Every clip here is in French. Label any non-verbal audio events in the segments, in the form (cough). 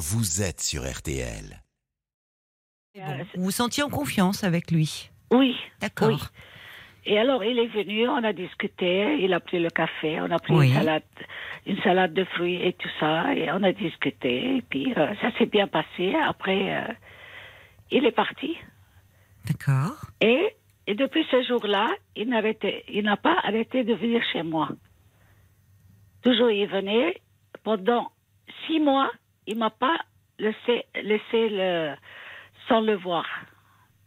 vous êtes sur RTL. Bon, vous vous sentiez en confiance avec lui Oui. D'accord. Oui. Et alors, il est venu, on a discuté, il a pris le café, on a pris Oui. une, salade, une salade de fruits et tout ça, et on a discuté, et puis euh, ça s'est bien passé. Après, euh, il est parti. D'accord. Et, et depuis ce jour-là, il n'a pas arrêté de venir chez moi. Toujours, il venait. Pendant six mois, il m'a pas laissé, laissé le, sans le voir.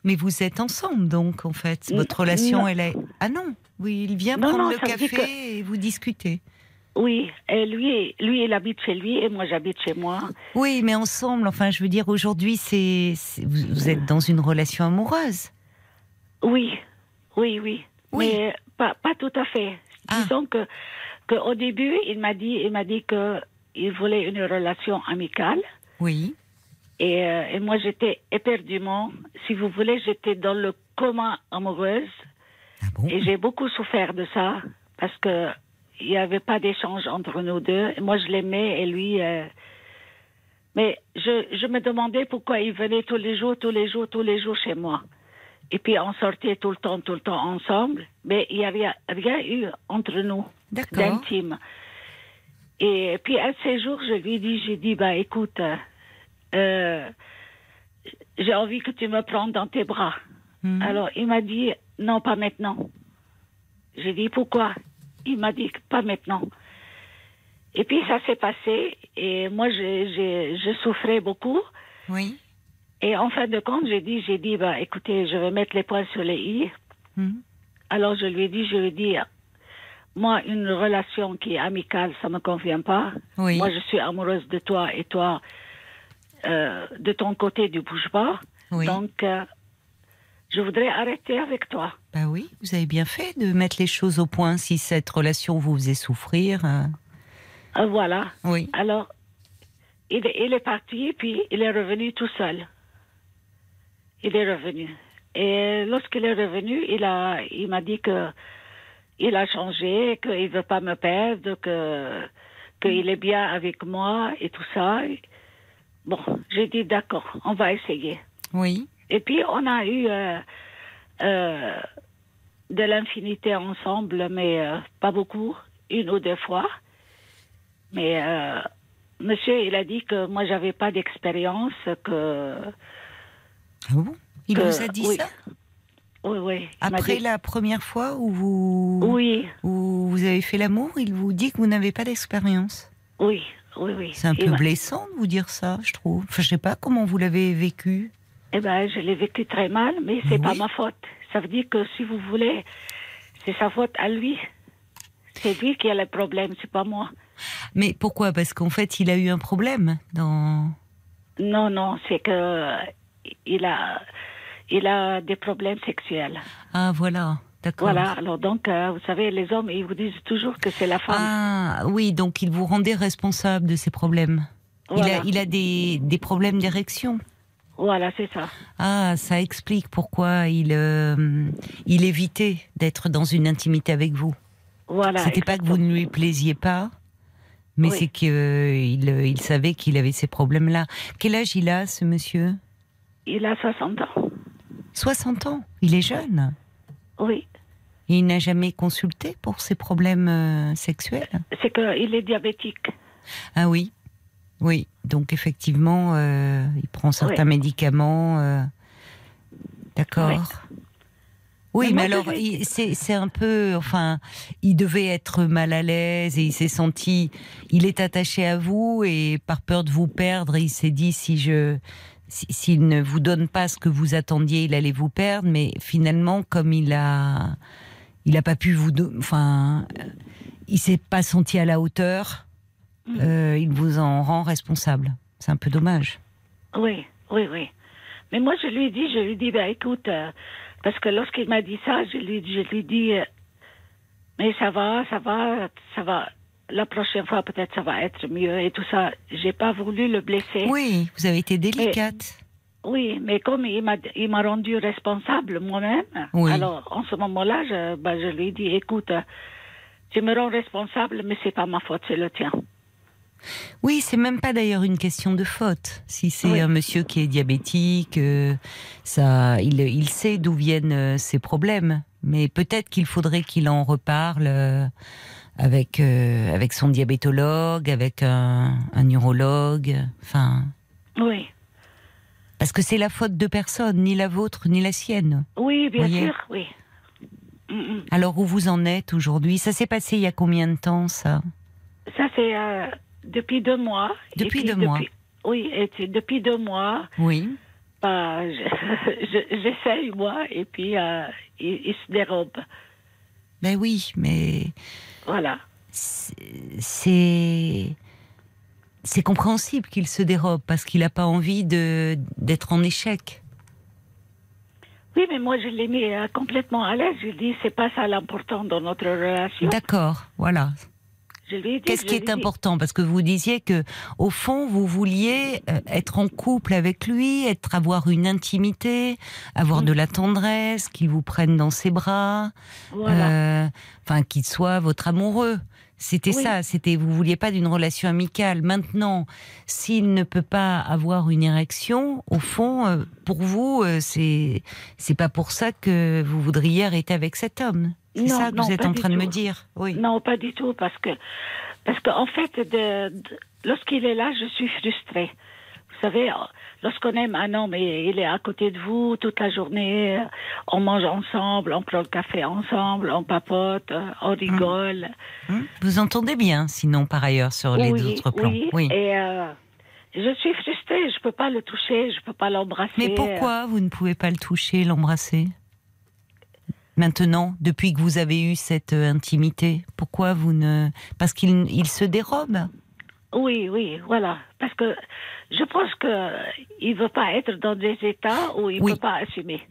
Mais vous êtes ensemble, donc, en fait. Votre relation, non. elle est. Ah non Oui, il vient Non, prendre le café que- et vous discutez. Oui, et lui, lui, il habite chez lui et moi, j'habite chez moi. Oui, mais ensemble, enfin, je veux dire, aujourd'hui, c'est. c'est- Vous, vous êtes dans une relation amoureuse. Oui, oui, oui. Oui. Mais pas, pas tout à fait. Ah. Disons que, que au début, il m'a dit, il m'a dit que il voulait une relation amicale. Oui. Et, euh, et moi, j'étais éperdument, si vous voulez, j'étais dans le coma amoureuse. Ah bon? Et j'ai beaucoup souffert de ça parce que il n'y avait pas d'échange entre nous deux. Et moi, je l'aimais et lui. euh, Mais je, je me demandais pourquoi il venait tous les jours, tous les jours, tous les jours chez moi. Et puis on sortait tout le temps, tout le temps ensemble. Mais il n'y avait rien eu entre nous D'accord. d'intime. Et puis un de ces jours, je lui ai dit, j'ai dit, bah écoute, euh, euh, j'ai envie que tu me prennes dans tes bras. Mhm. Alors il m'a dit, non, pas maintenant. J'ai dit, pourquoi? Il m'a dit, pas maintenant. Et puis ça s'est passé et moi, je souffrais beaucoup. Oui. Et en fin de compte, j'ai dit, j'ai dit, bah écoutez, je vais mettre les points sur les i. Mhm. Alors je lui ai dit, je lui ai dit, moi, une relation qui est amicale, ça me convient pas. Oui. Moi, je suis amoureuse de toi et toi, euh, de ton côté, du bouge pas. Oui. Donc, euh, je voudrais arrêter avec toi. Bah oui, vous avez bien fait de mettre les choses au point si cette relation vous faisait souffrir. euh, voilà. Oui. Alors, il, est- il est parti, puis il est revenu tout seul. Il est revenu. Et lorsqu'il est revenu, il a, il m'a dit que il a changé, qu'il veut pas me perdre, que qu'il est bien avec moi et tout ça. Bon, j'ai dit d'accord, on va essayer. Oui. Et puis on a eu euh, euh, de l'infinité ensemble, mais euh, pas beaucoup, une ou deux fois. Mais monsieur, il a dit que moi, j'avais pas d'expérience, que. Ah bon? Il que- vous a dit oui. ça? Oui, oui. Après dit- la première fois où vous, Oui, où vous avez fait l'amour, il vous dit que vous n'avez pas d'expérience. oui, oui, oui. C'est un peu m'a- blessant de vous dire ça, je trouve. Enfin, je sais pas comment vous l'avez vécu. Eh ben, je l'ai vécu très mal, mais c'est Oui. pas ma faute. Ça veut dire que si vous voulez, c'est sa faute à lui. C'est lui qui a le problème, c'est pas moi. Mais pourquoi? Parce qu'en fait, il a eu un problème dans. Non, non, c'est que il a, il a des problèmes sexuels. Ah, voilà. D'accord. Voilà. Alors donc, euh, vous savez, les hommes, ils vous disent toujours que c'est la femme. Ah, oui, donc il vous rendait responsable de ses problèmes. Voilà. Il a, il a des, des problèmes d'érection. Voilà, c'est ça. Ah, ça explique pourquoi il, euh, il évitait d'être dans une intimité avec vous. Voilà. C'était pas que vous ne lui plaisiez pas, mais Oui. c'est qu'il il savait qu'il avait ces problèmes-là. Quel âge il a, ce monsieur? Il a 60 ans. 60 ans. Il est jeune. Oui. Il n'a jamais consulté pour ses problèmes euh, sexuels? C'est qu'il est diabétique. Ah oui, oui. Donc effectivement, euh, il prend certains médicaments. euh, D'accord. Oui, Mais alors c'est un peu, enfin, il devait être mal à l'aise et il s'est senti, il est attaché à vous et par peur de vous perdre, il s'est dit si je, s'il ne vous donne pas ce que vous attendiez, il allait vous perdre. Mais finalement, comme il a, il a pas pu vous, do- enfin, il s'est pas senti à la hauteur. Mm. euh, il vous en rend responsable. C'est un peu dommage. Oui, oui, oui. Mais moi, je lui ai dit, je lui ai dit, ben, écoute, euh, parce que lorsqu'il m'a dit ça, je lui, je lui ai dit, euh, mais ça va, ça va, ça va. La prochaine fois, peut-être, ça va être mieux et tout ça. J'ai pas voulu le blesser. Oui, vous avez été délicate. Oui, mais comme il m'a, il m'a rendu responsable moi-même, Oui. alors en ce moment-là, je, ben, je lui ai dit, écoute, tu me rends responsable, mais c'est pas ma faute, c'est le tien. Oui, c'est même pas d'ailleurs une question de faute. Si c'est Oui. un monsieur qui est diabétique, euh, ça, il, il sait d'où viennent euh, ses problèmes. Mais peut-être qu'il faudrait qu'il en reparle euh, avec euh, avec son diabétologue, avec un, un neurologue. Enfin, Oui. parce que c'est la faute de personne, ni la vôtre, ni la sienne. Oui, bien sûr, oui. Mm, mm. Alors où vous en êtes aujourd'hui? Ça s'est passé il y a combien de temps ça? Ça, c'est euh, depuis deux mois. Depuis puis deux mois. Oui, et depuis deux mois. Oui. Bah, je- (laughs) je- j'essaye, moi, et puis euh, il, il se dérobe. Ben oui, mais Voilà. c'est c'est compréhensible qu'il se dérobe parce qu'il n'a pas envie de d'être en échec. Oui, mais moi, je l'ai mis euh, complètement à l'aise. Je dit, c'est pas ça l'important dans notre relation. D'accord, voilà. Je lui ai dit, Qu'est-ce qui est important? Parce que vous disiez que au fond vous vouliez euh, être en couple avec lui, être avoir une intimité, avoir Mm. de la tendresse, qu'il vous prenne dans ses bras, Voilà. euh, enfin qu'il soit votre amoureux. C'était Oui. ça, c'était vous vouliez pas d'une relation amicale. Maintenant, s'il ne peut pas avoir une érection, au fond, euh, pour vous, euh, c'est c'est pas pour ça que vous voudriez arrêter avec cet homme. C'est ça que non, vous êtes en train de me dire. Oui. Non, pas du tout, parce que, parce qu'en fait, de, de- lorsqu'il est là, je suis frustrée. Vous savez, lorsqu'on aime un homme et il est à côté de vous toute la journée, on mange ensemble, on prend le café ensemble, on papote, on rigole. Hum, Vous entendez bien, sinon par ailleurs sur les oui, autres plans. oui. Et euh, je suis frustrée, je peux pas le toucher, je peux pas l'embrasser. Mais pourquoi vous ne pouvez pas le toucher, l'embrasser? Maintenant, depuis que vous avez eu cette euh, intimité, pourquoi vous ne Parce qu'il il se dérobe? Oui, oui, voilà. Parce que je pense que il veut pas être dans des états où il Oui. peut pas assumer.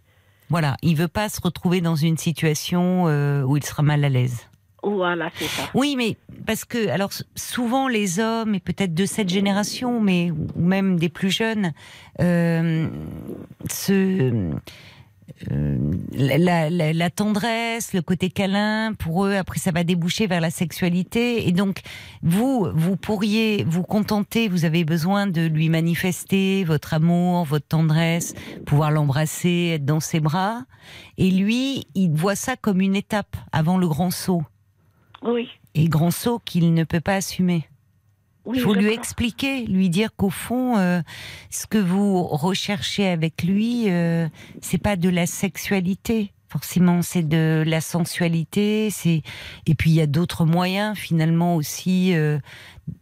Voilà, il veut pas se retrouver dans une situation euh, où il sera mal à l'aise. Voilà, c'est ça. Oui, mais parce que alors souvent les hommes et peut-être de cette génération, mais ou même des plus jeunes, euh, se euh, la, la- la tendresse, le côté câlin, pour eux, après ça va déboucher vers la sexualité. Et donc, vous, vous pourriez vous contenter, vous avez besoin de lui manifester votre amour, votre tendresse, pouvoir l'embrasser, être dans ses bras. Et lui, il voit ça comme une étape avant le grand saut. Oui. Et grand saut qu'il ne peut pas assumer. Oui, Il faut lui expliquer, lui dire qu'au fond, euh, ce que vous recherchez avec lui, euh, c'est pas de la sexualité. Forcément, c'est de la sensualité. C'est et puis il y a d'autres moyens finalement aussi euh,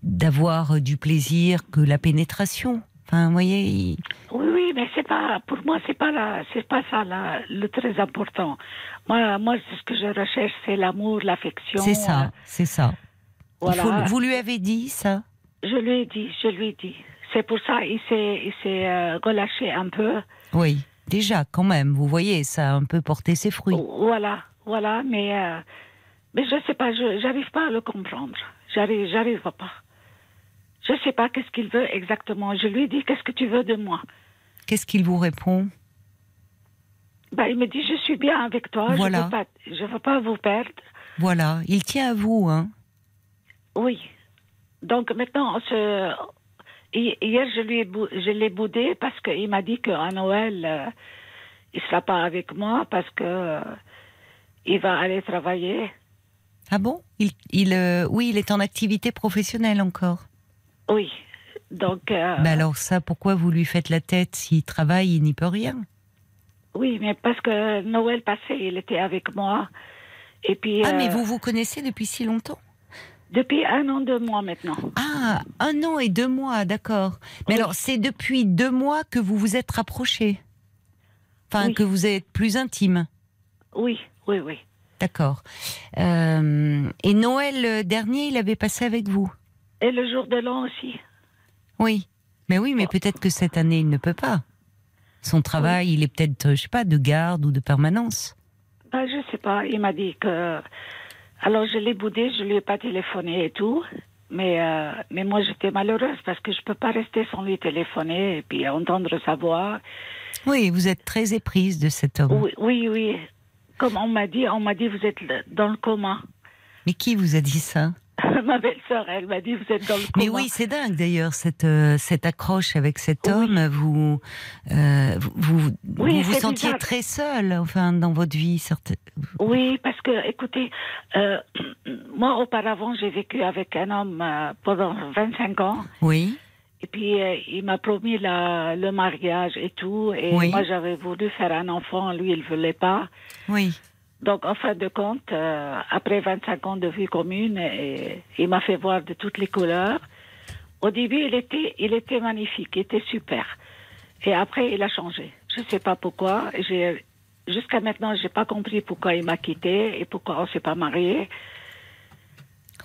d'avoir du plaisir que la pénétration. Enfin, vous voyez, il- Oui, oui, mais c'est pas pour moi, c'est pas la, c'est pas ça la- le très important. Moi, moi, ce que je recherche, c'est l'amour, l'affection. c'est ça, euh, c'est ça. Il Voilà. faut- vous lui avez dit ça? Je lui ai dit, je lui ai dit. C'est pour ça il s'est, euh, relâché un peu. Oui, déjà, quand même. Vous voyez, ça a un peu porté ses fruits. Voilà, voilà, mais euh, mais je sais pas, je j'arrive pas à le comprendre. J'arrive, j'arrive pas. Je sais pas qu'est-ce qu'il veut exactement. Je lui ai dit, qu'est-ce que tu veux de moi? Qu'est-ce qu'il vous répond? Bah, il me dit, je suis bien avec toi. Voilà. Je veux pas, je veux pas vous perdre. Voilà, il tient à vous, hein. Oui. Donc maintenant, on se... hi- hier, je lui ai bou- je l'ai boudé parce qu'il m'a dit qu'à Noël, euh, il sera pas avec moi parce que euh, il va aller travailler. Ah bon? Il, il, euh, Oui, il est en activité professionnelle encore. Oui. Donc, Mais alors ça, pourquoi vous lui faites la tête? S'il travaille, il n'y peut rien. oui, mais parce que Noël passé, il était avec moi. Et puis, Ah, mais vous vous connaissez depuis si longtemps? Depuis un an, deux mois maintenant. Ah, un an et deux mois, d'accord. Mais Oui. alors, c'est depuis deux mois que vous vous êtes rapprochés Enfin, Oui. que vous êtes plus intime Oui, oui, oui. D'accord. Euh, et Noël dernier, il avait passé avec vous? Et le jour de l'an aussi. Oui. Mais oui, mais peut-être que cette année, il ne peut pas. Son travail, il est peut-être, je sais pas, de garde ou de permanence. Ben, je sais pas. Il m'a dit que. Alors, je l'ai boudé, je lui ai pas téléphoné et tout. Mais, euh, mais moi, j'étais malheureuse parce que je peux pas rester sans lui téléphoner et puis entendre sa voix. Oui, vous êtes très éprise de cet homme. Oui, oui, oui. Comme on m'a dit, on m'a dit, vous êtes dans le coma. Mais qui vous a dit ça? (laughs) ma belle-sœur, elle m'a dit, vous êtes dans le coma. Mais oui, c'est dingue d'ailleurs, cette, euh, cette accroche avec cet homme. Vous, euh, vous, vous, Oui, vous sentiez bizarre. très seule, enfin, dans votre vie. certes- Oui, parce que, écoutez, euh, (clears throat) moi, auparavant, j'ai vécu avec un homme pendant 25 ans. Oui, Et puis, euh, il m'a promis la, le mariage et tout. Et Oui. moi, j'avais voulu faire un enfant. Lui, il voulait pas. oui. Donc, en fin de compte, euh, après 25 ans de vie commune, et, il m'a fait voir de toutes les couleurs. Au début, il était, il était magnifique, il était super. Et après, il a changé. Je ne sais pas pourquoi. J'ai, jusqu'à maintenant, j'ai pas compris pourquoi il m'a quitté et pourquoi on s'est pas mariés.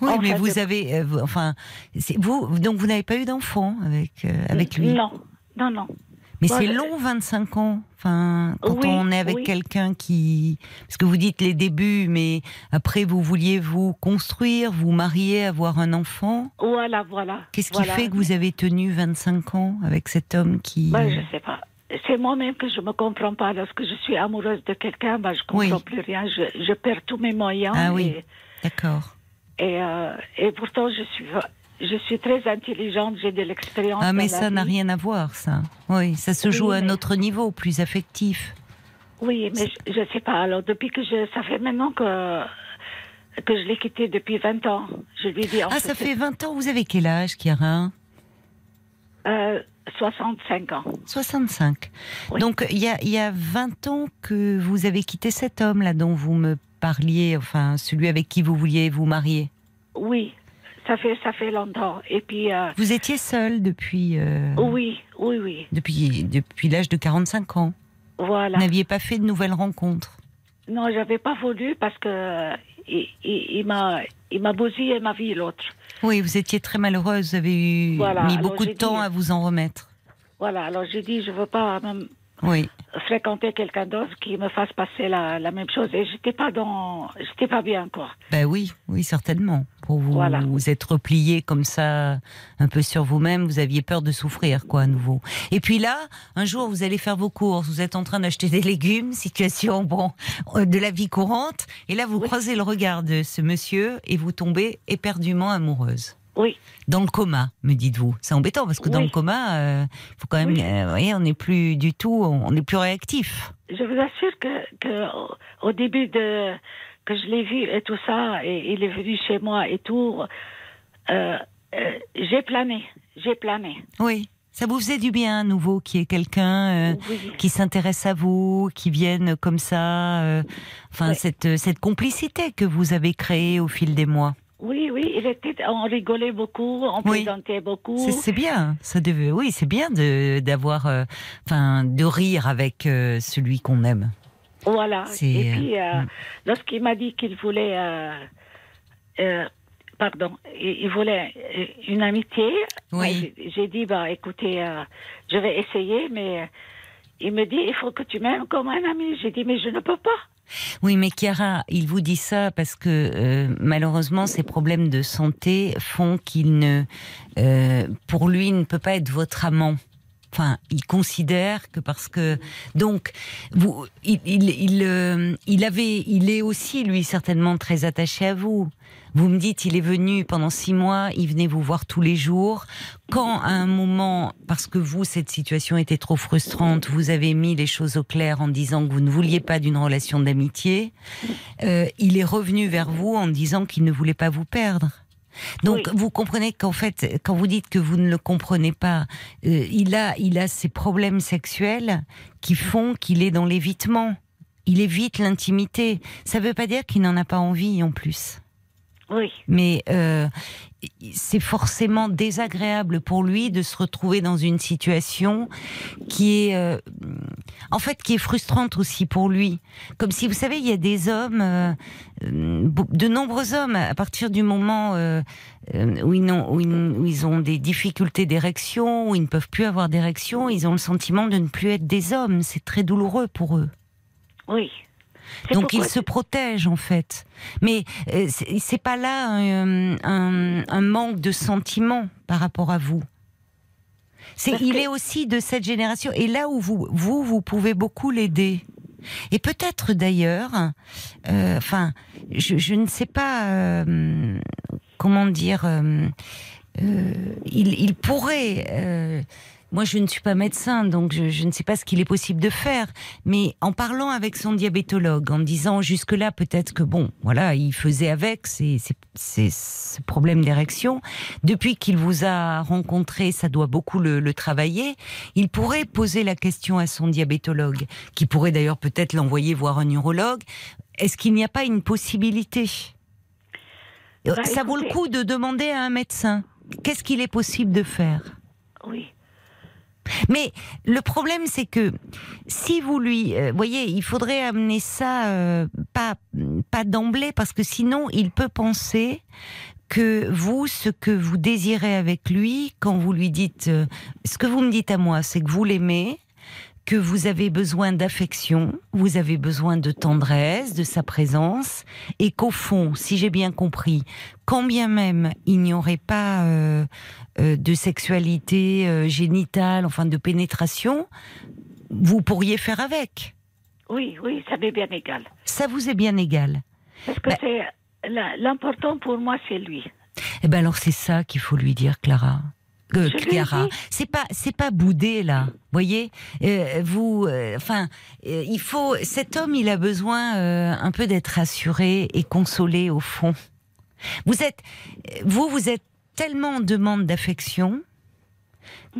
Oui, En mais vous de- avez, euh, vous- enfin, c'est- vous, donc vous n'avez pas eu d'enfant avec euh, avec lui? Non, non, non. Mais Bon, c'est long, 25 ans. Enfin, quand Oui, on est avec oui. quelqu'un qui, parce que vous dites les débuts, mais après vous vouliez vous construire, vous marier, avoir un enfant. Voilà, voilà. Qu'est-ce qui fait que vous avez tenu 25 ans avec cet homme qui Ben, je sais pas. C'est moi-même que je me comprends pas. Lorsque je suis amoureuse de quelqu'un, ben, je comprends Oui. plus rien. Je, je perds tous mes moyens. Ah oui. D'accord. et, euh, et pourtant, je suis, je suis très intelligente. J'ai de l'expérience. Ah, mais ça n'a rien à voir, ça. Oui, ça se Oui, joue à un mais- autre niveau, plus affectif. Oui, mais je, je sais pas. Alors, depuis que je, ça fait maintenant que que je l'ai quitté depuis 20 ans. Je lui dis. en Ah, ça fait, fait 20 ans. Vous avez quel âge, Chiara? Euh, 65 ans. 65. Oui. Donc, il y a, y a 20 ans que vous avez quitté cet homme-là dont vous me parliez, enfin, celui avec qui vous vouliez vous marier? Oui, ça fait ça fait longtemps. Et puis, euh, Vous étiez seule depuis, euh, oui, oui, oui. depuis, depuis l'âge de 45 ans. Voilà. Vous n'aviez pas fait de nouvelles rencontres. Non, j'avais pas voulu parce que il, il, il m'a il m'a bousillé ma vie l'autre. Oui, vous étiez très malheureuse. Vous avez eu, Voilà, mis beaucoup de temps dit- à vous en remettre. Voilà. Alors j'ai dit je veux pas Oui. fréquenter quelqu'un d'autre qui me fasse passer la, la même chose et j'étais pas dans j'étais pas bien quoi. Ben oui, oui, certainement. Pour vous, Voilà. vous être replié comme ça, un peu sur vous-même, vous aviez peur de souffrir, quoi, à nouveau. Et puis là, un jour, vous allez faire vos courses, vous êtes en train d'acheter des légumes, (laughs) situation, bon, euh, de la vie courante, et là, vous Oui. croisez le regard de ce monsieur et vous tombez éperdument amoureuse. Oui. Dans le coma, me dites-vous. C'est embêtant parce que dans le coma, euh, il faut quand même, Oui. euh, vous voyez, on n'est plus du tout, on n'est plus réactif. Je vous assure que, que au- début de que je l'ai vu et tout ça et il est venu chez moi et tout, euh, euh, j'ai plané, j'ai plané. Oui, ça vous faisait du bien à nouveau qu'il y ait quelqu'un. euh, Oui. qui s'intéressent à vous, qui viennent comme ça, euh, enfin cette cette complicité que vous avez créée au fil des mois. Oui, oui, il était, on rigolait beaucoup, on Oui. plaisantait beaucoup. C'est- bien, ça devait, oui, c'est bien d'avoir, euh, enfin, de rire avec euh, celui qu'on aime. Voilà. Et puis, euh, mm. lorsqu'il m'a dit qu'il voulait, pardon, il, voulait une amitié, Oui. bah, j'ai- dit, bah, écoutez, je vais essayer, mais il me dit, il faut que tu m'aimes comme un ami. J'ai dit, mais je ne peux pas. Oui, mais Chiara, il vous dit ça parce que euh, malheureusement, ses problèmes de santé font qu'il ne, euh, pour lui, il ne peut pas être votre amant. Enfin, il considère que parce que donc vous, il, il, il, euh, il avait, il est aussi lui certainement très attaché à vous. Vous me dites, il est venu pendant six mois, il venait vous voir tous les jours. Quand à un moment, parce que vous, cette situation était trop frustrante, vous avez mis les choses au clair en disant que vous ne vouliez pas d'une relation d'amitié, euh, il est revenu vers vous en disant qu'il ne voulait pas vous perdre. Donc Oui. vous comprenez qu'en fait, quand vous dites que vous ne le comprenez pas, euh, il a, il a ces problèmes sexuels qui font qu'il est dans l'évitement. Il évite l'intimité. Ça ne veut pas dire qu'il n'en a pas envie en plus Oui, mais euh, c'est forcément désagréable pour lui de se retrouver dans une situation qui est, euh, en fait, qui est frustrante aussi pour lui. Comme si, vous savez, il y a des hommes, euh, de nombreux hommes, à partir du moment euh, où, ils où ils, où ils ont des difficultés d'érection, où ils ne peuvent plus avoir d'érection, ils ont le sentiment de ne plus être des hommes. C'est très douloureux pour eux. oui. Donc il se protège en fait. Mais euh, c'est pas là un, un- un manque de sentiment par rapport à vous. Il que- est aussi de cette génération et là où vous vous vous pouvez beaucoup l'aider. Et peut-être d'ailleurs, euh, enfin, je, je ne sais pas. euh, comment dire, euh, il, il, pourrait. Moi, je ne suis pas médecin, donc je, je, ne sais pas ce qu'il est possible de faire. Mais en parlant avec son diabétologue, en disant jusque-là, peut-être que bon, voilà, il faisait avec ces, ces, ces problèmes d'érection. Depuis qu'il vous a rencontré, ça doit beaucoup le, le, travailler. Il pourrait poser la question à son diabétologue, qui pourrait d'ailleurs peut-être l'envoyer voir un neurologue. Est-ce qu'il n'y a pas une possibilité? Bah, Ça vaut le coup de demander à un médecin. Qu'est-ce qu'il est possible de faire? Oui. Mais le problème, c'est que si vous lui, euh, voyez, il faudrait amener ça euh, pas pas d'emblée parce que sinon, il peut penser que vous, ce que vous désirez avec lui, quand vous lui dites, euh, ce que vous me dites à moi, c'est que vous l'aimez, que vous avez besoin d'affection, vous avez besoin de tendresse, de sa présence, et qu'au fond, si j'ai bien compris, quand bien même il n'y aurait pas euh, euh, de sexualité euh, génitale, enfin de pénétration, vous pourriez faire avec. Oui, oui, ça m'est bien égal. Ça vous est bien égal. Parce que bah, c'est l'important pour moi, c'est lui. Eh ben alors c'est ça qu'il faut lui dire, Clara. Euh, Clara, c'est pas c'est pas boudé là, voyez? Euh, vous, euh, enfin, euh, il faut. Cet homme, il a besoin un peu d'être rassuré et consolé au fond. Vous êtes, vous, vous êtes tellement en demande d'affection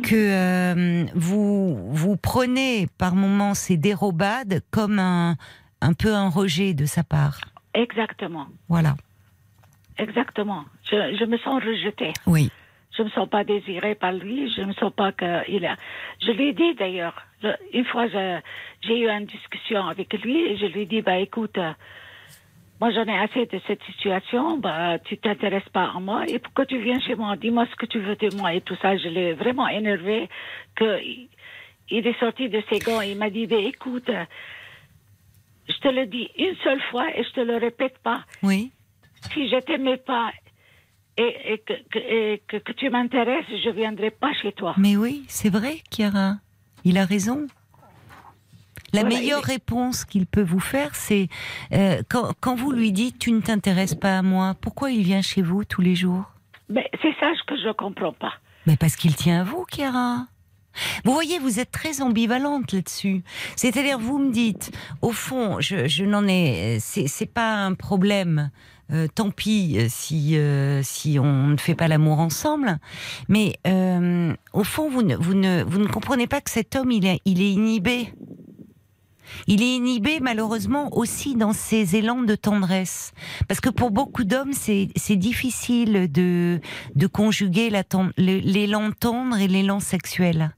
que vous vous prenez par moments ces dérobades comme un un peu un rejet de sa part. Exactement. Voilà. Exactement. Je, je me sens rejetée. Oui. Je ne me sens pas désirée par lui. Je ne me sens pas qu'il a. Je lui ai dit d'ailleurs. Une fois, j'ai eu une discussion avec lui et je lui ai dit bah écoute, moi j'en ai assez de cette situation. Bah tu t'intéresses pas à moi et pourquoi tu viens chez moi Dis-moi ce que tu veux de moi et tout ça. Je l'ai vraiment énervé que il est sorti de ses gants. Il m'a dit bah, écoute, je te le dis une seule fois et je te le répète pas. Oui. Si je t'aimais pas et, et, que, et que, que, tu m'intéresses, je viendrai pas chez toi. Mais oui, c'est vrai, Chiara. Il a raison. La voilà, meilleure il... réponse qu'il peut vous faire, c'est euh, quand, quand, vous lui dites tu ne t'intéresses pas à moi, pourquoi il vient chez vous tous les jours? Mais c'est ça que je comprends pas. Mais parce qu'il tient à vous, Chiara. Vous voyez, vous êtes très ambivalente là-dessus. C'est-à-dire, vous me dites, au fond, je, je n'en ai, c'est pas un problème euh, tant pis si euh, si on ne fait pas l'amour ensemble. Mais euh, au fond, vous ne vous ne vous ne comprenez pas que cet homme il est il est inhibé. Il est inhibé malheureusement aussi dans ses élans de tendresse, parce que pour beaucoup d'hommes c'est difficile de de conjuguer l'élan tendre et l'élan sexuel.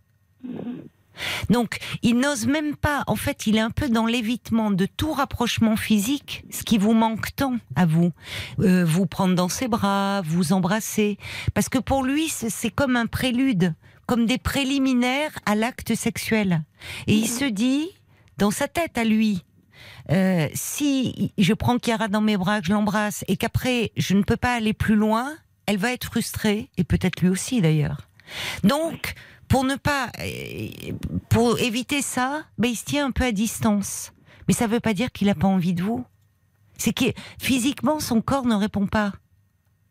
Donc, il n'ose même pas. En fait, il est un peu dans l'évitement de tout rapprochement physique, ce qui vous manque tant à vous. Euh, vous prendre dans ses bras, vous embrasser, parce que pour lui, c'est comme un prélude, comme des préliminaires à l'acte sexuel. Et il se dit, dans sa tête à lui, euh, si je prends Chiara dans mes bras, que je l'embrasse, et qu'après je ne peux pas aller plus loin, elle va être frustrée, et peut-être lui aussi d'ailleurs. Donc, pour ne pas, pour éviter ça, ben il se tient un peu à distance. Mais ça ne veut pas dire qu'il n'a pas envie de vous. C'est que physiquement, son corps ne répond pas.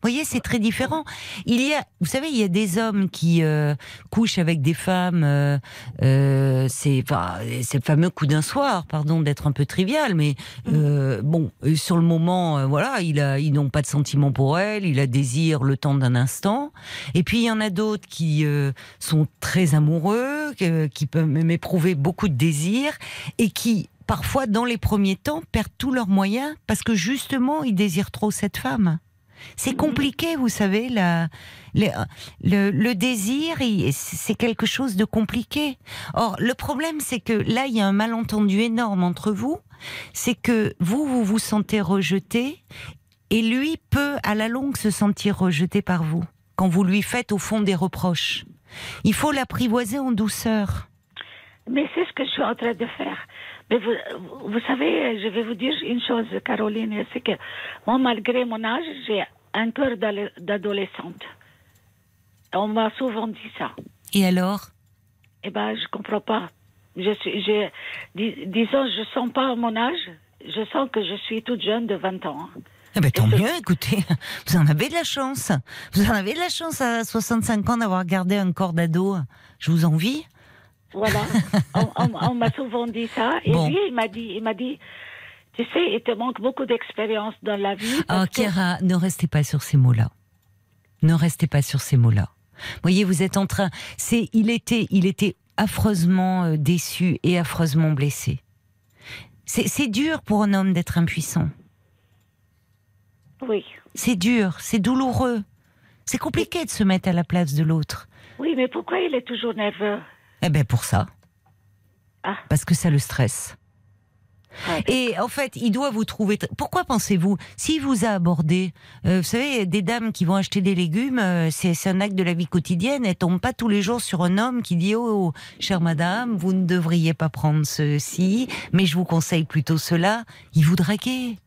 Vous voyez, c'est très différent. Il y a, vous savez, il y a des hommes qui euh, couchent avec des femmes. Euh, euh, c'est, enfin, c'est le fameux coup d'un soir, pardon d'être un peu trivial, mais euh, bon, sur le moment, euh, voilà, il a, ils n'ont pas de sentiment pour elle. Il a désir le temps d'un instant. Et puis il y en a d'autres qui euh, sont très amoureux, qui peuvent même éprouver beaucoup de désir et qui parfois, dans les premiers temps, perdent tous leurs moyens parce que justement, ils désirent trop cette femme. C'est compliqué, vous savez, la, le, le, le désir, c'est quelque chose de compliqué. Or, le problème, c'est que là, il y a un malentendu énorme entre vous. C'est que vous, vous vous sentez rejeté, et lui peut, à la longue, se sentir rejeté par vous, quand vous lui faites, au fond, des reproches. Il faut l'apprivoiser en douceur. Mais c'est ce que je suis en train de faire. Mais vous, vous, savez, je vais vous dire une chose, Caroline, c'est que moi, malgré mon âge, j'ai un cœur d'adolescente. On m'a souvent dit ça. Et alors? Eh ben, je comprends pas. Je suis, je, dis, disons, je sens pas mon âge. Je sens que je suis toute jeune de 20 ans. Eh ben, tant mieux, écoutez, (laughs) vous en avez de la chance. Vous en avez de la chance à 65 ans d'avoir gardé un corps d'ado. Je vous envie. Voilà. (laughs) on on- on m'a souvent dit ça. Et Bon. lui, il m'a dit, il m'a dit, tu sais, il te manque beaucoup d'expérience dans la vie. Oh, parce que- Chiara, ne restez pas sur ces mots-là. Ne restez pas sur ces mots-là. Voyez, vous êtes en train. C'est, il était, il était affreusement euh, déçu et affreusement blessé. C'est, c'est dur pour un homme d'être impuissant. Oui. C'est dur, c'est douloureux. C'est compliqué de se mettre à la place de l'autre. Oui, mais pourquoi il est toujours nerveux? Eh ben pour ça. Ah. Parce que ça le stresse. Ouais. Et en fait, il doit vous trouver. tr- Pourquoi pensez-vous S'il vous a abordé, euh, vous savez, des dames qui vont acheter des légumes, euh, c'est un acte de la vie quotidienne. Elles tombent pas tous les jours sur un homme qui dit oh, chère madame, vous ne devriez pas prendre ceci, mais je vous conseille plutôt cela. Il vous draguait.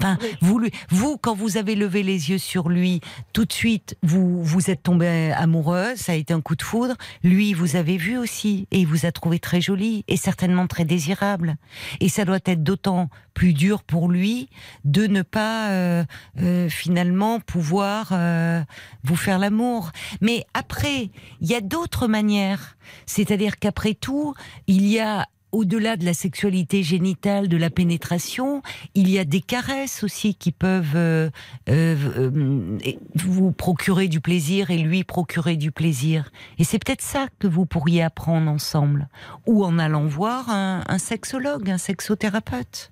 Enfin, Oui. vous, vous, quand vous avez levé les yeux sur lui, tout de suite, vous vous êtes tombé amoureuse, ça a été un coup de foudre. Lui, vous avez vu aussi, et il vous a trouvé très jolie, et certainement très désirable. Et ça doit être d'autant plus dur pour lui de ne pas euh, euh, finalement pouvoir euh, vous faire l'amour. Mais après, il y a d'autres manières. C'est-à-dire qu'après tout, il y a au-delà de la sexualité génitale, de la pénétration, il y a des caresses aussi qui peuvent euh, euh, euh, vous procurer du plaisir et lui procurer du plaisir. Et c'est peut-être ça que vous pourriez apprendre ensemble, ou en allant voir un, un sexologue, un sexothérapeute.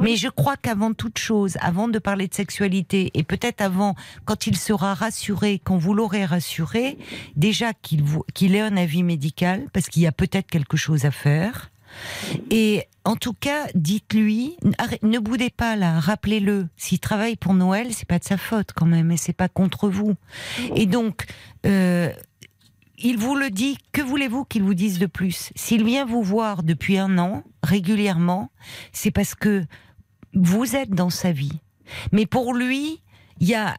Mais je crois qu'avant toute chose, avant de parler de sexualité, et peut-être avant, quand il sera rassuré, quand vous l'aurez rassuré, déjà qu'il ait un avis médical, parce qu'il y a peut-être quelque chose à faire. Et en tout cas, dites-lui, ne boudez pas là, rappelez-le. S'il travaille pour Noël, c'est pas de sa faute quand même, et c'est pas contre vous. Et donc, euh, il vous le dit. Que voulez-vous qu'il vous dise de plus? S'il vient vous voir depuis un an régulièrement, c'est parce que vous êtes dans sa vie. Mais pour lui, il y a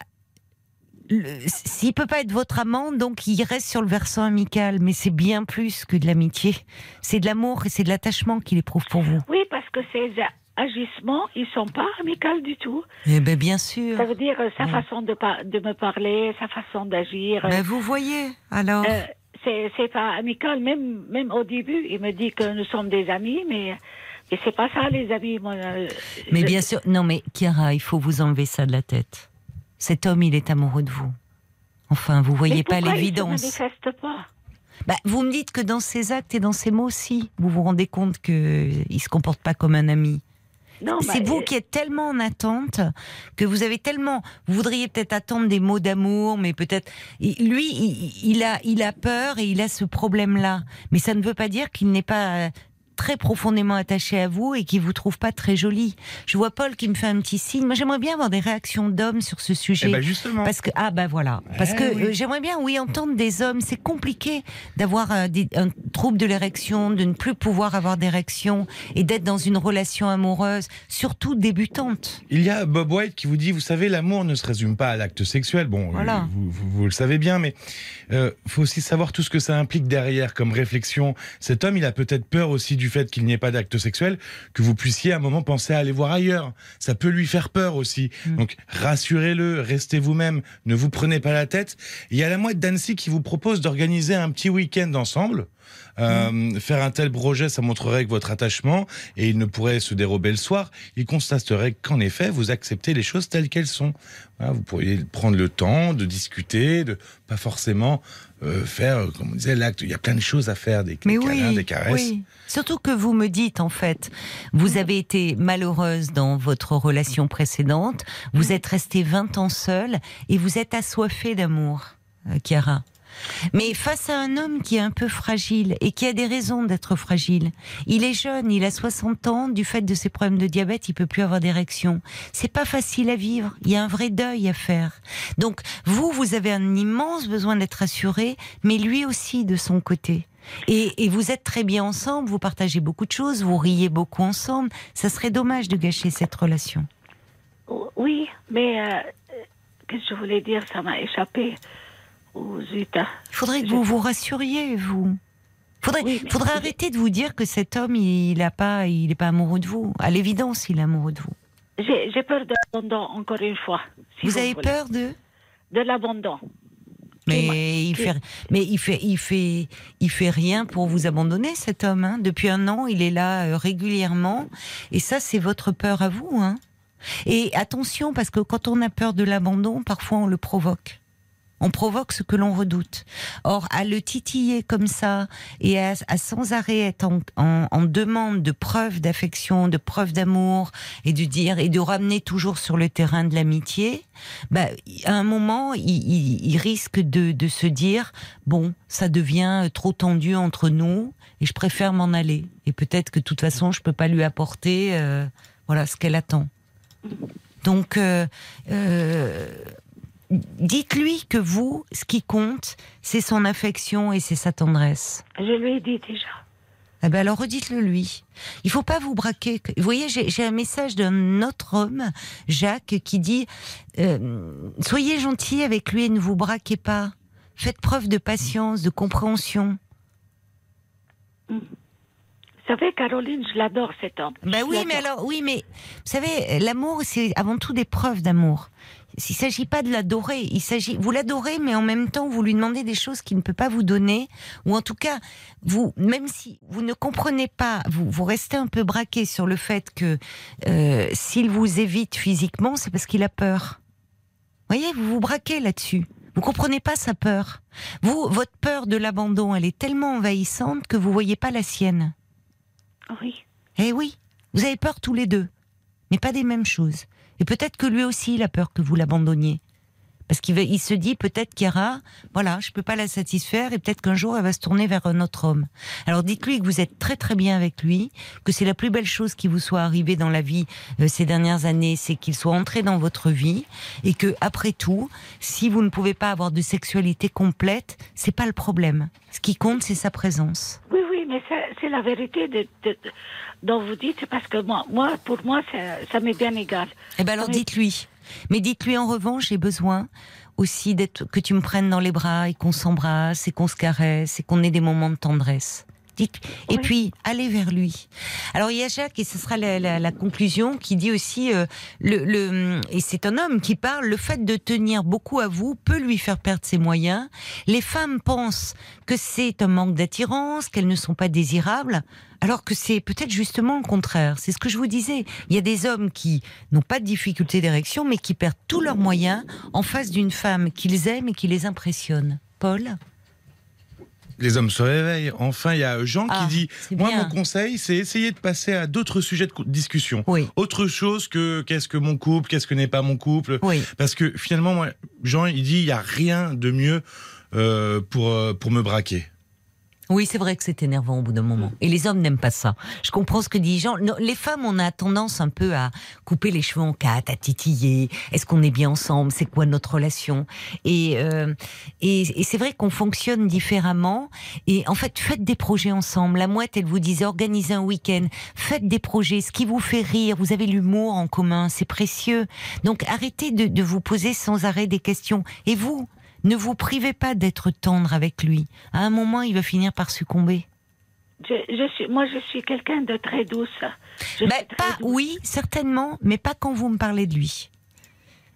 S'il peut pas être votre amant, donc il reste sur le versant amical, mais c'est bien plus que de l'amitié. C'est de l'amour et c'est de l'attachement qu'il éprouve pour vous. Oui, parce que ces agissements, ils sont pas amicaux du tout. Eh ben bien sûr. Ça veut dire euh, sa Ouais. façon de, par- de me parler, sa façon d'agir. euh, Ben vous voyez, alors. euh, c'est pas amical. Même même au début, il me dit que nous sommes des amis, mais mais c'est pas ça, les amis. Moi, euh, mais je- bien sûr, non mais Chiara, il faut vous enlever ça de la tête. Cet homme, il est amoureux de vous. Enfin, vous mais voyez pas l'évidence. Il se manifeste pas. Bah, vous me dites que dans ses actes et dans ses mots aussi, vous vous rendez compte que il se comporte pas comme un ami. Non, C'est bah, vous euh, qui êtes tellement en attente que vous avez tellement, vous voudriez peut-être attendre des mots d'amour, mais peut-être lui, il, il a, il a peur et il a ce problème-là. Mais ça ne veut pas dire qu'il n'est pas euh, très profondément attaché à vous et qu'il vous trouve pas très jolie. Je vois Paul qui me fait un petit signe. Moi, j'aimerais bien avoir des réactions d'hommes sur ce sujet. Eh ben justement. Parce que ah bah voilà, parce Eh que oui. euh, j'aimerais bien oui entendre des hommes. C'est compliqué d'avoir euh, un trouble de l'érection, de ne plus pouvoir avoir d'érection et d'être dans une relation amoureuse, surtout débutante. Il y a Bob White qui vous dit, vous savez, l'amour ne se résume pas à l'acte sexuel. Bon, Voilà. euh, vous, vous- vous le savez bien, mais il faut aussi savoir tout ce que ça implique derrière comme réflexion. Cet homme, il a peut-être peur aussi du fait qu'il n'y ait pas d'acte sexuel, que vous puissiez à un moment penser à aller voir ailleurs. Ça peut lui faire peur aussi. Mm. Donc rassurez-le, restez vous-même, ne vous prenez pas la tête. Il y a la mouette d'Annecy qui vous propose d'organiser un petit week-end ensemble. Euh. Faire un tel projet, ça montrerait que votre attachement, et il ne pourrait se dérober le soir, il constaterait qu'en effet, vous acceptez les choses telles qu'elles sont. Voilà, vous pourriez prendre le temps de discuter, de pas forcément euh, faire, comme on disait, l'acte. Il y a plein de choses à faire, des, Mais des câlins, oui, des caresses. oui. Surtout que vous me dites en fait, vous avez été malheureuse dans votre relation précédente, vous êtes restée 20 ans seule et vous êtes assoiffée d'amour, euh, Chiara. Mais face à un homme qui est un peu fragile et qui a des raisons d'être fragile, il est jeune, il a 60 ans, du fait de ses problèmes de diabète, il peut plus avoir d'érection. C'est pas facile à vivre, il y a un vrai deuil à faire. Donc vous, vous avez un immense besoin d'être assuré, mais lui aussi de son côté. Et, vous êtes très bien ensemble, vous partagez beaucoup de choses, vous riez beaucoup ensemble. Ça serait dommage de gâcher cette relation. Oui, mais euh, euh, qu'est-ce que je voulais dire? Ça m'a échappé. Il faudrait que vous vous rassuriez, vous. Faudrait, Oui, faudrait arrêter de vous dire que cet homme, il a pas, il est pas amoureux de vous. À l'évidence, il est amoureux de vous. J'ai peur de l'abandon, encore une fois. si Vous avez voulez. peur de? De l'abandon. Mais il fait, mais il fait, il fait, il fait rien pour vous abandonner, cet homme. hein. Depuis un an, il est là euh, régulièrement, et ça, c'est votre peur à vous. Hein. Et attention, parce que quand on a peur de l'abandon, parfois on le provoque. On provoque ce que l'on redoute. Or, à le titiller comme ça et à, sans arrêt être en, demande de preuves d'affection, de preuves d'amour et de dire et de ramener toujours sur le terrain de l'amitié, bah, à un moment, il, risque de, se dire bon, ça devient trop tendu entre nous et je préfère m'en aller. Et peut-être que de toute façon, je peux pas lui apporter euh, voilà ce qu'elle attend. Donc, euh, euh, dites-lui que vous, ce qui compte, c'est son affection et c'est sa tendresse. Je lui ai dit déjà. Eh ben alors redites-le lui. Il faut pas vous braquer. Vous voyez, j'ai un message d'un autre homme, Jacques, qui dit euh, soyez gentil avec lui et ne vous braquez pas. Faites preuve de patience, de compréhension. Vous savez, Caroline, je l'adore, cet homme. Ben oui, mais alors, oui, mais vous savez, l'amour, c'est avant tout des preuves d'amour. Il s'agit pas de l'adorer. Il s'agit, vous l'adorez, mais en même temps, vous lui demandez des choses qu'il ne peut pas vous donner, ou en tout cas, vous, même si vous ne comprenez pas, vous, vous restez un peu braqué sur le fait que euh, s'il vous évite physiquement, c'est parce qu'il a peur. Vous voyez, vous vous braquez là-dessus. Vous comprenez pas sa peur. Vous, votre peur de l'abandon, elle est tellement envahissante que vous voyez pas la sienne. Oui. Eh oui, vous avez peur tous les deux, mais pas des mêmes choses. Et peut-être que lui aussi, il a peur que vous l'abandonniez. Parce qu'il il se dit peut-être Chiara, voilà, je peux pas la satisfaire et peut-être qu'un jour elle va se tourner vers un autre homme. Alors dites-lui que vous êtes très très bien avec lui, que c'est la plus belle chose qui vous soit arrivée dans la vie euh, ces dernières années, c'est qu'il soit entré dans votre vie et que après tout, si vous ne pouvez pas avoir de sexualité complète, c'est pas le problème. Ce qui compte, c'est sa présence. Oui, oui, mais c'est la vérité de- de- dont vous dites, parce que moi, moi pour moi, ça, ça m'est bien égal. Eh ben alors dites-lui. Mais dites-lui en revanche, j'ai besoin aussi d'être que tu me prennes dans les bras et qu'on s'embrasse et qu'on se caresse et qu'on ait des moments de tendresse. Dites. Et puis allez vers lui. Alors il y a Jacques et ce sera la, la- la conclusion qui dit aussi euh, le, le et c'est un homme qui parle le fait de tenir beaucoup à vous peut lui faire perdre ses moyens. Les femmes pensent que c'est un manque d'attirance, qu'elles ne sont pas désirables, alors que c'est peut-être justement le contraire. C'est ce que je vous disais. Il y a des hommes qui n'ont pas de difficulté d'érection, mais qui perdent tous leurs moyens en face d'une femme qu'ils aiment et qui les impressionne. Paul? Les hommes se réveillent. Enfin, il y a Jean Ah, qui dit c'est Moi, bien. mon conseil, c'est essayer de passer à d'autres sujets de discussion. Oui. Autre chose que qu'est-ce que mon couple, qu'est-ce que n'est pas mon couple. Oui. Parce que finalement, moi, Jean, il dit il n'y a rien de mieux euh, pour, euh, pour me braquer. Oui, c'est vrai que c'est énervant au bout d'un moment. Et les hommes n'aiment pas ça. Je comprends ce que dit Jean. Non, les femmes, on a tendance un peu à couper les cheveux en quatre, à titiller. Est-ce qu'on est bien ensemble? C'est quoi notre relation? Et, euh, et, et c'est vrai qu'on fonctionne différemment. Et en fait, faites des projets ensemble. La mouette, elle vous disait, organisez un week-end. Faites des projets. Ce qui vous fait rire. Vous avez l'humour en commun. C'est précieux. Donc, arrêtez de, de vous poser sans arrêt des questions. Et vous ne vous privez pas d'être tendre avec lui. À un moment, il va finir par succomber. Je, je suis, moi, je suis quelqu'un de très douce. Je Ben, suis très pas, douce. oui, certainement, mais pas quand vous me parlez de lui.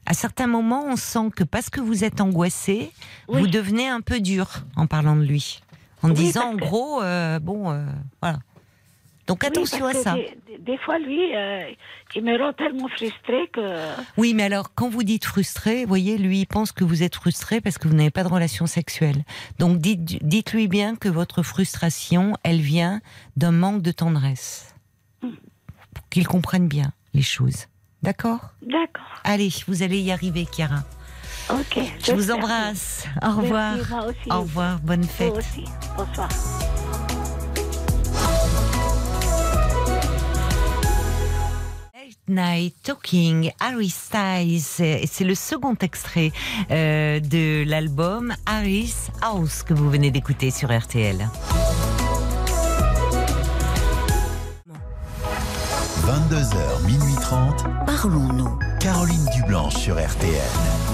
À certains moments, on sent que parce que vous êtes angoissé, Oui. vous devenez un peu dur en parlant de lui. En Oui, disant, en gros, euh, bon, euh, voilà. Donc Oui, attention à ça. Des, fois, lui, euh, il me rend tellement frustrée que. Oui, mais alors, quand vous dites frustré, vous voyez, lui, il pense que vous êtes frustré parce que vous n'avez pas de relation sexuelle. Donc, dites, dites-lui bien que votre frustration, elle vient d'un manque de tendresse. Pour qu'il comprenne bien les choses. D'accord? D'accord. Allez, vous allez y arriver, Chiara. Ok. Je vous embrasse. Au Merci, revoir. moi aussi. Au revoir. Bonne fête. aussi. Bonsoir. Night Talking, Harry Styles. Et C'est le second extrait euh, de l'album Harry's House que vous venez d'écouter sur RTL. 22h, minuit 30. Parlons-nous. Caroline Dublanche sur RTL.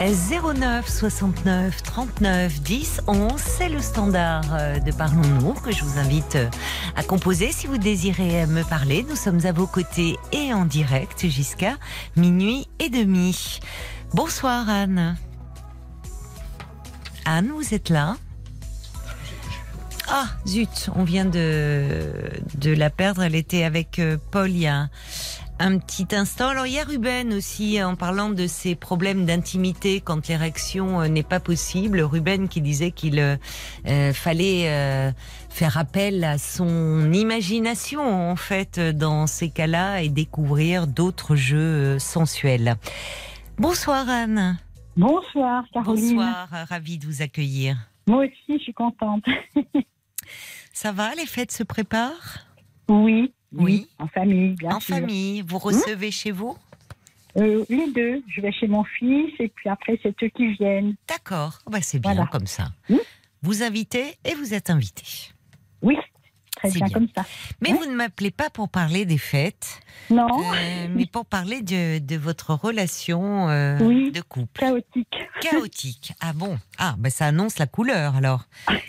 09 69 39 10 11, c'est le standard euh, de Parlons-nous que je vous invite euh, à composer si vous désirez me parler. Nous sommes à vos côtés et en direct jusqu'à minuit et demi. Bonsoir Anne. Anne, vous êtes là? Ah, zut, on vient de, la perdre. Elle était avec euh, Paul il y a un petit instant. Alors il y a Ruben aussi en parlant de ses problèmes d'intimité quand l'érection euh, n'est pas possible. Ruben qui disait qu'il euh, euh, fallait euh, faire appel à son imagination en fait dans ces cas-là et découvrir d'autres jeux euh, sensuels. Bonsoir Anne. Bonsoir Caroline. Bonsoir, euh, ravie de vous accueillir. Moi aussi, je suis contente. (laughs) Ça va, les fêtes se préparent? Oui, Oui. en famille, bien En sûr. famille, vous recevez chez vous Euh, les deux. Je vais chez mon fils et puis après, c'est eux qui viennent. D'accord, bah, c'est bien Voilà. comme ça. Hmm. Vous invitez et vous êtes invité. Oui, très bien, bien. comme ça. Mais vous ne m'appelez pas pour parler des fêtes, Non, euh, mais pour parler de, de votre relation euh, Oui. de couple. chaotique. Chaotique. Ah bon? Ah, bah ça annonce la couleur alors.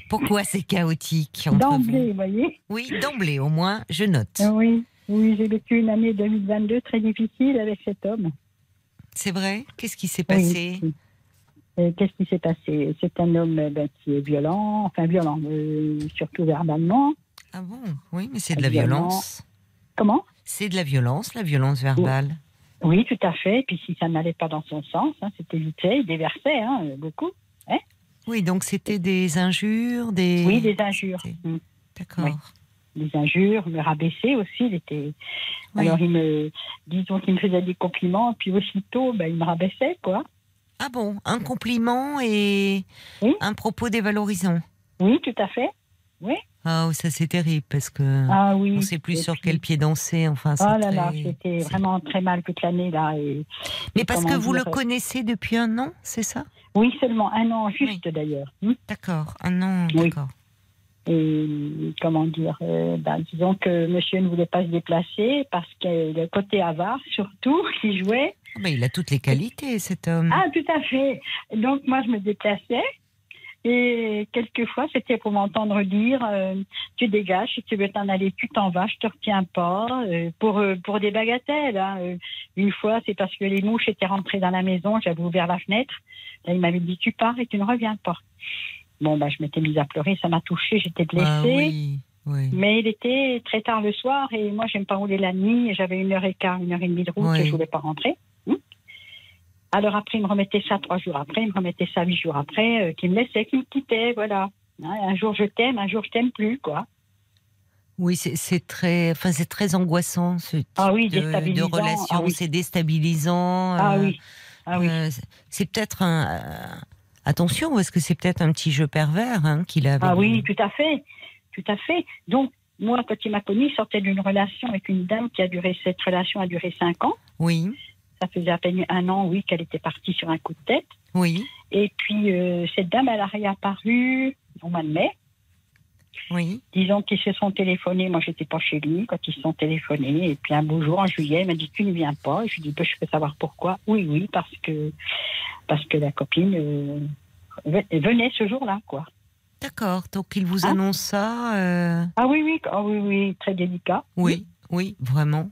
Pourquoi c'est chaotique D'emblée, vous voyez. Oui, d'emblée au moins, je note. Euh, oui, oui j'ai vécu une année 2022 très difficile avec cet homme. C'est vrai? Qu'est-ce qui s'est passé? Oui. Euh, Qu'est-ce qui s'est passé? C'est un homme euh, ben, qui est violent, enfin violent, euh, surtout verbalement. Ah bon? Oui, mais c'est de la violence. Comment? C'est de la violence, la violence verbale. Oui, tout à fait. Et puis si ça n'allait pas dans son sens, hein, c'était fait, il déversait hein, beaucoup. Oui, donc c'était des injures, des. Oui, des injures. Mm. D'accord. Oui. Des injures, me rabaisser aussi. Il était. Oui. Alors, il me, disons qu'il me faisait des compliments, puis aussitôt, ben, il me rabaissait, quoi. Ah bon, un compliment et Oui. un propos dévalorisant. Oui, tout à fait. Ah, ça c'est terrible parce que Ah oui. on sait plus Et sur puis- quel pied danser. Enfin, Oh là là, très- c'était vraiment très mal toute l'année, là. Et... Mais parce que vous le dire, connaissez depuis un an, c'est ça? Oui, seulement un an, juste d'ailleurs. Hmm. D'accord, un an, Oui. d'accord. Et comment dire, euh, ben, disons que monsieur ne voulait pas se déplacer parce que le côté avare, surtout, (laughs) qui jouait. Ah, bah, il a toutes les qualités, cet homme. Ah, tout à fait. Donc, moi, je me déplaçais. Et quelquefois, c'était pour m'entendre dire euh, Tu dégages, si tu veux t'en aller, tu t'en vas, je te retiens pas. euh, pour, euh, pour des bagatelles. hein. Une fois, c'est parce que les mouches étaient rentrées dans la maison, j'avais ouvert la fenêtre. Là, il m'avait dit Tu pars et tu ne reviens pas. Bon, bah, je m'étais mise à pleurer, ça m'a touchée, j'étais blessée. Ah oui, oui. Mais il était très tard le soir et moi, j'aime pas rouler la nuit. J'avais une heure et quart, une heure et demie de route et je voulais pas rentrer. Alors après, il me remettait ça trois jours après, il me remettait ça huit jours après, euh, qui me laissait, qui me quittait, voilà. Hein, un jour je t'aime, un jour je t'aime plus, quoi. Oui, c'est- très, enfin, c'est très angoissant ce type Ah oui, de, de relation. ah oui. C'est déstabilisant. Ah euh, oui, ah oui. euh, c'est peut-être un. euh, attention, parce que c'est peut-être un petit jeu pervers hein, qu'il a. avec Ah oui, tout à fait, tout à fait. Donc, moi, quand il m'a connu, il sortait d'une relation avec une dame qui a duré, cette relation a duré cinq ans. Oui, Ça faisait à peine un an, oui, qu'elle était partie sur un coup de tête. oui, Et puis, euh, cette dame, elle a réapparu au mois de mai. oui. Disons qu'ils se sont téléphonés. Moi, j'étais pas chez lui quand ils se sont téléphonés. Et puis, un beau jour, en juillet, il m'a dit Tu ne viens pas. Et je lui ai dit Ben, Je peux savoir pourquoi. Oui, oui, parce que, parce que la copine euh, ve- venait ce jour-là, quoi. D'accord. Donc il vous Hein annonce ça. euh, Ah oui, oui, ah oui, oui, très délicat. Oui, oui, vraiment.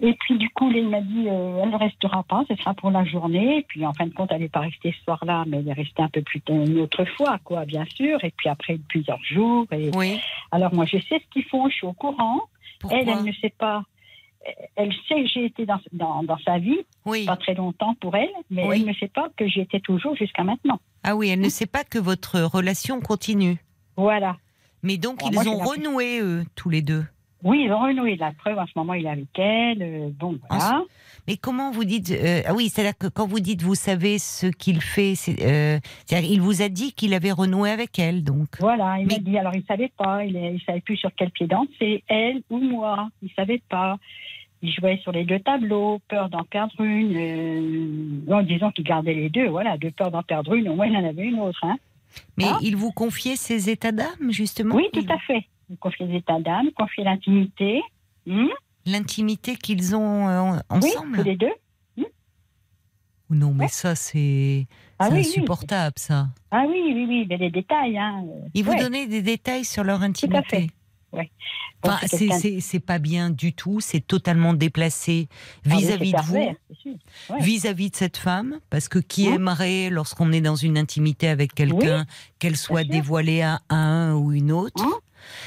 Et puis, du coup, il m'a dit euh, Elle ne restera pas, ce sera pour la journée. Et puis, en fin de compte, elle n'est pas restée ce soir-là, mais elle est restée un peu plus tard, une autre fois, quoi, bien sûr. Et puis, après, plusieurs jours. Et... Oui. Alors, moi, je sais ce qu'ils font, je suis au courant. Pourquoi Elle, elle ne sait pas. Elle sait que j'ai été dans, dans, dans sa vie, Oui. pas très longtemps pour elle, mais Oui. elle ne sait pas que j'y étais toujours jusqu'à maintenant. Ah oui, elle ne sait pas que votre relation continue. Voilà. Mais donc Alors, ils moi, ont renoué eux tous les deux. Oui, ils ont renoué. La preuve, en ce moment, il est avec elle. euh, bon, voilà. Mais comment vous dites euh, Ah oui, c'est-à-dire que quand vous dites vous savez ce qu'il fait, c'est, euh, c'est-à-dire il vous a dit qu'il avait renoué avec elle, donc. Voilà, il Mais- m'a dit, alors il savait pas, il, il savait plus sur quel pied danser, elle ou moi, il savait pas. Il jouait sur les deux tableaux, peur d'en perdre une. Bon, disons qu'il gardait les deux, voilà, de peur d'en perdre une, au moins il en avait une autre. Hein. Mais Ah. il vous confiait ses états d'âme justement? Oui, tout à fait. Les états d'âme, confiait l'intimité. Hmm? L'intimité qu'ils ont euh, oui, ensemble. tous les deux. Oui, Non, mais Ouais. ça, c'est Ah oui, oui. insupportable, ça. Ah oui, oui, oui, mais les détails. Hein. Ils vous donnaient des détails sur leur intimité. fait. Ouais. C'est pas bien du tout, c'est totalement déplacé Ah oui, vis-à-vis de vous. Ouais. vis-à-vis de cette femme, parce que qui Hein aimerait, lorsqu'on est dans une intimité avec quelqu'un, qu'elle soit dévoilée à un ou une autre Hein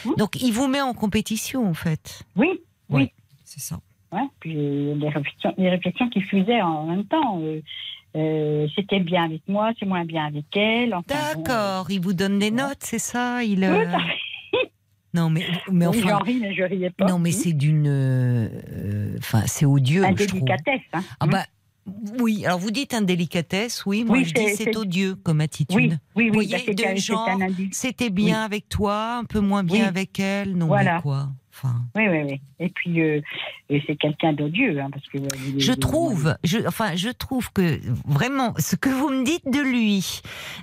Hein Donc, il vous met en compétition, en fait. Oui, oui. C'est ça. Ouais, puis euh, les réflexions, les réflexions qui fusaient en même temps. euh, euh, c'était bien avec moi, c'est moins bien avec elle. enfin, bon, D'accord, il vous donne des Ouais. notes, c'est ça il, euh. Non, mais, mais enfin. j'en ris, mais je riais pas. Non, mais c'est d'une. euh, Enfin, c'est odieux, je trouve. Indélicatesse. Hein. Ah bah, oui, alors vous dites indélicatesse, oui, moi Oui, je dis c'est- odieux comme attitude. oui, oui, oui. voyez, bah, de un- genre, un. C'était bien avec toi, un peu moins bien avec elle, non Voilà. mais quoi enfin, Oui, oui, oui. Et puis, euh, c'est quelqu'un d'odieux. Hein, parce que, euh, Je trouve, je, enfin, je trouve que vraiment, ce que vous me dites de lui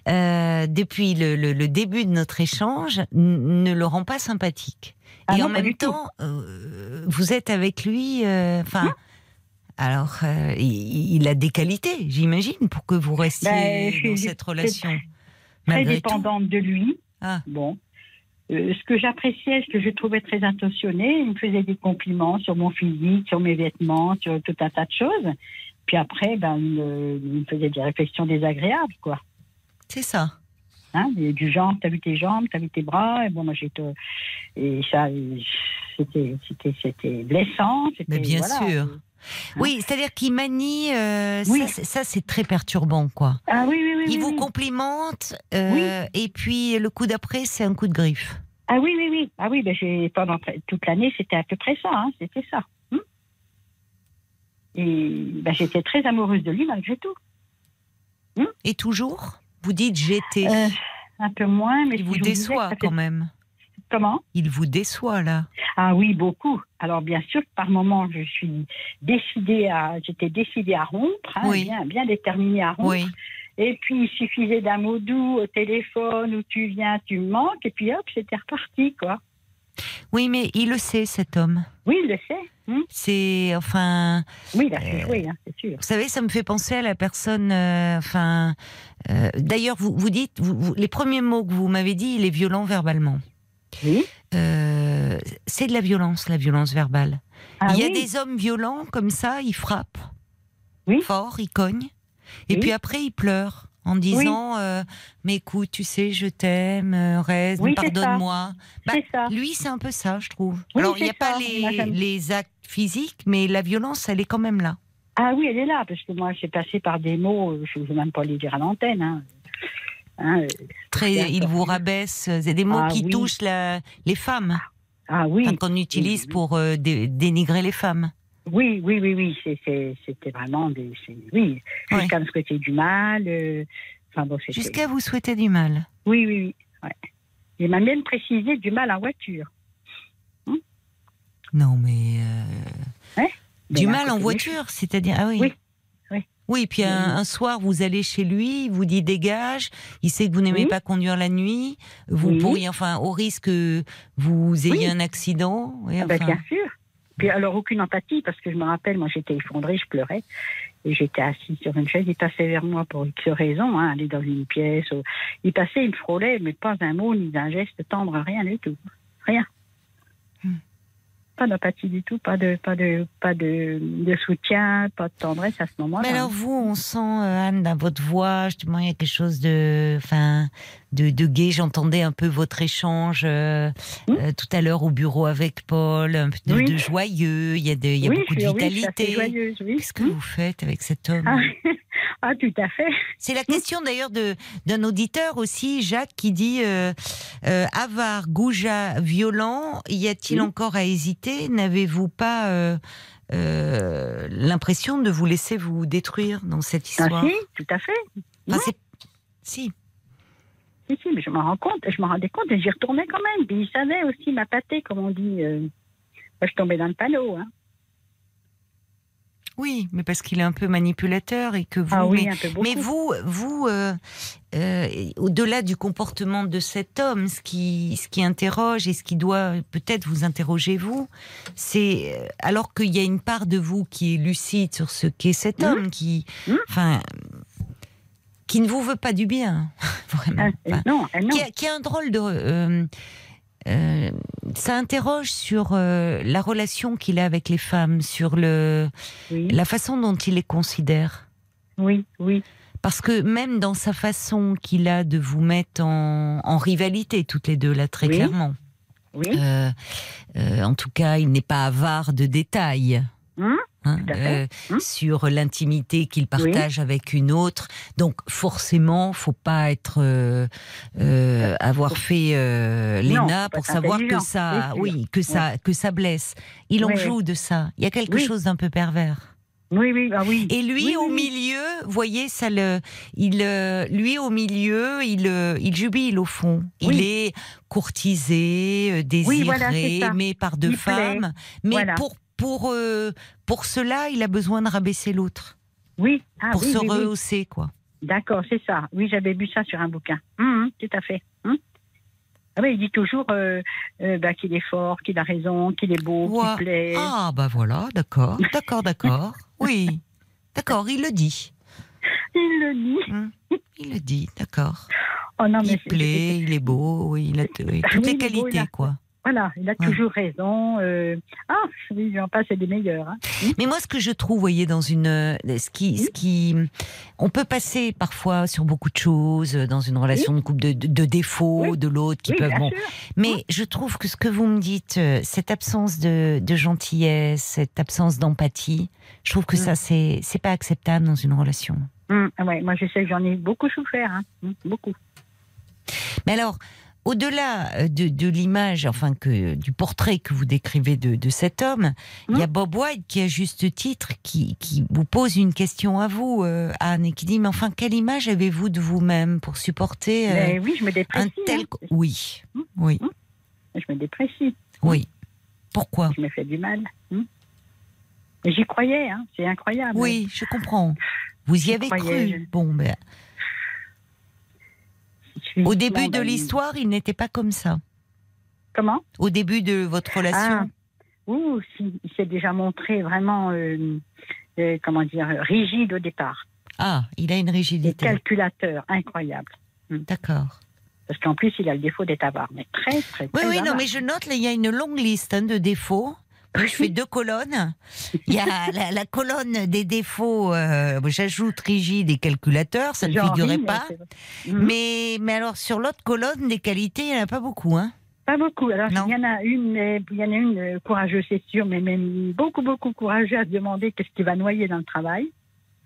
euh, depuis le, le- le début de notre échange ne le rend pas sympathique. Ah Et non, en même temps, vous êtes avec lui, enfin. alors, euh, il, il a des qualités, j'imagine, pour que vous restiez Ben, dans cette relation. très Malgré tout. dépendante de lui. Ah. Bon. Euh, ce que j'appréciais, ce que je trouvais très attentionné, il me faisait des compliments sur mon physique, sur mes vêtements, sur tout un tas de choses. Puis après, ben, il, me- il me faisait des réflexions désagréables, quoi. C'est ça. Hein, du genre, t'as vu tes jambes, t'as vu tes bras, et bon, moi j'étais. Et ça, c'était, blessant. Mais bien voilà. sûr. Oui, c'est-à-dire qu'il manie. euh, Oui. Ça, c'est- très perturbant, quoi. Ah oui, oui, oui. Il oui, vous oui. complimente, euh, et puis le coup d'après, c'est un coup de griffe. Ah oui, oui, oui. Ah oui, ben pendant toute l'année, c'était à peu près ça. Hein, c'était ça. Hum. Et ben, j'étais très amoureuse de lui malgré tout. Et toujours? Vous dites j'étais. Euh, un peu moins, mais Il vous déçoit quand même. Comment Il vous déçoit là. Ah oui, beaucoup. Alors bien sûr, par moment, je suis décidée à, j'étais décidée à rompre, hein, Oui. bien, bien déterminée à rompre. Oui. Et puis il suffisait d'un mot doux au téléphone où tu viens, tu me manques, et puis hop, c'était reparti, quoi. Oui, mais il le sait, cet homme. Oui, il le sait. Hum. C'est enfin. Oui, il a fait Euh, hein, c'est sûr. Vous savez, ça me fait penser à la personne. euh, Enfin, euh, d'ailleurs, vous, vous dites, vous- vous- les premiers mots que vous m'avez dit, il est violent verbalement. Oui. Euh, c'est de la violence, la violence verbale. Ah il y a oui. des hommes violents comme ça, ils frappent Oui. fort, ils cognent, et Oui. puis après ils pleurent en disant euh, mais écoute, tu sais, je t'aime, euh, reste, pardonne-moi. Bah. Lui, c'est un peu ça, je trouve. Alors, il n'y a pas les, actes physiques, mais la violence, elle est quand même là. Ah oui, elle est là, parce que moi, j'ai passé par des mots, je ne veux même pas les dire à l'antenne. Hein. Hein, Très, il vous rabaisse. C'est des mots Ah qui oui. touchent la- les femmes, ah oui, enfin, qu'on utilise oui. pour euh, dé- dénigrer les femmes. oui, oui, oui, oui, c'était vraiment des. Oui, jusqu'à me souhaiter du mal. euh, enfin bon, Jusqu'à vous souhaiter du mal. Oui, oui, oui. Ouais. Il m'a même précisé du mal en voiture. Non, mais. euh, Du mal en voiture, c'est-à-dire. Ah oui. Oui, puis un, un soir, vous allez chez lui, il vous dit dégage, il sait que vous n'aimez Oui. pas conduire la nuit, vous Oui. pourriez, enfin, au risque que vous ayez Oui. un accident. oui, Ah ben, bien sûr. Puis alors, aucune empathie, parce que je me rappelle, moi, j'étais effondrée, je pleurais. Et j'étais assise sur une chaise. Il passait vers moi pour X raison, hein, aller dans une pièce. ou- Il passait, il me frôlait, mais pas un mot, ni d'un geste tendre, rien du tout. Rien. Pas d'empathie du tout, pas de, pas de, pas de, de soutien, pas de tendresse à ce moment-là. Mais alors vous, on sent euh, Anne dans votre voix, justement, il y a quelque chose de, enfin, de, de gai. J'entendais un peu votre échange euh, Hmm. euh, tout à l'heure au bureau avec Paul, un peu de, Oui. de joyeux. Il y a, de- il y a oui, beaucoup de vitalité. Qu'est-ce que Hmm. vous faites avec cet homme? Ah, (laughs) ah, tout à fait. C'est la question d'ailleurs de d'un auditeur aussi, Jacques, qui dit euh, avare, goujat, violent. Y a-t-il encore à hésiter? N'avez-vous pas l'impression de vous laisser vous détruire dans cette Ah, histoire? si, tout à fait. Enfin, oui. c'est- Si. Si, si, mais je m'en rends compte, je me rendais compte et j'y retournais quand même. Puis il savait aussi m'appâter, comme on dit. euh, moi, je tombais dans le panneau. Hein. Oui, mais parce qu'il est un peu manipulateur et que vous. Ah oui, mais, un peu beaucoup. mais vous, vous, euh, euh, au-delà du comportement de cet homme, ce qui, ce qui interroge et ce qui doit peut-être vous interroger vous, c'est alors qu'il y a une part de vous qui est lucide sur ce qu'est cet Mmh. homme, qui, Mmh. Qui ne vous veut pas du bien, (laughs) vraiment. Ah, Enfin, non, ah, non. qui a, qui a un drôle de. euh, euh, ça interroge sur euh, la relation qu'il a avec les femmes, sur le, Oui, la façon dont il les considère. oui, oui. Parce que même dans sa façon qu'il a de vous mettre en, en rivalité, toutes les deux, là, très Oui. clairement. Oui, en tout cas, il n'est pas avare de détails. Hum, hein, euh, Hum. sur l'intimité qu'il partage avec une autre. Donc forcément, faut pas être euh, euh, avoir fait l'ENA pour savoir que ça, oui, que ça, que ça blesse. Il en joue de ça. Il y a quelque Oui. chose d'un peu pervers. oui, oui, ah oui. Et lui, Oui, au oui, milieu, vous voyez, ça le, il, lui au milieu, il, il jubile au fond. Il est courtisé, désiré, voilà, aimé par deux Il plaît. femmes. Mais Voilà. pour pour euh, pour cela, il a besoin de rabaisser l'autre Oui, ah, pour oui, se oui, oui. rehausser, quoi. D'accord, c'est ça. Oui, j'avais vu ça sur un bouquin. Hum, hum, tout à fait. Hum. Ah oui, il dit toujours euh, euh, bah, qu'il est fort, qu'il a raison, qu'il est beau, qu'il plaît. Ah bah voilà, d'accord, (laughs) d'accord, d'accord. Oui, d'accord, il le dit. Il le dit. Il le dit, d'accord. Oh Il plaît, il est beau, oui, il a (laughs) toutes Oui, les beau, qualités, il a- quoi. Voilà, il a Ouais. toujours raison. euh, Ah, oui, j'en passe, c'est des meilleurs. hein. Mais moi, ce que je trouve, vous voyez, dans une, euh, ce qui, ce qui, on peut passer parfois sur beaucoup de choses euh, dans une relation de couple, de, défauts Oui. de l'autre qui Oui, peuvent. Bon, mais je trouve que ce que vous me dites, cette absence de, de gentillesse, cette absence d'empathie, je trouve que Mm. ça, c'est, c'est pas acceptable dans une relation. Ah ouais, moi, je sais que j'en ai beaucoup souffert. Hein. Beaucoup. Mais alors, au-delà euh, de, de l'image, enfin que du portrait que vous décrivez de, de cet homme, il y a Bob White qui, à juste titre, qui, qui vous pose une question à vous, euh, Anne, et qui dit mais enfin quelle image avez-vous de vous-même pour supporter euh, oui, je me un tel hein. oui, Mm. oui, Je me déprécie. oui. Pourquoi? Je me fais du mal. J'y croyais, hein. c'est incroyable. Oui, je comprends. Vous y avez croyais, cru. je- Bon, ben, suis au début de l'histoire, il n'était pas comme ça. Comment? Au début de votre relation. Ah, ouh, si, il s'est déjà montré vraiment, euh, euh, comment dire, rigide au départ. Ah, il a une Et rigidité. calculateur, incroyable. D'accord. Parce qu'en plus, il a le défaut d'être avare. Mais très, très, Oui, très oui, non, avare. mais je note, là, il y a une longue liste hein, de défauts. Moi, je fais deux colonnes. Il y a (laughs) la, la colonne des défauts, euh, j'ajoute rigide et calculateur, ça ne figurait pas. Mhm. Mais, mais alors, sur l'autre colonne des qualités, il n'y en a pas beaucoup. Hein. Pas beaucoup. Alors, Non. il y en a une, il y en a une euh, courageuse, c'est sûr, mais même beaucoup, beaucoup courageuse à se demander qu'est-ce qui va noyer dans le travail.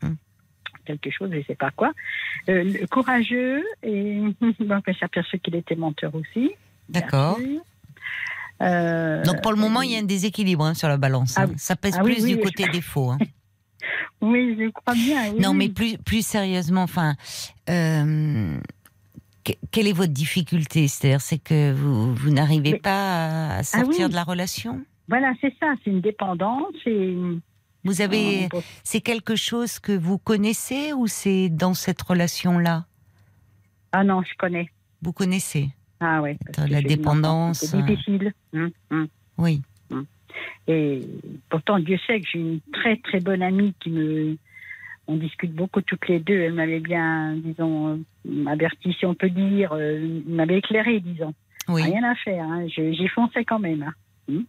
Hum. Quelque chose, je ne sais pas quoi. Euh, courageux, et donc, on s'est aperçu qu'il était menteur aussi. D'accord. Euh, Donc, pour le moment, il y a un déséquilibre hein, sur la balance. Ah hein. oui. Ça pèse Ah plus oui, du je- côté défaut. Hein. (laughs) Oui, je crois bien. oui, Non, mais plus, plus sérieusement, enfin, euh, que- quelle est votre difficulté? C'est-à-dire, c'est que vous, vous n'arrivez Mais- pas à sortir oui. de la relation? Voilà, c'est ça. C'est une dépendance. Et, Vous avez, c'est quelque chose que vous connaissez ou c'est dans cette relation-là? Ah non, je connais. Vous connaissez? Ah ouais. parce la dépendance, qui était difficile. Hum, hum. Oui. Et pourtant, Dieu sait que j'ai une très très bonne amie qui me. On discute beaucoup toutes les deux. Elle m'avait bien, disons, euh, averti, si on peut dire, euh, m'avait éclairé, disons. Oui. Rien à faire. hein. J'y fonçais quand même. hein.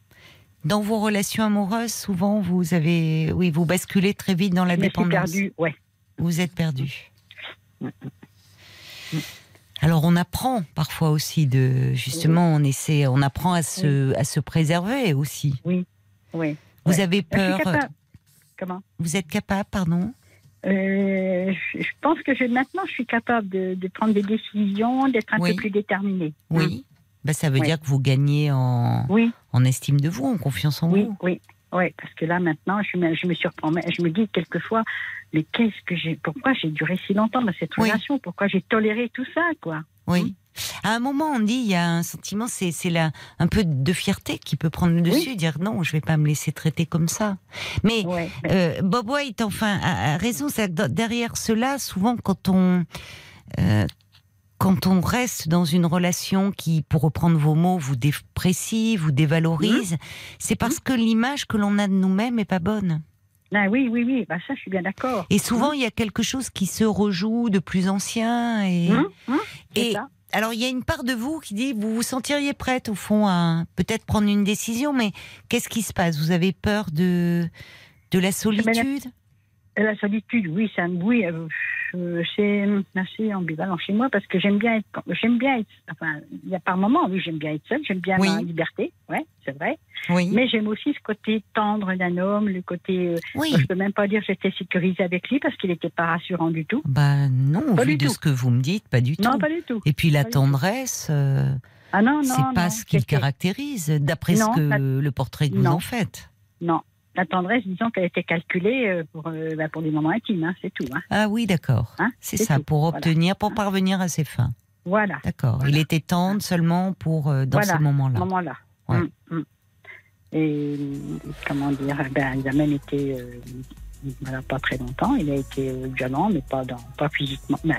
Dans vos relations amoureuses, souvent, vous avez, oui, vous basculez très vite dans la je dépendance. perdue. Ouais. Vous êtes perdu. Alors on apprend parfois aussi de justement on essaie on apprend à se à se préserver aussi. Oui. Vous Ouais. avez peur capable. Comment? Vous êtes capable pardon? Euh, je, pense que je, maintenant, je suis capable de, de prendre des décisions, d'être un Oui. peu plus déterminée. Oui. Bah, ça veut dire que vous gagnez en, Oui, en estime de vous, en confiance en oui, vous. oui. Oui, parce que là, maintenant, je me, je me surprends. Je me dis quelquefois, mais qu'est-ce que j'ai. Pourquoi j'ai duré si longtemps dans cette Oui. relation? Pourquoi j'ai toléré tout ça, quoi? Oui. Mm. À un moment, on dit, il y a un sentiment, c'est un peu de fierté qui peut prendre le dessus, dire non, je vais pas me laisser traiter comme ça. Mais Ouais. euh, Bob White, enfin, a, a raison. derrière cela, souvent, quand on euh, quand on reste dans une relation qui, pour reprendre vos mots, vous déprécie, vous dévalorise, c'est parce que l'image que l'on a de nous-mêmes est pas bonne. Ah, oui, oui, oui. Bah, ça, je suis bien d'accord. Et souvent, il y a quelque chose qui se rejoue de plus ancien. Et, c'est et ça. alors, il y a une part de vous qui dit, vous vous sentiriez prête, au fond, à peut-être prendre une décision, mais qu'est-ce qui se passe? Vous avez peur de, de la solitude? Et La solitude, oui, ça, oui, euh, euh, c'est assez ambivalent chez moi parce que j'aime bien être, j'aime bien être, enfin, il y a par moments, oui, j'aime bien être seule, j'aime bien Oui. ma liberté, ouais, c'est vrai. Oui. Mais j'aime aussi ce côté tendre d'un homme, le côté, euh, oui. je peux même pas dire que j'étais sécurisée avec lui parce qu'il n'était pas rassurant du tout. Bah non, Pas vu de tout. ce que vous me dites, pas du Non, tout. pas du tout. Et puis la Pas tendresse, euh, Ah non, non, c'est pas non, ce qu'il caractérise, d'après ce Non, que la- le portrait que vous Non. en faites. Non, la tendresse, disons qu'elle était calculée euh, pour, euh, bah, pour les moments intimes, hein, c'est tout. Hein. Ah oui, d'accord. Hein, c'est ça, tout. pour Voilà. obtenir, pour parvenir à ses fins. Voilà, D'accord. Voilà. Il était tendre seulement pour euh, dans Voilà, ces moments-là. moment-là. Ouais. Hum, hum. Et comment dire, ben, il a même été, euh, voilà, pas très longtemps, il a été euh, violent, mais pas, dans, pas physiquement. Ben,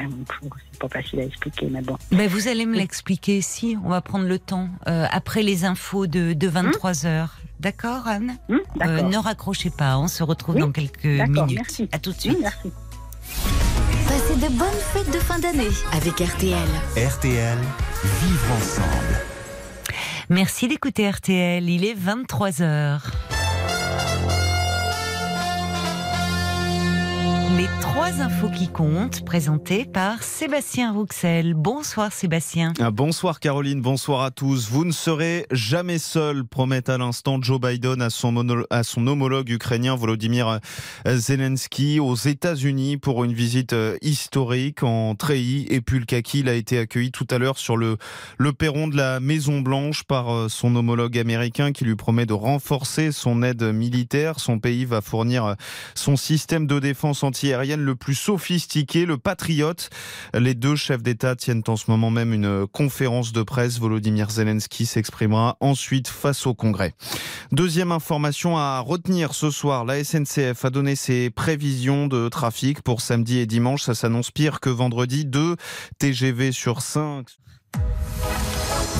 c'est pas facile à expliquer, mais bon. Ben, vous allez me l'expliquer si on va prendre le temps euh, après les infos de, de 23 heures. D'accord, Anne? Hum, Euh, D'accord. Ne raccrochez pas, on se retrouve Oui, dans quelques d'accord, minutes. merci. À tout de suite. merci. Passez de bonnes fêtes de fin d'année avec RTL. RTL, vivre ensemble. Merci d'écouter RTL, il est 23h. Les trois infos qui comptent, présentées par Sébastien Rouxel. Bonsoir Sébastien. Ah, Bonsoir Caroline, bonsoir à tous. Vous ne serez jamais seul, promet à l'instant Joe Biden à son, homologue ukrainien Volodymyr Zelensky aux États-Unis pour une visite euh, historique en treillis et pull kaki. Il a été accueilli tout à l'heure sur le, le perron de la Maison Blanche par euh, son homologue américain qui lui promet de renforcer son aide militaire. Son pays va fournir euh, son système de défense antiaérienne le plus sophistiqué, le Patriot. Les deux chefs d'État tiennent en ce moment même une conférence de presse. Volodymyr Zelensky s'exprimera ensuite face au Congrès. Deuxième information à retenir ce soir, la SNCF a donné ses prévisions de trafic pour samedi et dimanche. Ça s'annonce pire que vendredi. Deux TGV sur 5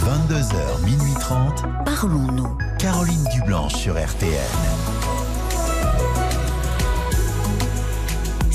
22h, minuit 30. Parlons-nous. Caroline Dublanche sur RTL.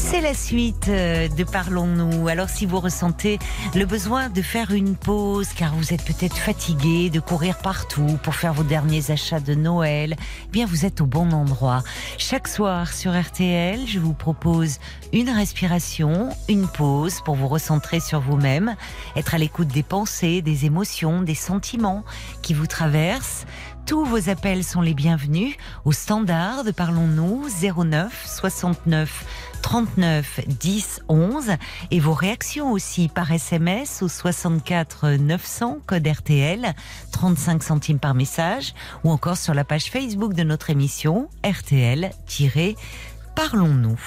C'est la suite euh, de Parlons-nous. Alors si vous ressentez le besoin de faire une pause, car vous êtes peut-être fatigué de courir partout pour faire vos derniers achats de Noël, eh bien vous êtes au bon endroit. Chaque soir sur RTL, je vous propose une respiration, une pause pour vous recentrer sur vous-même, être à l'écoute des pensées, des émotions, des sentiments qui vous traversent. Tous vos appels sont les bienvenus au standard de Parlons-nous 09 69 39 10 11 et vos réactions aussi par SMS au 64 900 code RTL 35 centimes par message ou encore sur la page Facebook de notre émission RTL-Parlons-nous.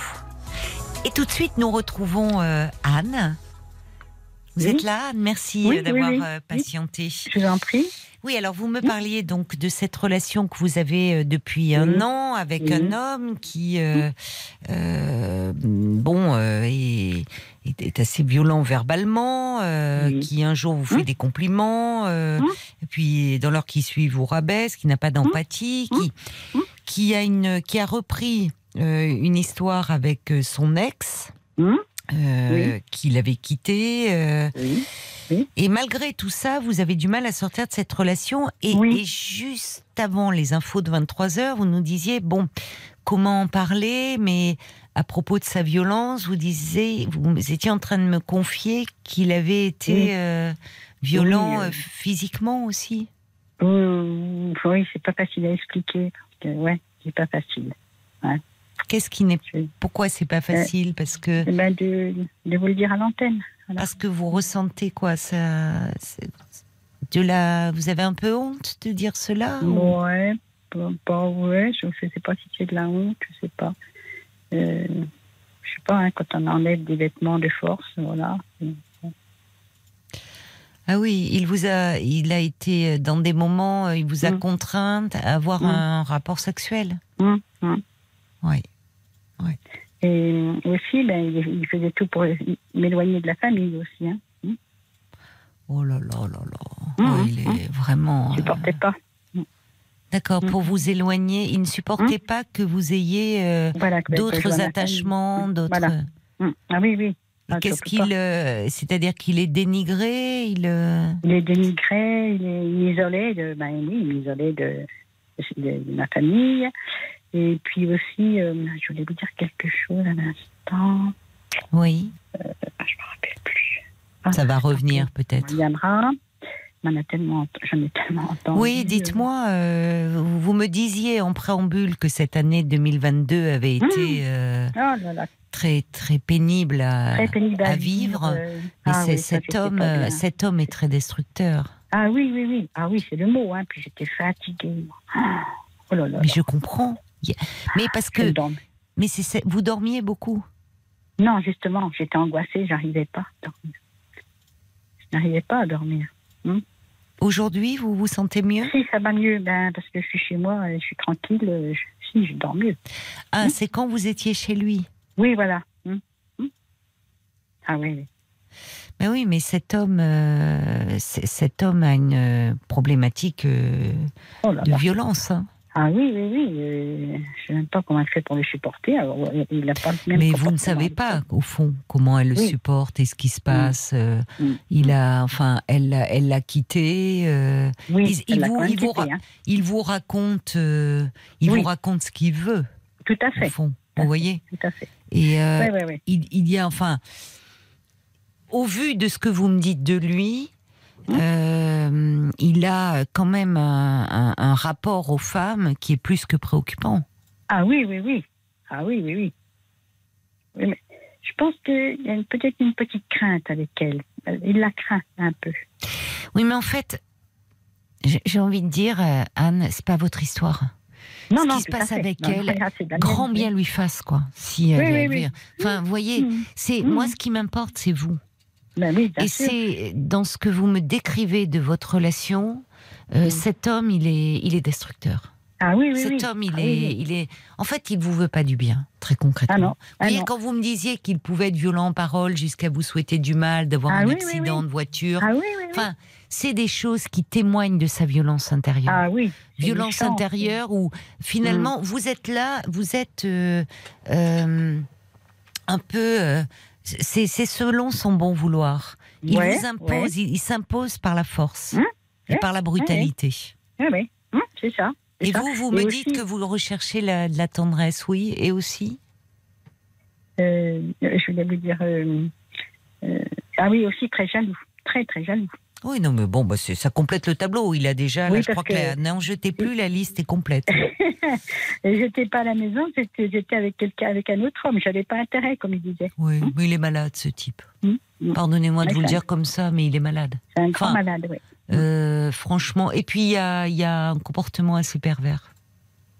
Et tout de suite nous retrouvons euh, Anne. Vous Oui. êtes là. Merci Oui, euh, d'avoir oui, euh, patienté. Je vous en prie. Oui, alors vous me parliez donc de cette relation que vous avez euh, depuis un an avec un homme qui, euh, euh, bon, euh, est, assez violent verbalement, qui un jour vous fait des compliments, et puis dans l'heure qui suit vous rabaisse, qui n'a pas d'empathie, qui, qui a une, qui a repris une histoire avec son ex. Euh, qu'il avait quitté, euh, Oui. et malgré tout ça, vous avez du mal à sortir de cette relation. Et, juste avant les infos de 23 heures, vous nous disiez, bon, comment en parler, mais à propos de sa violence, vous disiez, vous étiez en train de me confier qu'il avait été euh, violent physiquement aussi. Euh, oui, c'est pas facile à expliquer. Ouais, c'est pas facile. Qu'est-ce qui n'est, pourquoi c'est pas facile? Parce que, ben, de, de vous le dire à l'antenne. Voilà. parce que vous ressentez quoi? Ça, de la, vous avez un peu honte de dire cela ou- Ouais, pas- ouais, je ne sais pas si c'est de la honte, je sais pas. Euh, je sais pas, hein, quand on enlève des vêtements de force, voilà. Ah oui, il vous a, il a été dans des moments, euh, il vous a Mm. contrainte à avoir Mm. un rapport sexuel. Hum, hum. Oui. Et euh, aussi, ben, il, il faisait tout pour m'éloigner de la famille aussi. Hein. Oh là là là là. Mm, Ouais, il est vraiment. Je euh, supportais pas. D'accord, pour vous éloigner, il ne supportait pas que vous ayez euh, Voilà, d'autres attachements, d'autres. Voilà. Hum. Ah oui, oui. Ah, Qu'est-ce qu'il, euh, c'est-à-dire qu'il est dénigré, il. euh, Il est dénigré, il est isolé de, ben il est isolé de, de, de ma famille. Et puis aussi, euh, je voulais vous dire quelque chose à l'instant. Oui, Ah, je me rappelle plus. Ah, ça va revenir peut-être. reviendra. J'en ai tellement, ent- j'en ai tellement entendu. Oui, dites-moi, euh, vous me disiez en préambule que cette année 2022 avait été euh, euh, Oh là là, très très pénible à, très pénible à, à vivre. euh. Mais Ah oui, cet homme, euh, cet homme est très destructeur. Ah oui, oui, oui. Ah oui, c'est le mot. Hein. Puis j'étais fatiguée. moi. Oh là là. Mais je comprends. Mais parce que, mais vous dormiez beaucoup? Non, justement, j'étais angoissée, j'arrivais pas à dormir. Je n'arrivais pas à dormir. Aujourd'hui, vous vous sentez mieux? Si, ça va mieux, ben, parce que je suis chez moi, et je suis tranquille, euh, je- si, je dors mieux. Ah, c'est quand vous étiez chez lui? Oui, voilà. Hum. Ah oui. Mais oui, mais cet homme, euh, cet homme a une euh, problématique euh, Oh là de là. violence. hein. Ah oui, oui, oui. euh, je ne sais même pas comment elle fait pour le supporter. Alors, euh, il n'a pas le même Mais vous ne savez pas, au fond, comment elle le Oui. supporte et ce qui se passe. euh, Mm. Il a, enfin, elle, l'a- elle l'a quitté. euh, Oui, il- vous- il vous quitté, hein. il vous raconte, euh, il Oui. vous raconte ce qu'il veut, Tout à au fait, fond. à Vous voyez tout à fait. Et Oui, oui, oui. il, il y a, enfin, au vu de ce que vous me dites de lui. Euh, il a quand même un, un- un rapport aux femmes qui est plus que préoccupant. Ah oui, oui, oui. Ah oui, oui, oui. Oui, mais je pense qu'il y a peut-être une petite crainte avec elle. Il la craint un peu. Oui, mais en fait, j'ai envie de dire, euh, Anne, c'est pas votre histoire. Non, Ce non, qui se passe avec Non, elle, Grand bien lui fasse, quoi. Si elle Oui, oui, oui. Enfin, vous voyez, Mm. c'est Mm. moi ce qui m'importe, c'est vous. Ben oui, bien Et c'est dans ce que vous me décrivez de votre relation, euh, Mm. cet homme, il est, il est destructeur. Ah oui, oui, Cet oui. homme, il Ah est, il est, en fait, il vous veut pas du bien, très concrètement. Ah non, Vous ah voyez, non. quand vous me disiez qu'il pouvait être violent en parole jusqu'à vous souhaiter du mal, d'avoir Ah un accident de voiture, Ah oui, oui, enfin, c'est des choses qui témoignent de sa violence intérieure. Ah oui. violence méchant. intérieure où finalement vous êtes là, vous êtes euh, euh, un peu. Euh, c'est selon son bon vouloir. Il Ouais, vous impose, il, il s'impose par la force Hum, et ouais, par la brutalité. Oui, oui. Hum, c'est ça. Et ça. vous, vous Et me aussi, dites que vous recherchez la, de la tendresse, oui, et aussi. euh, je voulais vous dire. euh, euh, ah oui, aussi très jaloux. Très, très jaloux. Oui, non, mais bon, bah, ça complète le tableau. Il a déjà, là, je crois que, la- que- n'en jetez plus, la liste est complète. (laughs) J'étais pas à la maison, j'étais avec quelqu'un, avec un autre homme. J'avais pas intérêt, comme il disait. Oui, mais il est malade, ce type. Hum, hum. Pardonnez-moi de vous le dire comme ça, mais il est malade. C'est un grand Enfin, malade, oui. Euh, franchement, et puis il y a, il y a un comportement assez pervers.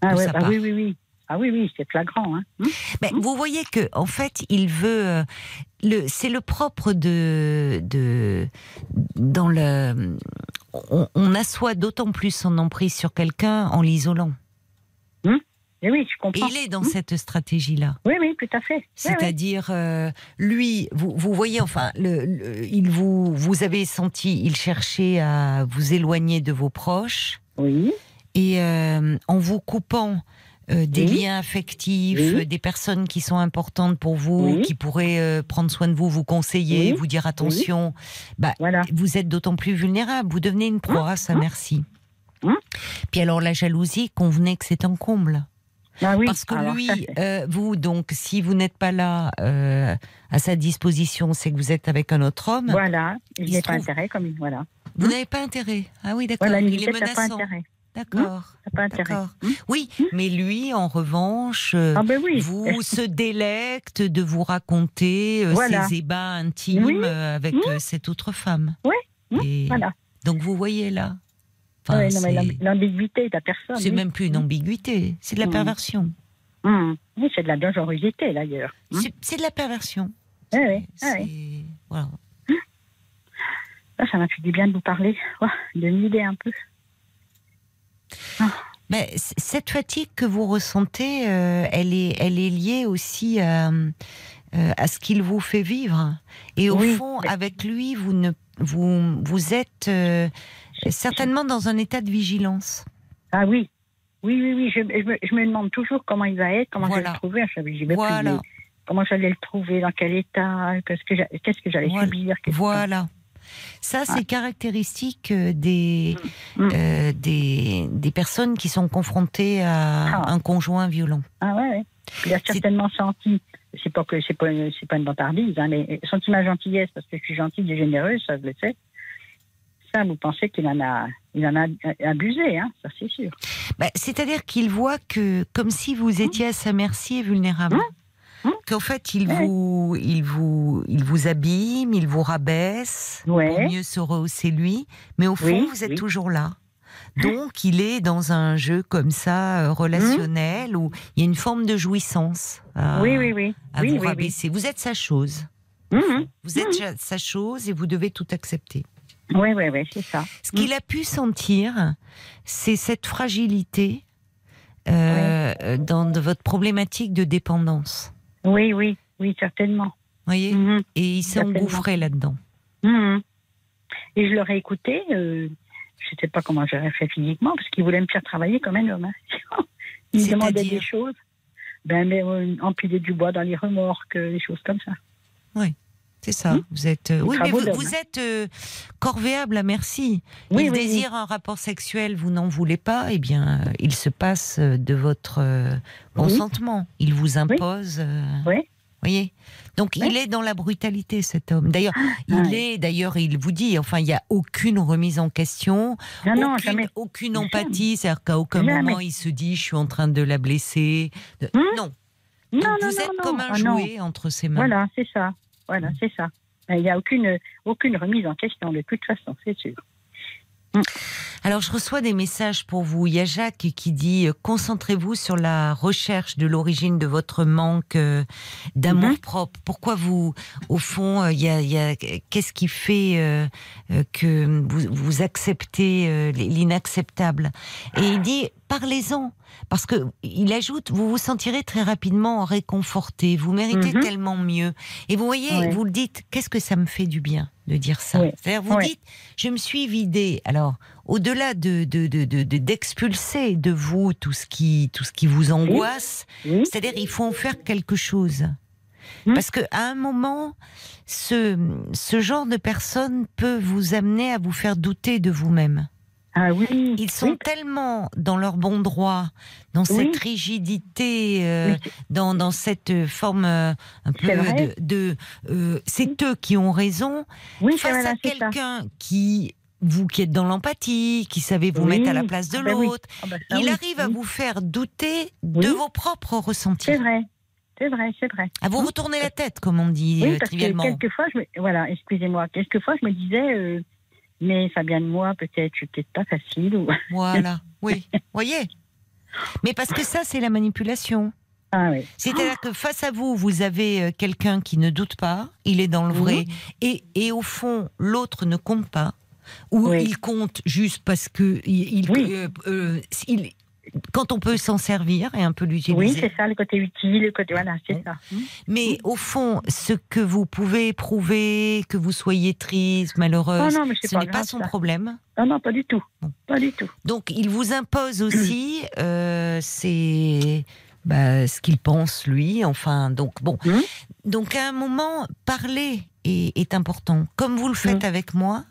Ah ouais, bah oui, oui, oui. Ah oui, oui, c'est flagrant. Hein. Hum, Mais vous voyez que en fait, il veut. euh, le, c'est le propre de, de dans le. On, on assoit d'autant plus son emprise sur quelqu'un en l'isolant. Et oui, je Et comprends. il est dans cette stratégie-là. Oui, oui, tout à fait. C'est-à-dire, euh, lui, vous, vous voyez, enfin, le, le- il vous, vous avez senti, il cherchait à vous éloigner de vos proches. Oui, Et euh, en vous coupant euh, des Oui. liens affectifs, Oui. euh, des personnes qui sont importantes pour vous, Oui. qui pourraient euh, prendre soin de vous, vous conseiller, vous dire attention, bah, voilà. vous êtes d'autant plus vulnérable. Vous devenez une proie à sa merci. Hum. Puis alors la jalousie, convenez que c'est un comble. Ah oui, Parce que alors lui, ça, (laughs) euh, vous, donc, si vous n'êtes pas là euh, à sa disposition, c'est que vous êtes avec un autre homme. voilà, il il n'est pas trouve- intérêt comme il. Voilà. Vous n'avez pas intérêt. Ah oui, d'accord. Voilà, il est n'a pas menaçant. intérêt. D'accord. Intérêt. D'accord. Hum. Oui, mais lui, en revanche, euh, Ah ben oui. vous (laughs) se délecte de vous raconter euh, Voilà. ses ébats intimes Oui. euh, avec Mmh. cette autre femme. Oui. Mmh. Et Voilà. donc vous voyez là. Enfin, Ouais, non, mais c'est- l'ambi- L'ambiguïté de la personne. c'est oui. même plus une ambiguïté, c'est de la Mmh. perversion. Oui, c'est de la dangerosité d'ailleurs. C'est- C'est de la perversion. Oui, oui. C'est- oui. voilà. Ça, ça m'a fait du bien de vous parler, ouais, de m'aider un peu. Mais c- cette fatigue que vous ressentez, euh, elle, est, elle est liée aussi à, euh, à ce qu'il vous fait vivre. Et au Oui, fond, mais- avec lui, vous, ne, vous, vous êtes euh, certainement dans un état de vigilance. Ah oui, oui, oui, oui. Je, je me, je me demande toujours comment il va être, comment je vais Voilà. le trouver. Je vais plus, Voilà. mais comment j'allais le trouver, dans quel état, qu'est-ce que j'allais Voilà. subir. Voilà. Ça, c'est caractéristique euh, des, Mm. euh, des, des personnes qui sont confrontées à Ah. un conjoint violent. Ah ouais, ouais. Il a certainement senti. C'est pas que c'est pas une vantardise, hein, mais senti ma gentillesse parce que je suis gentille et généreuse, ça je le sais. Ça, vous pensez qu'il en a, il en a abusé, hein, ça c'est sûr. Bah, C'est-à-dire qu'il voit que, comme si vous étiez à sa merci et vulnérable. Hum. Hum. Qu'en fait, il Ouais. vous, il, vous, il vous abîme, il vous rabaisse Ouais. pour mieux se rehausser lui. Mais au fond, Oui, vous êtes oui. toujours là. Donc, il est dans un jeu comme ça, euh, relationnel, où il y a une forme de jouissance à, oui, oui, oui. à oui, vous rabaisser. Vous êtes sa chose. Mhm. Vous êtes sa- sa chose et vous devez tout accepter. Oui, oui, oui, c'est ça. Ce qu'il a pu sentir, c'est cette fragilité euh, dans de votre problématique de dépendance. Oui, oui, oui, certainement. voyez Mhm. Et il s'est engouffré là-dedans. Mhm. Et je l'aurais écouté, euh, je ne sais pas comment j'aurais fait physiquement, parce qu'il voulait me faire travailler comme un homme. hein. (laughs) il me demandait C'est-à-dire? des choses. Ben, mais euh, empiler du bois dans les remorques, euh, des choses comme ça. C'est ça. Mhm. Vous êtes. euh, oui, mais vous, êtes euh, corvéable à merci. Oui, il oui, désire un rapport sexuel, vous n'en voulez pas, eh bien, euh, il se passe de votre consentement. Il vous impose. Oui. voyez Donc il est dans la brutalité, cet homme. D'ailleurs, il ouais. est, d'ailleurs, il vous dit, enfin, il n'y a aucune remise en question, Non, non, aucune, jamais. aucune empathie, c'est-à-dire qu'à aucun Jamais. moment il se dit, je suis en train de la blesser. De- Hum non. Non, non, vous non, êtes non. comme un Ah, non. jouet entre ses mains. Voilà, c'est ça. Voilà, c'est ça. Il n'y a aucune, aucune remise en question, de toute façon, c'est sûr. Alors, je reçois des messages pour vous. Il y a Jacques qui dit euh, concentrez-vous sur la recherche de l'origine de votre manque euh, d'amour Mhm. propre. Pourquoi vous, au fond, euh, il y a, qu'est-ce qui fait que vous, vous acceptez l'inacceptable? Et il dit parlez-en. Parce que il ajoute, vous vous sentirez très rapidement réconforté. Vous méritez Mhm. tellement mieux. Et vous voyez, vous le dites. Qu'est-ce que ça me fait du bien de dire ça? C'est-à-dire, vous dites, je me suis vidée. Alors, au-delà de de- de- de- de- d'expulser de, vous tout ce qui tout ce qui vous angoisse, c'est-à-dire il faut en faire quelque chose. Hmm. Parce que à un moment, ce ce genre de personne peut vous amener à vous faire douter de vous-même. Ah oui. Ils sont oui, tellement dans leur bon droit, dans Oui. cette rigidité, euh, oui, dans, dans cette forme euh, un peu de, de euh, c'est eux qui ont raison. Face à quelqu'un qui vous qui êtes dans l'empathie, qui savez vous mettre à la place de Ah ben oui. l'autre, Ah bah ça, il arrive à vous faire douter de vos propres ressentis, C'est vrai, c'est vrai, c'est vrai. à vous retourner la tête, comme on dit Oui, parce que trivialement. quelquefois, je me... voilà, excusez-moi, quelquefois je me disais, mais Fabienne, moi, peut-être, je suis peut-être pas facile. Ou... (laughs) Voilà, oui, voyez. Mais parce que ça, c'est la manipulation. Ah oui. C'est-à-dire que face à vous, vous avez euh, quelqu'un qui ne doute pas, il est dans le vrai, et, et au fond, l'autre ne compte pas, ou Oui. il compte juste parce que il, il- Oui. euh, euh, il- quand on peut s'en servir et un peu l'utiliser. Oui, c'est ça, le côté utile, le côté. Voilà, c'est ça. Mais au fond, ce que vous pouvez éprouver, que vous soyez triste, malheureuse, Oh non, ce n'est pas son ça. problème. Non, non, pas du tout. Bon. Pas du tout. Donc, il vous impose aussi, euh, c'est bah, ce qu'il pense lui. Enfin, donc bon. Mhm. Donc, à un moment, parler est, est important, comme vous le faites Mhm. avec moi.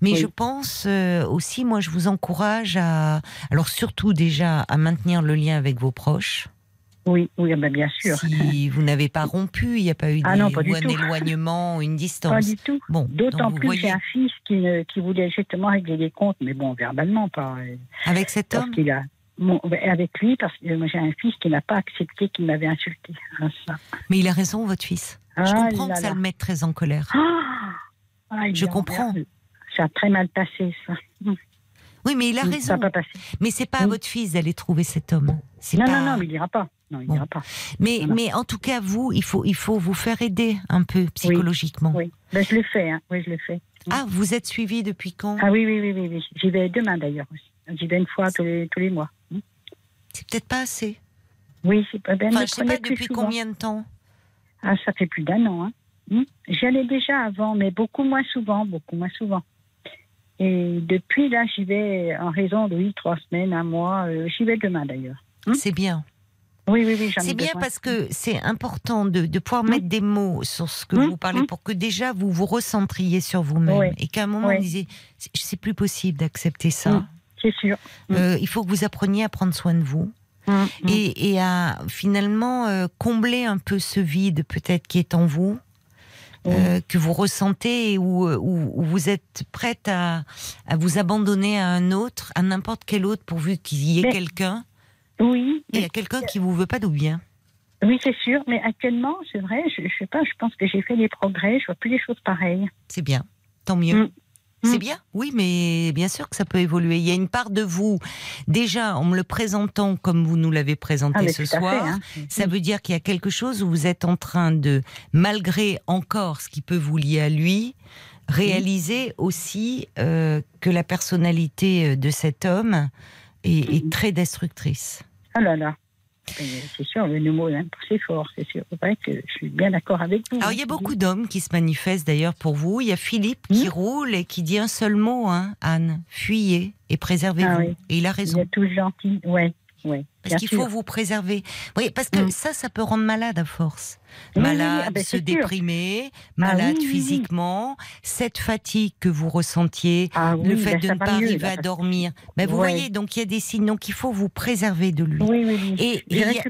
Mais Oui. je pense euh, aussi, moi, je vous encourage à, alors surtout déjà à maintenir le lien avec vos proches. Oui, oui, ah ben, bien sûr. Si vous n'avez pas rompu, il n'y a pas eu Ah non, pas du un tout. éloignement, une Pas distance. du tout. Bon, D'autant plus que j'ai voyez, un fils qui, ne- qui voulait justement régler les comptes, mais bon, verbalement, pas. euh, avec cet homme, qu'il a. Mon- ben, avec lui, parce que moi j'ai un fils qui n'a pas accepté qu'il m'avait insulté. Ça. mais il a raison, votre fils. Je comprends là que ça là. le mette très en colère. Ah Ah, Je comprends. Ça a très mal passé, ça. Oui, mais il a Ça raison. n'a pas passé. Mais c'est pas à Oui. votre fils d'aller trouver cet homme. Non, pas... non, non, mais il n'ira pas. Non, il Bon. pas. mais, non, non. mais en tout cas, vous, il faut, il faut vous faire aider un peu psychologiquement. Oui, ben, je le fais, hein. oui, je le fais. Ah, vous êtes suivi depuis quand? Ah oui, oui, oui, oui. oui. J'y vais demain d'ailleurs. J'y vais une fois tous les, tous les mois. C'est peut-être pas assez. Oui, c'est pas bien. Enfin, je sais pas depuis combien de temps. Ah, ça fait plus d'un an. Hein. Hmm. J'y allais déjà avant, mais beaucoup moins souvent, beaucoup moins souvent. Et depuis là, j'y vais en raison de oui, trois semaines, un mois. euh, j'y vais demain d'ailleurs. Hmm. C'est bien. Oui, oui, oui. C'est bien besoin. parce que c'est important de, de pouvoir mettre des mots sur ce que vous parlez pour que déjà vous vous recentriez sur vous-même et qu'à un moment Ouais. vous disiez c'est- plus possible d'accepter ça. C'est sûr. Euh, il faut que vous appreniez à prendre soin de vous Hmm, hmm. et, et à finalement euh, combler un peu ce vide peut-être qui est en vous. euh, que vous ressentez et où, euh, où, où vous êtes prête à, à vous abandonner à un autre, à n'importe quel autre, pourvu qu'il y ait Mais- quelqu'un, Oui, et à quelqu'un qui vous veut pas de bien. oui, c'est sûr. Mais actuellement, c'est vrai, je, je sais pas, je pense que j'ai fait des progrès. Je vois plus les choses pareilles. C'est bien, tant mieux. Mm. C'est Mm. bien, oui, mais bien sûr que ça peut évoluer. Il y a une part de vous, déjà en me le présentant comme vous nous l'avez présenté Ah, ce soir, fait, hein. ça veut dire qu'il y a quelque chose où vous êtes en train de, malgré encore ce qui peut vous lier à lui, réaliser aussi euh, que la personnalité euh, de cet homme est, est Mhm. très destructrice. Ah là là. C'est sûr, le mot est c'est fort, c'est sûr. C'est vrai que je suis bien d'accord avec vous. Alors il y a beaucoup d'hommes qui se manifestent d'ailleurs pour vous. Il y a Philippe qui Mhm. roule et qui dit un seul mot, hein, Anne, fuyez et préservez-vous. Ah oui. Et il a Vous raison. êtes tous gentils, ouais, ouais. Parce qu'il faut vous préserver. Oui, parce que Mm. ça, ça peut rendre malade à force. Oui, Malade, ah ben, se sûr. déprimer, Ah malade oui, oui, oui. physiquement, cette fatigue que vous ressentiez, Ah le oui, fait ben, de ne pas mieux, arriver à dormir. Mais vous voyez, donc il y a des signes. Donc il faut vous préserver de lui. Oui, oui, oui. Et il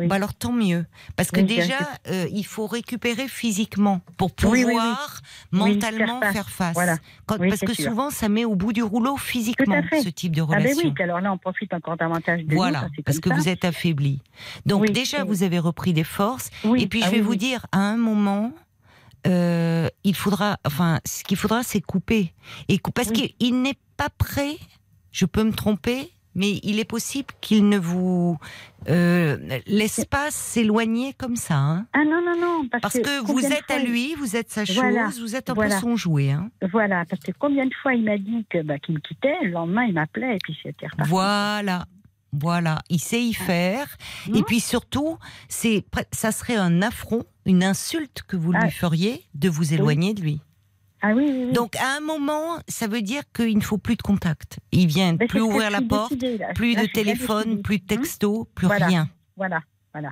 Oui. Bah alors tant mieux, parce que Oui, déjà euh, il faut récupérer physiquement pour pouvoir mentalement faire faire face. Voilà. Quand- parce que sûr. souvent ça met au bout du rouleau physiquement ce type de Ah relation. ben oui, alors là, on profite encore davantage de Voilà, nous, parce que vous êtes affaibli. Donc déjà, vous avez repris des forces. Et puis ah je vais vous dire, à un moment, euh, il faudra, enfin, ce qu'il faudra, c'est couper. Et parce Oui. qu'il n'est pas prêt. Je peux me tromper, mais il est possible qu'il ne vous euh, laisse pas s'éloigner comme ça. hein. Ah non, non, non. Parce, Parce que vous êtes à fois lui, vous êtes sa chose, Voilà, vous êtes un voilà. peu son jouet. hein. Voilà, parce que combien de fois il m'a dit que bah, qu'il me quittait, le lendemain il m'appelait et puis c'était reparti. Voilà. Voilà, il sait y faire. Et Mhm. puis surtout, c'est ça serait un affront, une insulte que vous lui Ah. feriez de vous éloigner de lui. Ah oui, oui, oui. Donc à un moment, ça veut dire qu'il ne faut plus de contact. Il vient Ben, plus ouvrir la porte, là. plus Là, de téléphone, plus de Hum, texto, plus Voilà. rien. Voilà, voilà.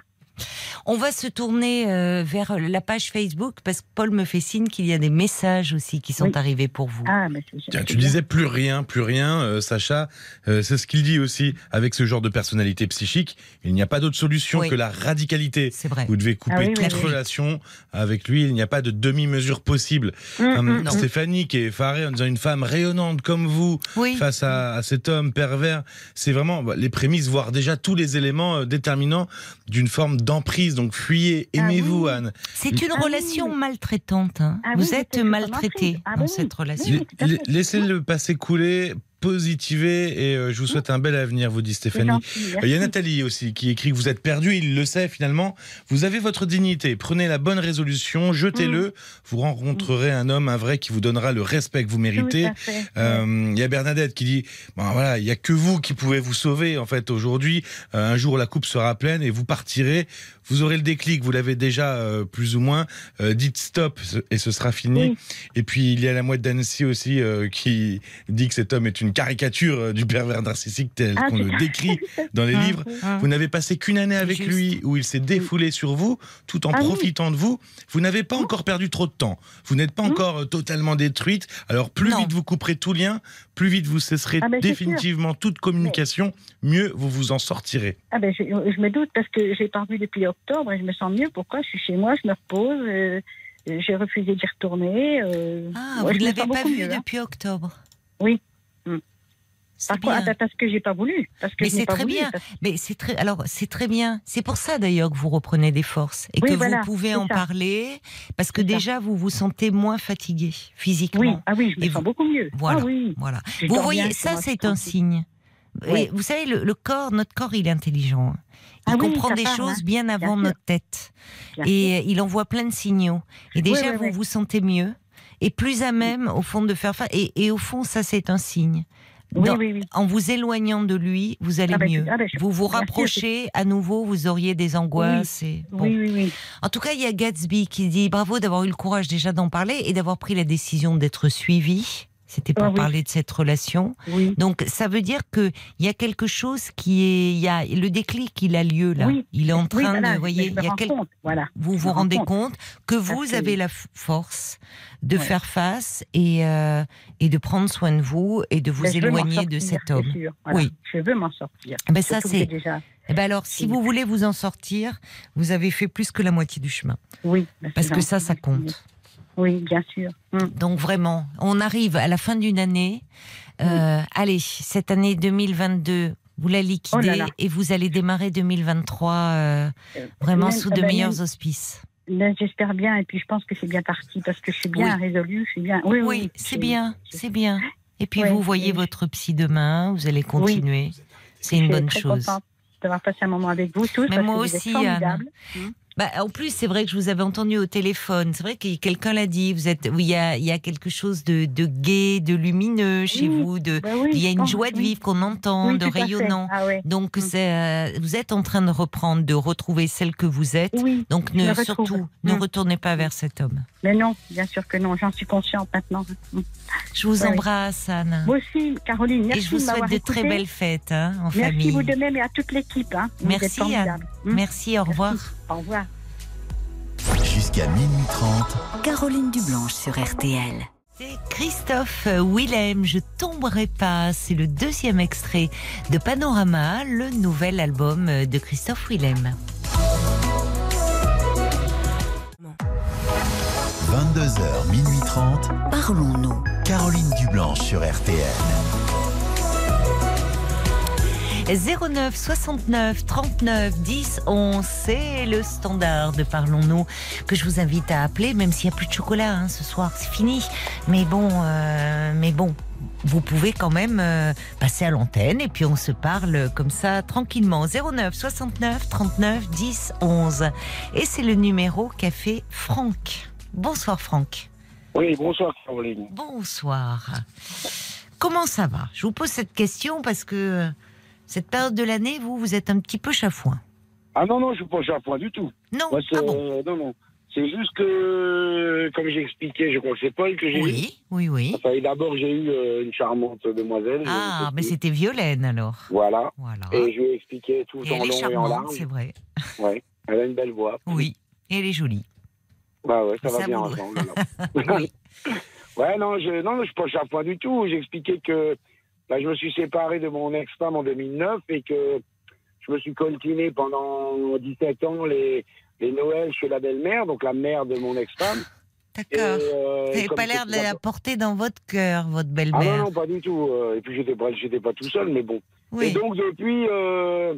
On va se tourner euh, vers la page Facebook parce que Paul me fait signe qu'il y a des messages aussi qui sont Oui. arrivés pour vous. Ah, mais Tiens, tu bien. disais plus rien, plus rien, euh, Sacha. Euh, c'est ce qu'il dit aussi. Avec ce genre de personnalité psychique, il n'y a pas d'autre solution Oui. que la radicalité. C'est vrai. Vous devez couper Ah oui, oui, toute oui. relation avec lui. Il n'y a pas de demi-mesure possible. Hum, hum, Non. Stéphanie, qui est effarée en disant une femme rayonnante comme vous Oui. face à, à cet homme pervers, c'est vraiment bah, les prémices, voire déjà tous les éléments euh, déterminants d'une forme d'emprise. Donc fuyez, Ah aimez-vous, oui. Anne. C'est une Ah relation oui. maltraitante. hein. Ah vous êtes maltraité. Ah dans cette oui. relation. Laissez le passé couler, positiver et euh, je vous souhaite un bel avenir, vous dit Stéphanie. gentil, Il y a. Nathalie aussi qui écrit que vous êtes perdu, il le sait finalement. Vous avez votre dignité, prenez la bonne résolution, jetez-le. Vous rencontrerez un homme, un vrai, qui vous donnera le respect que vous méritez. Euh, Il y a Bernadette qui dit bon, voilà, il y a que vous qui pouvez vous sauver en fait aujourd'hui. Euh, un jour la coupe sera pleine et vous partirez. Vous aurez le déclic, vous l'avez déjà euh, plus ou moins. Euh, dites stop et ce sera fini. Oui. Et puis il y a la mouette d'Annecy aussi euh, qui dit que cet homme est une caricature euh, du pervers narcissique tel Ah, qu'on le décrit dans les Ah. livres. Hein. Vous n'avez passé qu'une année avec juste. lui où il s'est défoulé sur vous tout en Ah oui. profitant de vous. Vous n'avez pas encore perdu trop de temps. Vous n'êtes pas encore euh, totalement détruite. Alors plus Non. vite vous couperez tout lien, plus vite vous cesserez Ah ben, définitivement toute communication, mieux vous vous en sortirez. Ah ben, je, je me doute parce que j'ai pas revu depuis octobre et je me sens mieux. Pourquoi? Je suis chez moi, je me repose. euh, j'ai refusé d'y retourner. euh, Ah, ouais, vous ne l'avez pas vu mieux, hein. depuis octobre Oui. Bien. Ah, Parce que j'ai pas voulu. Parce que Mais c'est très voulu, bien. parce- Mais c'est très, alors c'est très bien. C'est pour ça d'ailleurs que vous reprenez des forces et Oui, que voilà, vous pouvez en ça. parler parce que ça. déjà vous vous sentez moins fatigué physiquement. Oui, ah oui, je me Et sens vous- beaucoup mieux. Voilà. Ah oui. Voilà. Je Vous voyez, bien, ça c'est un signe. Et vous savez, le, le corps, notre corps, il est intelligent. Il Ah comprend des parle, choses hein. bien avant notre tête. Et il envoie plein de signaux. Et déjà, vous vous sentez mieux. est plus à même, au fond, de faire face. Et, et au fond, ça, c'est un signe. Oui, Dans- oui, oui. En vous éloignant de lui, vous allez Ah ben, mieux. ah ben, je- vous vous rapprochez à nouveau, vous auriez des angoisses. et, bon. Oui, oui, oui. En tout cas, il y a Gatsby qui dit bravo d'avoir eu le courage déjà d'en parler et d'avoir pris la décision d'être suivi. C'était pour Ah oui. parler de cette relation. oui. Donc, ça veut dire que il y a quelque chose qui est, il y a le déclic, il a lieu là. Oui. Il est en train voilà, de, je voyez, il y a rends quel- compte, voilà. vous Je vous rendez compte. compte que vous Absolument. avez la force de Ouais. faire face et euh, et de prendre soin de vous et de vous Ben, éloigner de cet homme. sûr, voilà. Oui. Je veux m'en sortir. Ben ça c'est. déjà. Eh ben alors, si vous voulez vous en sortir, vous avez fait plus que la moitié du chemin, Oui. ben, parce que ça, ça compte. Oui, bien sûr. Hum. Donc vraiment, on arrive à la fin d'une année. Euh, Allez, cette année 2022, vous la liquidez Oh là là. et vous allez démarrer 2023 euh, Euh, vraiment même- sous de ben, meilleurs même- auspices. Ben, J'espère bien, et puis je pense que c'est bien parti parce que je suis bien résolue, je suis bien. Oui, oui, Oui, oui, c'est bien, c'est bien. Et puis Ouais, vous voyez votre psy demain, vous allez continuer. C'est une bonne chose. contente d'avoir passé un moment avec vous tous. Mais parce moi que vous êtes aussi, Anne. Bah, en plus, c'est vrai que je vous avais entendu au téléphone. C'est vrai que quelqu'un l'a dit. Vous êtes, oui, il y a, y a quelque chose de, de gai, de lumineux chez Oui, vous. De, oui, il y a une joie de vivre qu'on entend, Oui, de rayonnant. Ah. Donc, Mm. euh, vous êtes en train de reprendre, de retrouver celle que vous êtes. Oui, Donc, ne, surtout, ne Mm. retournez pas vers cet homme. Mais non, bien sûr que non, j'en suis consciente maintenant. Je vous oui. embrasse, Anne. Moi aussi, Caroline, merci Et je vous de souhaite de très belles fêtes hein, en Merci famille. vous de même et à toute l'équipe. Hein. Merci, Anne. formidables. Mm. Merci, au revoir. Au revoir. Jusqu'à minuit 30, Caroline Dublanche sur RTL. C'est Christophe Willem, Je tomberai pas. C'est le deuxième extrait de Panorama, le nouvel album de Christophe Willem. 22h, minuit 30, Parlons-nous. Caroline Dublanche sur RTL. 09 69 39 10 11, c'est le standard de Parlons-nous que je vous invite à appeler, même s'il n'y a plus de chocolat hein, ce soir, c'est fini. Mais bon, euh, mais bon, vous pouvez quand même euh, passer à l'antenne et puis on se parle comme ça tranquillement. 09 69 39 10 11 et c'est le numéro qu'a fait Franck. Bonsoir Franck. Oui, bonsoir Caroline. Bonsoir. Comment ça va? Je vous pose cette question parce que cette période de l'année, vous, vous êtes un petit peu chafouin. Ah non, non, je ne suis pas point du tout. Non Ah bon? euh, non, non. C'est juste que, comme j'ai expliqué, je crois que c'est Paul que j'ai eu. Oui, oui, oui. Enfin, d'abord, j'ai eu euh, une charmante demoiselle. Ah, mais c'était Violaine alors. Voilà. Voilà. Et je lui ai expliqué tout Et en long et en large. c'est vrai. Ouais. Elle a une belle voix. Oui. Et elle est jolie. Bah ouais, ça, Ça va bien ensemble. (laughs) (laughs) Oui. ouais, non, je, non, non, je suis pas du tout. J'ai expliqué que bah, je me suis séparé de mon ex-femme en 2009 et que je me suis coltiné pendant 17 ans les, les Noëls chez la belle-mère, donc la mère de mon ex-femme. D'accord. euh, Vous n'avez pas l'air de la porter dans votre cœur, votre Ah non, belle-mère. non, pas du tout. euh, Et puis j'étais pas, j'étais pas tout seul, mais bon. Et donc depuis, euh,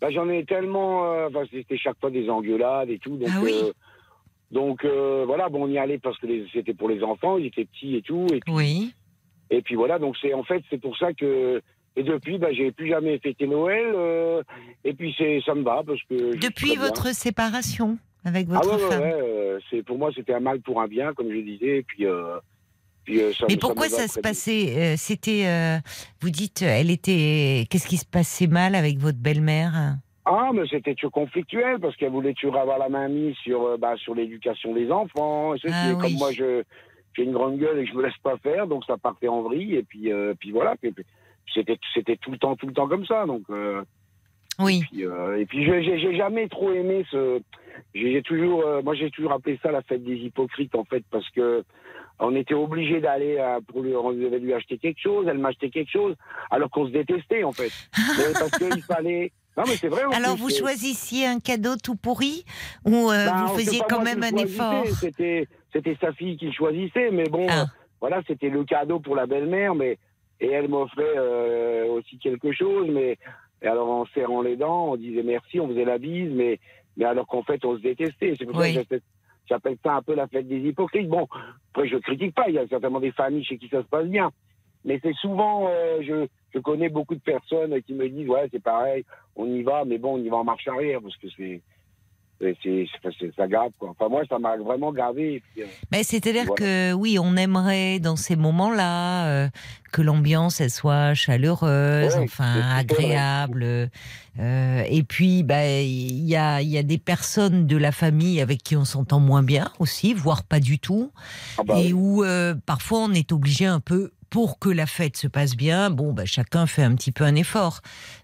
bah, j'en ai tellement. euh, Enfin, c'était chaque fois des engueulades et tout. Donc, Ah oui. Donc euh, voilà, bon, on y allait parce que c'était pour les enfants, ils étaient petits et tout. Et puis, Oui. et puis voilà, donc c'est en fait c'est pour ça que. Et depuis, bah, j'ai plus jamais fêté Noël. euh, et puis c'est, ça me va parce que. Depuis bien. votre séparation avec Ah votre ouais, ouais, femme. ouais, euh, c'est pour moi c'était un mal pour un bien, comme je disais. Et puis. euh, puis, ça, Mais pourquoi va ça se passait C'était, vous dites, elle était. Qu'est-ce qui se passait mal avec votre belle-mère? Ah, mais c'était toujours conflictuel parce qu'elle voulait toujours avoir la main mise sur, euh, bah, sur l'éducation des enfants. Et ceci, Ah et oui. comme moi, je, j'ai une grande gueule et que je me laisse pas faire, donc ça partait en vrille. Et puis, euh, puis voilà. C'était, c'était tout le temps, tout le temps comme ça. Donc, euh, Oui. euh, et puis, je- j'ai, jamais trop aimé ce. J'ai, toujours, euh, moi, j'ai toujours appelé ça la fête des hypocrites en fait, parce que on était obligé d'aller euh, pour lui, on devait lui acheter quelque chose, elle m'achetait quelque chose, alors qu'on se détestait en fait. (laughs) Parce qu'il fallait. Non, mais c'est vrai. Alors plus, vous choisissiez un cadeau tout pourri ou euh, bah, vous faisiez quand même un effort C'était, c'était sa fille qui le choisissait, mais bon, Ah. voilà, c'était le cadeau pour la belle-mère, mais et elle m'offrait euh, aussi quelque chose, mais et alors en serrant les dents, on disait merci, on faisait la bise, mais mais alors qu'en fait on se détestait. C'est pour Oui. ça que j'appelle- j'appelle ça un peu la fête des hypocrites. Bon, après je critique pas, il y a certainement des familles chez qui ça se passe bien, mais c'est souvent, euh, je je connais beaucoup de personnes qui me disent ouais c'est pareil, on y va, mais bon on y va en marche arrière parce que c'est ça grave, quoi. Enfin, moi, ça m'a vraiment gravé. euh, Mais c'est-à-dire Voilà. que oui, on aimerait dans ces moments-là euh, que l'ambiance elle soit chaleureuse, Ouais, enfin agréable. Euh, et puis, bah, il y a, il y a des personnes de la famille avec qui on s'entend moins bien aussi, voire pas du tout, ah bah, et oui. où euh, parfois on est obligé un peu pour que la fête se passe bien, bon, bah, chacun fait un petit peu un effort.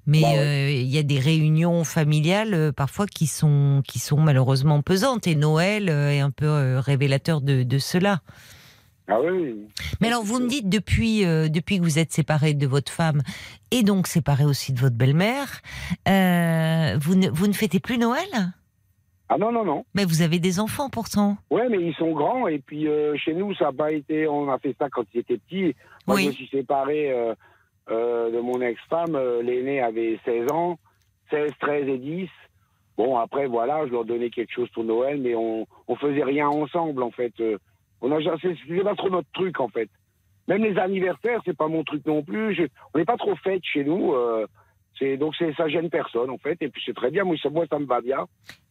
Mais Bah ouais. euh, il y a des réunions familiales euh, parfois qui sont, qui sont malheureusement pesantes. Et Noël euh, est un peu révélateur de, de cela. Ah oui. Mais alors, vous me dites, depuis, euh, depuis que vous êtes séparé de votre femme, et donc séparé aussi de votre belle-mère, vous, ne, vous ne fêtez plus Noël? Ah non, non, non. Mais vous avez des enfants pourtant. Ouais, mais ils sont grands. Et puis, euh, chez nous, ça n'a pas été. On a fait ça quand ils étaient petits. Moi, Oui. je me suis séparé euh, euh, de mon ex-femme. L'aîné avait 16 ans, 16, 13 et 10. Bon, après, voilà, je leur donnais quelque chose pour Noël, mais on on faisait rien ensemble, en fait. On a c'est c'est pas trop notre truc, en fait. Même les anniversaires, c'est pas mon truc non plus. Je- on n'est pas trop fête chez nous. C'est donc c'est ça gêne personne, en fait. Et puis c'est très bien. Moi, ça, moi, ça me va bien.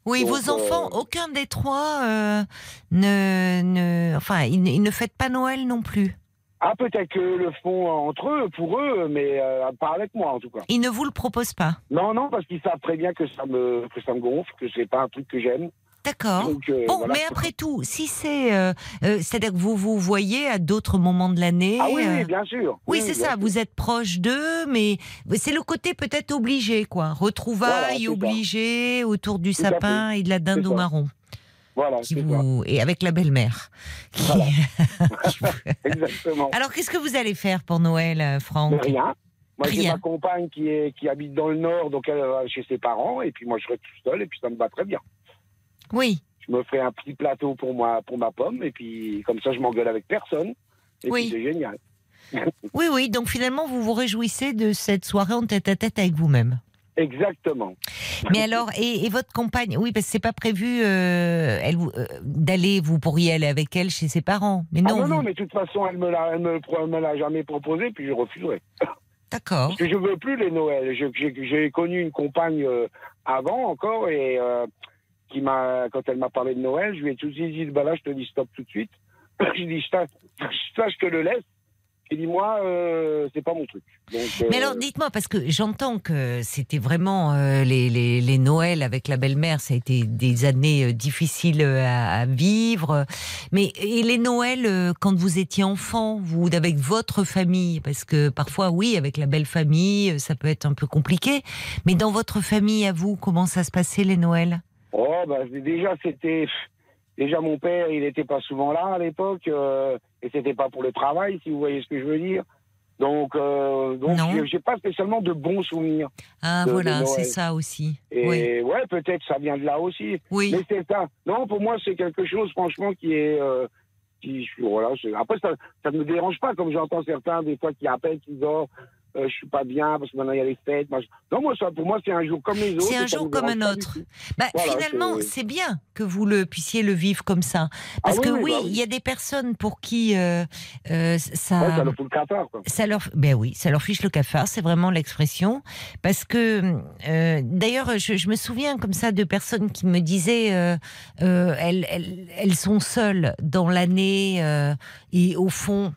Oui, Donc, vos enfants, euh, aucun des trois euh, ne, ne, enfin, ils ne fêtent pas Noël non plus. Ah, peut-être que le font entre eux, pour eux, mais euh, pas avec moi, en tout cas. Ils ne vous le proposent pas. Non, non, parce qu'ils savent très bien que ça me, que ça me gonfle, que c'est pas un truc que j'aime. D'accord. Euh, Bon, voilà. mais après tout, si c'est, euh, euh, c'est-à-dire que vous vous voyez à d'autres moments de l'année. Ah oui, oui, bien sûr. Oui, c'est ça. sûr. Vous êtes proche d'eux, mais c'est le côté peut-être obligé, quoi. Voilà, Retrouvailles ça. obligées autour du Tout sapin et de la dinde au marron, Voilà, qui c'est vous et avec la belle-mère. qui- Voilà. (laughs) (laughs) Exactement. Alors, qu'est-ce que vous allez faire pour Noël, Franck rien. Moi, j'ai ma compagne qui, est, qui habite dans le Nord, donc elle va chez ses parents, et puis moi, je serai tout seul, et puis ça me va très bien. Oui, Je me ferai un petit plateau pour moi, pour ma pomme, et puis comme ça, je m'engueule avec personne. Et Oui. c'est génial. (laughs) oui, oui. Donc finalement, vous vous réjouissez de cette soirée en tête-à-tête avec vous-même. Exactement. Mais alors, et, et votre compagne, oui, parce que c'est pas prévu euh, elle euh, d'aller, vous pourriez aller avec elle chez ses parents. Mais Ah non, non, non, mais de toute façon, elle me l'a, me, l'a jamais proposé, puis je refuserai. (laughs) d'accord. Parce que je veux plus les Noëls. J'ai connu une compagne euh, avant encore et quand elle m'a parlé de Noël, je lui ai tout de dit, bah là, je te dis stop tout de suite. J'ai dit, ça, ça, je te le laisse. J'ai dit, moi, euh, c'est pas mon truc. Donc, Mais euh, alors, dites-moi, parce que j'entends que c'était vraiment euh, les, Noëls avec la belle-mère, ça a été des années euh, difficiles euh, à, vivre. Mais et les Noëls, euh, quand vous étiez enfant, vous, avec votre famille, parce que parfois, oui, avec la belle famille, euh, ça peut être un peu compliqué. Mais dans votre famille, à vous, comment ça se passait les Noëls? Oh, bah, déjà, c'était. Déjà, mon père, il n'était pas souvent là à l'époque, euh, et c'était pas pour le travail, si vous voyez ce que je veux dire. Donc, euh, donc j'ai- pas spécialement de bons souvenirs. Ah, De- voilà, c'est ça aussi. Et Oui. ouais, peut-être ça vient de là aussi. Oui. Mais c'est ça. Non, pour moi, c'est quelque chose, franchement, qui est. euh, qui, voilà, après, ça ne me dérange pas, comme j'entends certains, des fois, qui appellent, qui disent Oh, euh, je suis pas bien parce que maintenant il y a les fêtes. Moi, je- Non, moi, ça, pour moi, c'est un jour comme les autres. C'est un jour me comme un autre. Bah, Voilà, finalement, c'est- bien que vous le puissiez le vivre comme ça. Parce Ah oui, que oui, oui, bah il oui. y a des personnes pour qui euh, euh, ça, Ouais, ça leur fout le cafard, quoi. ça leur, ben oui, ça leur fiche le cafard, c'est vraiment l'expression. Parce que, euh, d'ailleurs, je, je me souviens comme ça de personnes qui me disaient, elles, elles, elles sont seules dans l'année et au fond,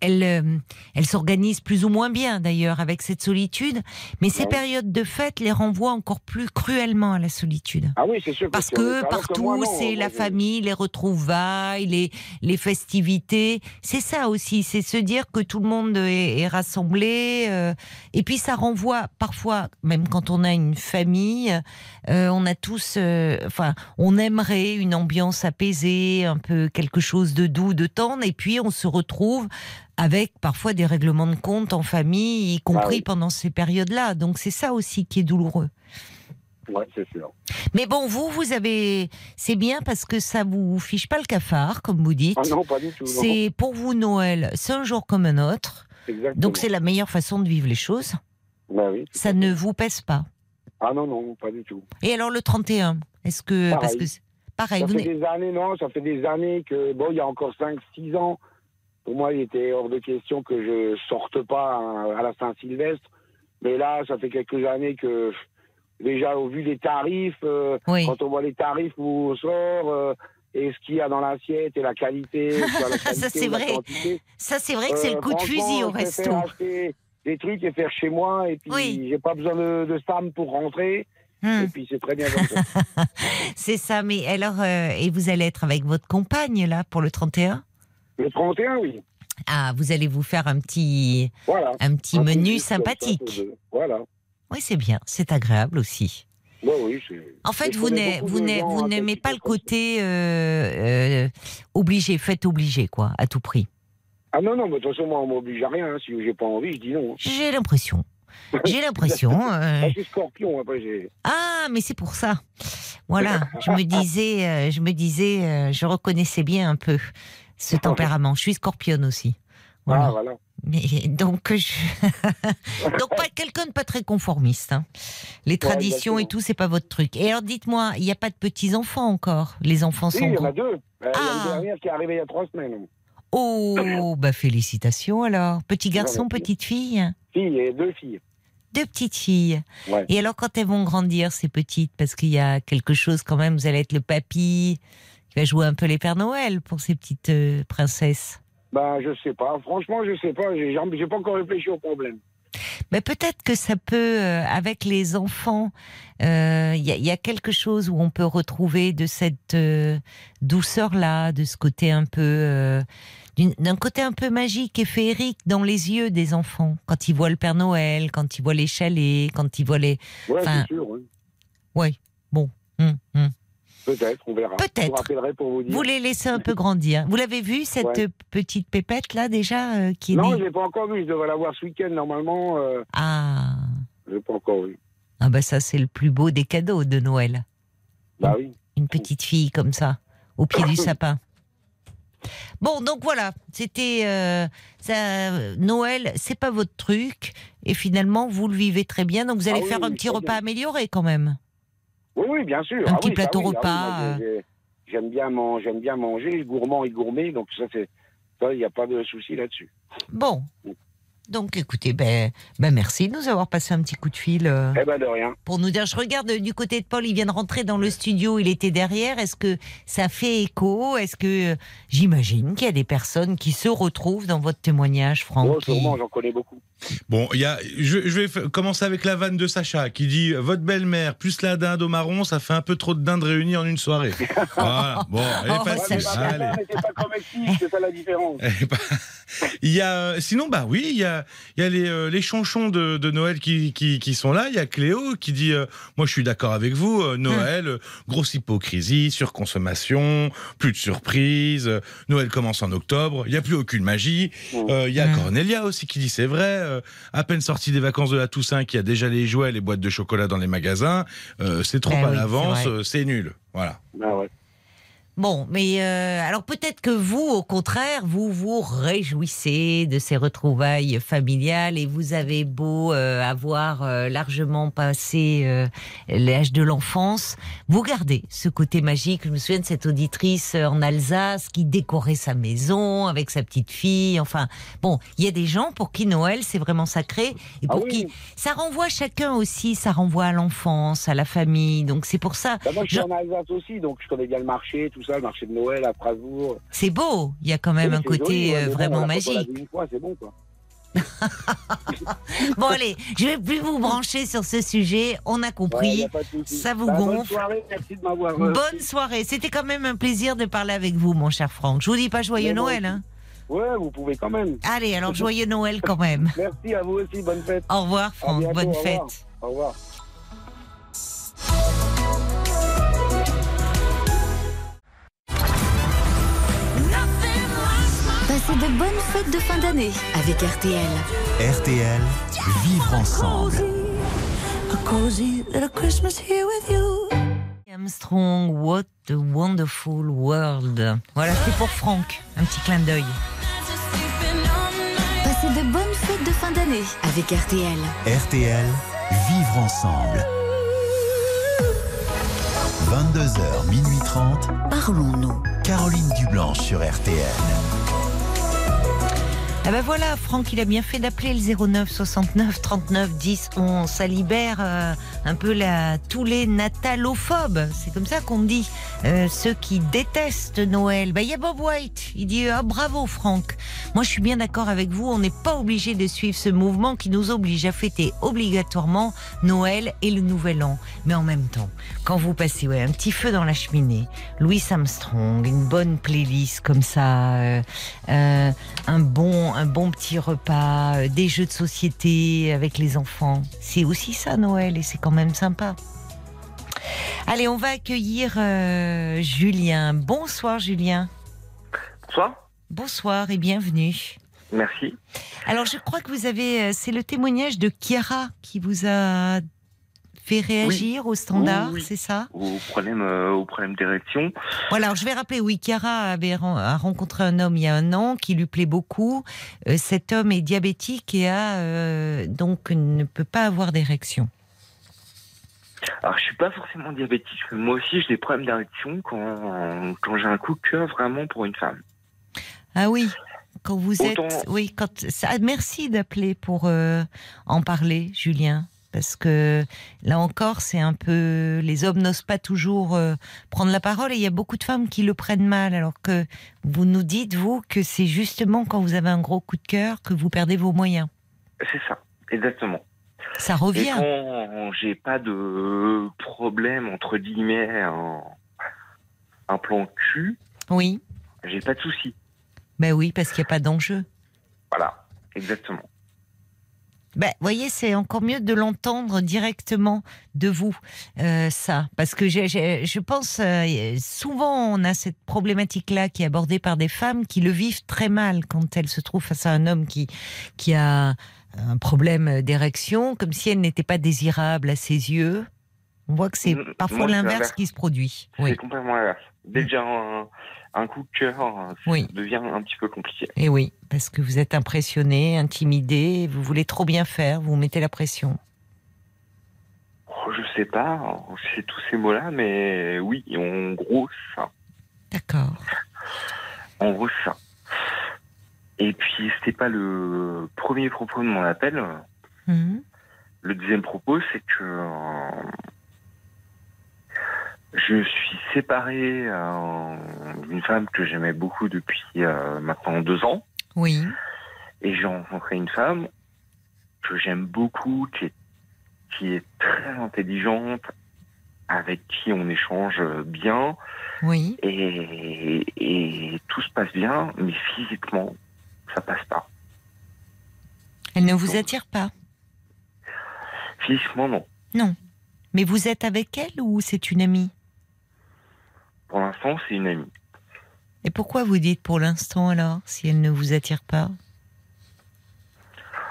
elles, euh, elles s'organisent plus ou moins bien d'ailleurs avec cette solitude. Mais ces Ouais. périodes de fête les renvoient encore plus cruellement à la solitude. Ah oui, c'est sûr. Parce que alors partout, c'est la famille, les retrouvailles, les, les festivités. C'est ça aussi, c'est se dire que tout le monde est, est rassemblé. euh, et puis ça renvoie parfois, même quand on a une famille, euh, on a tous, euh, enfin, on aimerait une ambiance apaisée, un peu quelque chose de doux, de tendre. Et puis on se retrouve avec parfois des règlements de compte en famille, y compris Ah oui. pendant ces périodes-là. Donc c'est ça aussi qui est douloureux. Ouais, c'est sûr. Mais bon, vous, vous avez, c'est bien parce que ça vous fiche pas le cafard, comme vous dites. Ah non, pas du tout. c'est pour vous Noël, c'est un jour comme un autre. Exactement. Donc c'est la meilleure façon de vivre les choses. Bah oui. Ça ne vous pèse pas. Ah non, non, pas du tout. Et alors le 31, est-ce que Pareil. parce que pareil, Ça vous fait des années, non, ça fait des années que, bon, il y a encore 5-6 ans, pour moi, il était hors de question que je sorte pas à, à la Saint-Sylvestre. Mais là, ça fait quelques années que déjà au vu des tarifs, euh, Oui. quand on voit les tarifs où on sort, euh, et ce qu'il y a dans l'assiette et la qualité, (laughs) Ça, c'est vrai. quantité. Ça, c'est vrai que c'est Euh, le coup de fusil au resto. des trucs et faire chez moi, et puis Oui. j'ai pas besoin de, de Sam pour rentrer, Hmm, et puis c'est très bien comme ça. (laughs) c'est ça, mais alors, euh, et vous allez être avec votre compagne, là, pour le 31 Le 31, oui. Ah, vous allez vous faire un petit, Voilà. un petit Un menu sympathique. Voilà. Oui, c'est bien, c'est agréable aussi. Ouais, oui, En fait, vous n'aimez pas le côté euh, euh, obligé, fait obligé, quoi, à tout prix. Ah non, non, mais de toute façon, moi, on m'oblige à rien. hein. Si j'ai pas envie, je dis non. J'ai l'impression. J'ai l'impression. (laughs) euh, Ah, je suis scorpion, après, j'ai. Ah, mais c'est pour ça. Voilà, (laughs) je me disais, je me disais, je reconnaissais bien un peu ce tempérament. Je suis scorpionne aussi. Voilà. Ah, voilà. Mais donc, je... (laughs) donc pas quelqu'un de pas très conformiste. hein. Les traditions et tout, c'est pas votre truc. Et alors, dites-moi, il n'y a pas de petits enfants encore? Les enfants Si, sont il y en a deux. Euh, Il y a Ah. une dernière qui est arrivée il y a trois semaines. Oh, bah félicitations alors. Petit garçon, petite fille? Fille et deux filles. Deux petites filles. Ouais. Et alors, quand elles vont grandir, ces petites, parce qu'il y a quelque chose quand même, vous allez être le papy qui va jouer un peu les Pères Noël pour ces petites euh, princesses. Ben, je sais pas. Franchement, je sais pas. J'ai j'ai pas encore réfléchi au problème. Mais peut-être que ça peut, euh, avec les enfants, euh, il y, a- il y a quelque chose où on peut retrouver de cette euh, douceur-là, de ce côté un peu, euh, d'un côté un peu magique et féerique dans les yeux des enfants quand ils voient le Père Noël, quand ils voient les chalets, quand ils voient les. Ouais, c'est sûr. oui. Ouais, bon. hum, hum. Peut-être, on verra. Peut-être. Je vous rappellerai pour vous dire. Vous les laissez un peu grandir. Vous l'avez vu cette Ouais. petite pépette là déjà euh, qui est Non, née je l'ai pas encore vu. Je devrais la voir ce week-end normalement. Euh, Ah, je l'ai pas encore vu. ah bah ça c'est le plus beau des cadeaux de Noël. Bah oui. une petite fille comme ça, au pied du (laughs) sapin. Bon, donc voilà, c'était euh, ça, Noël, c'est pas votre truc, et finalement vous le vivez très bien, donc vous allez Ah oui, faire un petit repas bien. amélioré quand même. Oui, oui, bien sûr. Un Ah petit oui, ça, plateau ah oui, repas, j'ai- J'aime bien, man- j'aime bien manger, gourmand et gourmet, donc ça, c'est. Ça, il n'y a pas de souci là-dessus. Bon, donc écoutez, ben, ben merci de nous avoir passé un petit coup de fil. euh, Eh ben, de rien. pour nous dire. Je regarde du côté de Paul, il vient de rentrer dans le studio, il était derrière. Est-ce que ça fait écho? Est-ce que euh, j'imagine qu'il y a des personnes qui se retrouvent dans votre témoignage, Franck Oh, sûrement, j'en connais beaucoup. Bon, il y a, je, je vais commencer avec la vanne de Sacha qui dit Votre belle-mère plus la dinde au marron, ça fait un peu trop de dindes réunies en une soirée. (laughs) voilà, bon, elle est Oh, facile. Sacha. allez. pas convective, c'est ça la différence. (laughs) Eh ben, Il y a, euh, sinon, bah oui, il y a, il y a les, euh, les chanchons de, de Noël qui, qui, qui sont là. Il y a Cléo qui dit euh, Moi, je suis d'accord avec vous. euh, Noël, euh, grosse hypocrisie, surconsommation, plus de surprises. euh, Noël commence en octobre. Il n'y a plus aucune magie. Euh, Il y a Mm. Cornelia aussi qui dit C'est vrai. euh, à peine sorti des vacances de la Toussaint, qui a déjà les jouets, les boîtes de chocolat dans les magasins. euh, c'est trop à oui, l'avance. c'est euh, nul. Voilà. Ah ouais. Bon, mais euh, alors peut-être que vous, au contraire, vous vous réjouissez de ces retrouvailles familiales et vous avez beau euh, avoir euh, largement passé euh, l'âge de l'enfance, vous gardez ce côté magique. Je me souviens de cette auditrice en Alsace qui décorait sa maison avec sa petite fille. Enfin, bon, il y a des gens pour qui Noël c'est vraiment sacré et Ah pour oui. qui ça renvoie chacun aussi, ça renvoie à l'enfance, à la famille. Donc c'est pour ça. Bah, moi, je suis Je- en Alsace aussi, donc je connais bien le marché, tout ça, le marché de Noël à Strasbourg. C'est beau, il y a quand même Oui, un côté joli, euh, bon, vraiment magique. c'est bon, quoi. (laughs) Bon allez, je vais plus vous brancher sur ce sujet, on a Ouais, compris. a ça vous Bah, Bonne gonfle. soirée, merci de m'avoir. euh, Bonne soirée, c'était quand même un plaisir de parler avec vous mon cher Franck. Je vous dis pas joyeux Mais Noël hein. Ouais, vous pouvez quand même. Allez, alors joyeux Noël quand même. (laughs) Merci à vous aussi, bonne fête. Au revoir Franck, bientôt, bonne au revoir. fête. Au revoir. Passez de bonnes fêtes de fin d'année avec RTL. RTL, vivre ensemble. Armstrong, what a wonderful world. Voilà, c'est pour Franck, un petit clin d'œil. Passez de bonnes fêtes de fin d'année avec RTL. RTL, vivre ensemble. 22h, minuit 30, Parlons-nous. Caroline Dublanche sur RTL. Ah ben voilà, Franck, il a bien fait d'appeler le 09 69 39 10 11. Ça libère euh, un peu tous les natalophobes, c'est comme ça qu'on dit. Euh, ceux qui détestent Noël. Ben, il y a Bob White, il dit ah, bravo Franck. Moi je suis bien d'accord avec vous, on n'est pas obligé de suivre ce mouvement qui nous oblige à fêter obligatoirement Noël et le Nouvel An. Mais en même temps, quand vous passez ouais, un petit feu dans la cheminée, Louis Armstrong, une bonne playlist comme ça, euh, un bon un bon petit repas, euh, des jeux de société avec les enfants. C'est aussi ça Noël et c'est quand même sympa. Allez, on va accueillir euh, Julien. Bonsoir Julien. Bonsoir. Bonsoir et bienvenue. Merci. Alors je crois que vous avez, euh, c'est le témoignage de Chiara qui vous a fait réagir au standard, Oui, oui. c'est ça Au problème, euh, au problème d'érection. Voilà, alors je vais rappeler, oui, Chiara avait a rencontré un homme il y a un an qui lui plaît beaucoup. Euh, cet homme est diabétique et a euh, donc ne peut pas avoir d'érection. Alors, je suis pas forcément diabétique, mais moi aussi, j'ai des problèmes d'érection quand, quand j'ai un coup de cœur vraiment pour une femme. Ah oui, quand vous êtes, Autant- oui, quand ça, merci d'appeler pour euh, en parler, Julien. Parce que là encore, c'est un peu. Les hommes n'osent pas toujours euh, prendre la parole et il y a beaucoup de femmes qui le prennent mal. Alors que vous nous dites, vous, que c'est justement quand vous avez un gros coup de cœur que vous perdez vos moyens. C'est ça, exactement. Ça Et revient. quand j'ai pas de problème, entre guillemets, un, un plan cul, Oui, j'ai pas de souci. ben oui, parce qu'il n'y a pas d'enjeu. Voilà, exactement. Ben, voyez, c'est encore mieux de l'entendre directement de vous, euh, ça. Parce que j'ai- j'ai- je pense, euh, souvent, on a cette problématique-là qui est abordée par des femmes qui le vivent très mal quand elles se trouvent face à un homme qui, qui a un problème d'érection, comme si elle n'était pas désirable à ses yeux. On voit que c'est Mm, parfois l'inverse l'inverse. qui se produit. C'est Oui, complètement l'inverse. Dès que j'ai un, un coup de cœur, ça Oui. devient un petit peu compliqué. et oui, parce que vous êtes impressionné, intimidé, vous voulez trop bien faire, vous mettez la pression. Oh, je sais pas, c'est tous ces mots-là, mais oui, en gros, ça. D'accord. En gros, ça. Et puis, c'était pas le premier propos de mon appel. Mhm. Le deuxième propos, c'est que euh, je suis séparé euh, d'une femme que j'aimais beaucoup depuis euh, maintenant deux ans. Oui. Et j'ai rencontré une femme que j'aime beaucoup, qui est, qui est très intelligente, avec qui on échange bien, Oui. et, et tout se passe bien, mais physiquement, ça passe pas. Elle ne vous attire pas? Physiquement, non. Non. Mais vous êtes avec elle ou c'est une amie? Pour l'instant, c'est une amie. Et pourquoi vous dites pour l'instant alors, si elle ne vous attire pas?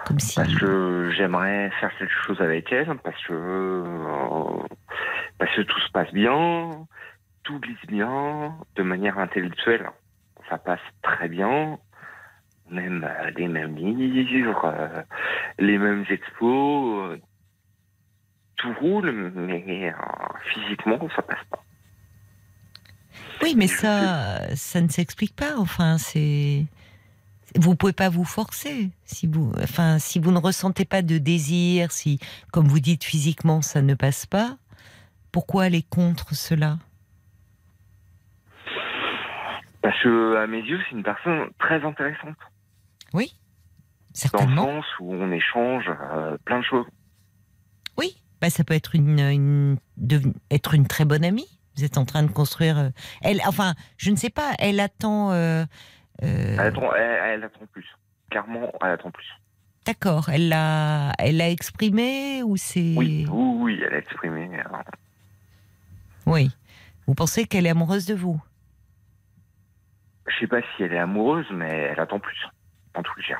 Comme si. Parce que j'aimerais faire quelque chose avec elle, parce que, euh, parce que tout se passe bien, tout glisse bien, de manière intellectuelle. Ça passe très bien. Aime euh, les mêmes livres, euh, les mêmes expos. euh, tout roule, mais physiquement, ça passe pas. Oui, mais ça, ça ne s'explique pas. Enfin, c'est. Vous pouvez pas vous forcer. Si vous, enfin, si vous ne ressentez pas de désir, si, comme vous dites physiquement, ça ne passe pas, pourquoi aller contre cela? Parce que, à mes yeux, c'est une personne très intéressante. Oui, Dans le certainement. sens où on échange euh, plein de choses. Oui, bah, ça peut être une, une être une très bonne amie. Vous êtes en train de construire. euh, elle, enfin, je ne sais pas. Elle attend. euh, euh, Elle, attend, elle, elle attend plus. Clairement, elle attend plus. D'accord. Elle l'a, elle l'a exprimé ou c'est. Oui, oui, oui, elle a exprimé. Oui. Vous pensez qu'elle est amoureuse de vous? Je sais pas si elle est amoureuse, mais elle attend plus. En tout cas.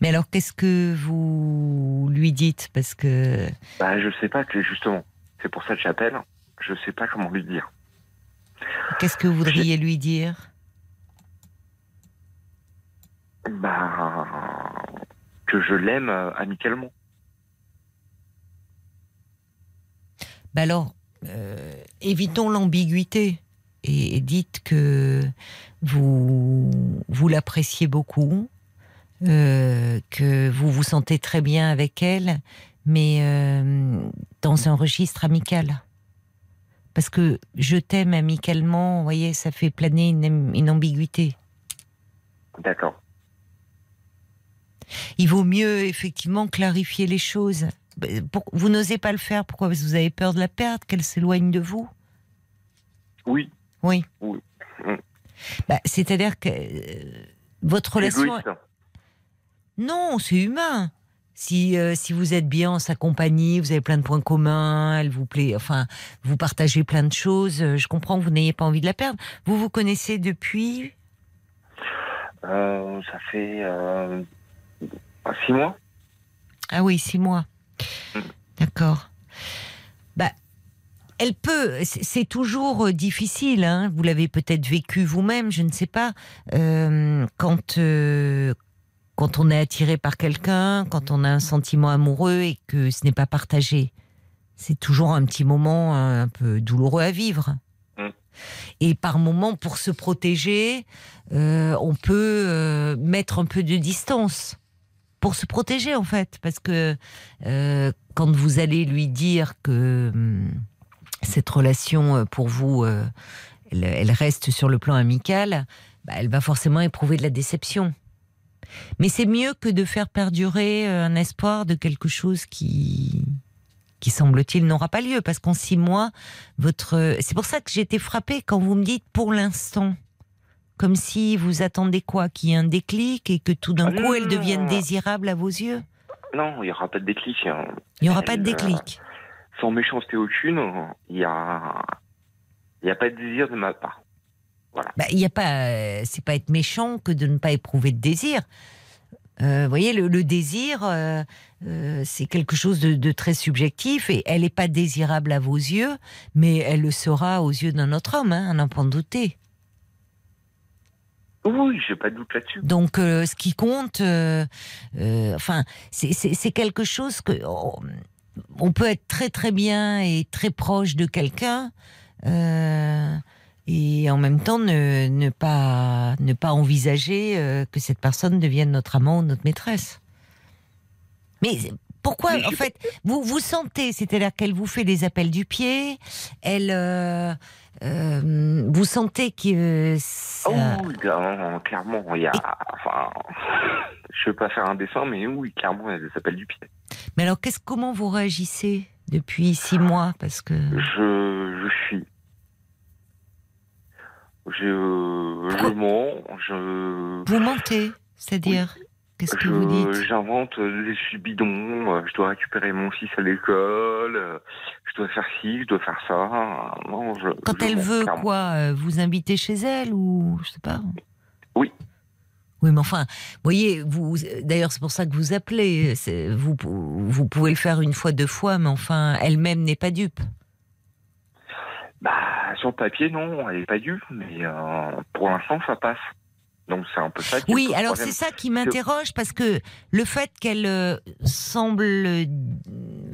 Mais alors, qu'est-ce que vous lui dites? Parce que Bah, je sais pas que justement. C'est pour ça que j'appelle. Je sais pas comment lui dire. qu'est-ce que vous voudriez lui dire? Bah, que je l'aime euh, amicalement. Bah alors, euh, évitons l'ambiguïté. et, et dites que vous, vous l'appréciez beaucoup, euh, que vous vous sentez très bien avec elle, mais euh, dans un registre amical. Parce que je t'aime amicalement, vous voyez, ça fait planer une, une ambiguïté. D'accord. Il vaut mieux effectivement clarifier les choses. Pour- vous n'osez pas le faire, pourquoi? Parce que vous avez peur de la perdre, qu'elle s'éloigne de vous? Oui. Oui. Oui. Mm. Bah, C'est-à-dire que euh, votre relation. Égoïste. Non, c'est humain. Si, euh, si vous êtes bien en sa compagnie, vous avez plein de points communs, elle vous plaît, enfin, vous partagez plein de choses, euh, je comprends que vous n'ayez pas envie de la perdre. Vous vous connaissez depuis Euh, ça fait euh, six mois. Ah oui, six mois. Mm. D'accord. Bah, elle peut. c'est- toujours difficile. Hein, vous l'avez peut-être vécu vous-même, je ne sais pas. euh, quand euh, quand on est attiré par quelqu'un, quand on a un sentiment amoureux et que ce n'est pas partagé, c'est toujours un petit moment euh, un peu douloureux à vivre. Mm. Et par moment, pour se protéger, euh, on peut euh, mettre un peu de distance pour se protéger en fait, parce que euh, quand vous allez lui dire que hum, cette relation pour vous, elle, elle reste sur le plan amical, bah, elle va forcément éprouver de la déception. Mais c'est mieux que de faire perdurer euh, un espoir de quelque chose qui, qui semble-t-il n'aura pas lieu, parce qu'en six mois, votre, c'est pour ça que j'ai été frappée quand vous me dites pour l'instant. Comme si vous attendez quoi? Qu'il y ait un déclic et que tout d'un Ah non, coup elle devienne non. désirable à vos yeux? Non, il n'y aura pas de déclic. hein. Il n'y aura pas de euh, déclic. Sans méchanceté aucune, il y a, il y a pas de désir de ma part. Bah, il y a pas, euh, c'est pas être méchant que de ne pas éprouver de désir. Euh, vous voyez, le, le désir, euh, euh, c'est quelque chose de, de très subjectif et elle n'est pas désirable à vos yeux, mais elle le sera aux yeux d'un autre homme, hein, à n'en pas en douter. Oui, j'ai pas de doute là-dessus. Donc, ce qui compte, enfin, c'est- quelque chose que on peut être très très bien et très proche de quelqu'un. Et en même temps ne, ne pas ne pas envisager euh, que cette personne devienne notre amant ou notre maîtresse. Mais pourquoi en fait vous vous sentez, c'est-à-dire qu'elle vous fait des appels du pied, elle euh, euh, vous sentez que ça- Oh oui, clairement, il y a. Enfin, je vais pas faire un dessin, mais oui, clairement, il y a des appels du pied. Mais alors, qu'est-ce, comment vous réagissez depuis six mois? Parce que Je, je suis. Je, je mens, je. vous mentez, c'est-à-dire qu'est-ce que vous dites? J'invente des excuses bidons, euh, je dois récupérer mon fils à l'école, je dois faire ci, je dois faire ça. Non, je, Quand je elle mens, veut clairement. quoi euh, Vous inviter chez elle ou je sais pas? Oui. Oui, mais enfin, vous voyez, vous. D'ailleurs, c'est pour ça que vous appelez. Vous, vous pouvez le faire une fois, deux fois, mais enfin, elle-même n'est pas dupe. Bah, sur le papier, non, elle est pas due, mais euh, pour l'instant, ça passe. Donc c'est un peu ça. qui Oui, alors c'est ça qui m'interroge parce que le fait qu'elle euh, semble,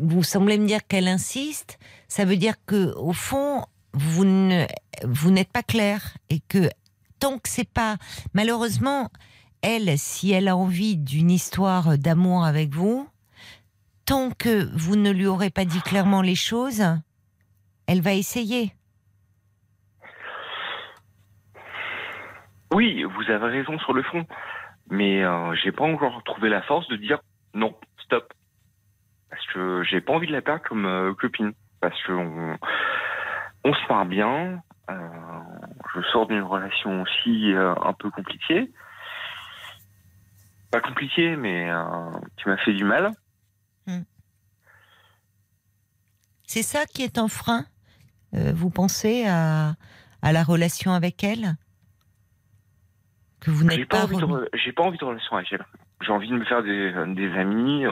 vous semblez me dire qu'elle insiste, ça veut dire que au fond vous ne, vous n'êtes pas clair et que tant que c'est pas, malheureusement, elle, si elle a envie d'une histoire d'amour avec vous, tant que vous ne lui aurez pas dit clairement les choses, elle va essayer. Oui, vous avez raison sur le fond, mais euh, j'ai pas encore trouvé la force de dire non, stop, parce que j'ai pas envie de la perdre comme euh, copine, parce que on, se parle bien. euh, je sors d'une relation aussi euh, un peu compliquée, pas compliquée, mais euh, qui m'a fait du mal. C'est ça qui est un frein euh, Vous pensez à la relation avec elle? Que vous J'ai n'êtes pas, re- j'ai pas envie de relation avec elle. J'ai envie de me faire des, des amis.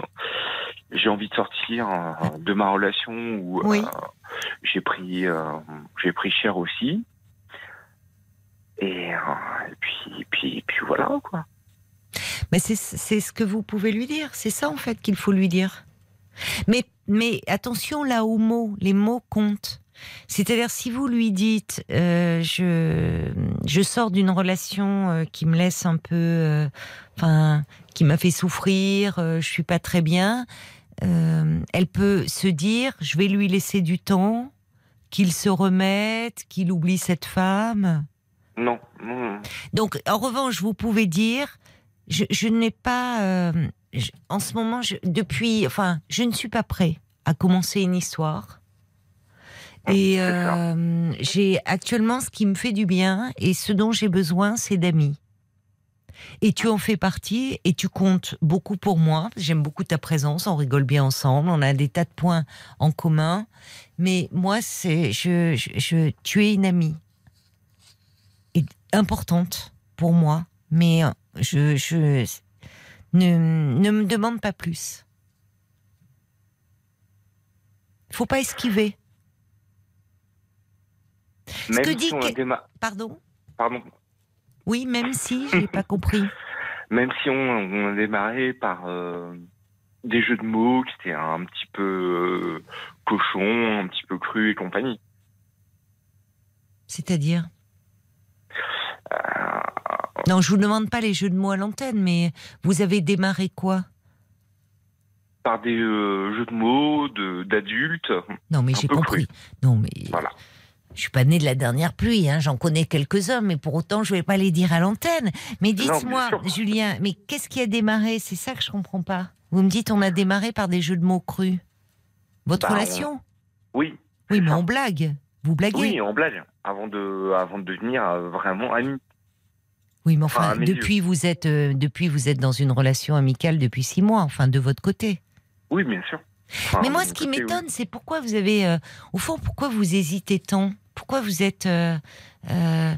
J'ai envie de sortir euh, de ma relation où euh, j'ai pris, euh, j'ai pris cher aussi. Et, et puis, et puis, et puis voilà quoi. Mais c'est c'est ce que vous pouvez lui dire. C'est ça en fait qu'il faut lui dire. Mais, mais attention là aux mots. Les mots comptent. C'est-à-dire, si vous lui dites, euh, je, je sors d'une relation euh, qui me laisse un peu, euh, enfin, qui m'a fait souffrir, je suis pas très bien, elle peut se dire, je vais lui laisser du temps, qu'il se remette, qu'il oublie cette femme. Non. Donc, en revanche, vous pouvez dire, je, je n'ai pas, je- en ce moment, je, depuis, enfin, je ne suis pas prêt à commencer une histoire. Et euh, j'ai actuellement ce qui me fait du bien et ce dont j'ai besoin, c'est d'amis. Et tu en fais partie et tu comptes beaucoup pour moi. J'aime beaucoup ta présence, on rigole bien ensemble, on a des tas de points en commun. Mais moi, c'est, je, je, je- tu es une amie et importante pour moi, mais euh, je, je ne, ne me demande pas plus. Il faut pas esquiver. Même que si dit on a que- déma- Pardon Pardon. Oui, même si j'ai pas (laughs) compris. Même si on, on a démarré par euh, des jeux de mots qui étaient un petit peu euh, cochon, un petit peu cru et compagnie. C'est-à-dire Non, je vous demande pas les jeux de mots à l'antenne, mais vous avez démarré quoi? Par des euh, jeux de mots de- d'adultes. Non, mais j'ai compris. cru. Non, mais Voilà. Je suis pas née de la dernière pluie. Hein. J'en connais quelques-uns, mais pour autant, je vais pas les dire à l'antenne. Mais dites-moi. Julien, mais qu'est-ce qui a démarré? C'est ça que je comprends pas. Vous me dites, on a démarré par des jeux de mots crus. Votre Bah, relation? Oui. Oui, mais on blague. Vous blaguez? Oui, en blague. Avant de, avant de devenir euh, vraiment amis. Oui, mais Enfin, depuis vous êtes euh, depuis vous êtes dans une relation amicale depuis six mois, enfin de votre côté. Oui, bien sûr. Enfin, mais moi, ce qui oui. m'étonne, c'est pourquoi vous avez, euh, au fond, pourquoi vous hésitez tant? Pourquoi vous êtes euh, euh,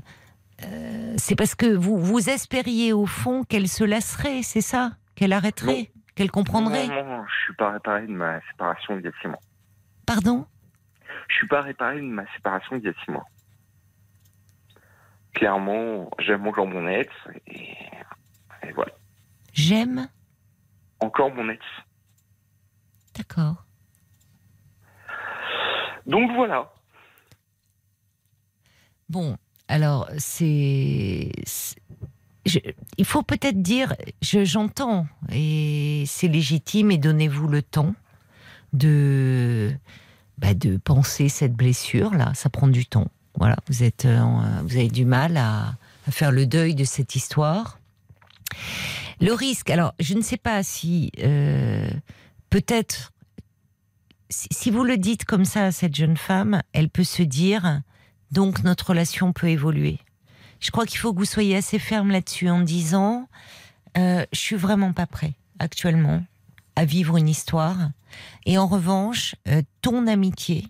euh, C'est parce que vous vous espériez au fond qu'elle se lasserait, c'est ça? Qu'elle arrêterait? Qu'elle comprendrait? Non, non, je suis pas réparé de ma séparation il y a six mois. Pardon? Je suis pas réparé de ma séparation il y a six mois. Clairement, j'aime encore mon ex et, et voilà. J'aime? Encore mon ex. D'accord. Donc voilà. Bon, alors c'est. il faut peut-être dire, je- j'entends, et c'est légitime, et donnez-vous le temps de, bah, de penser cette blessure-là. Ça prend du temps. Voilà, vous, êtes, euh, en- vous avez du mal à, faire le deuil de cette histoire. Le risque, alors je ne sais pas si euh, peut-être si vous le dites comme ça à cette jeune femme, elle peut se dire donc notre relation peut évoluer. Je crois qu'il faut que vous soyez assez ferme là-dessus en disant euh, je suis vraiment pas prêt actuellement à vivre une histoire et en revanche euh, ton amitié,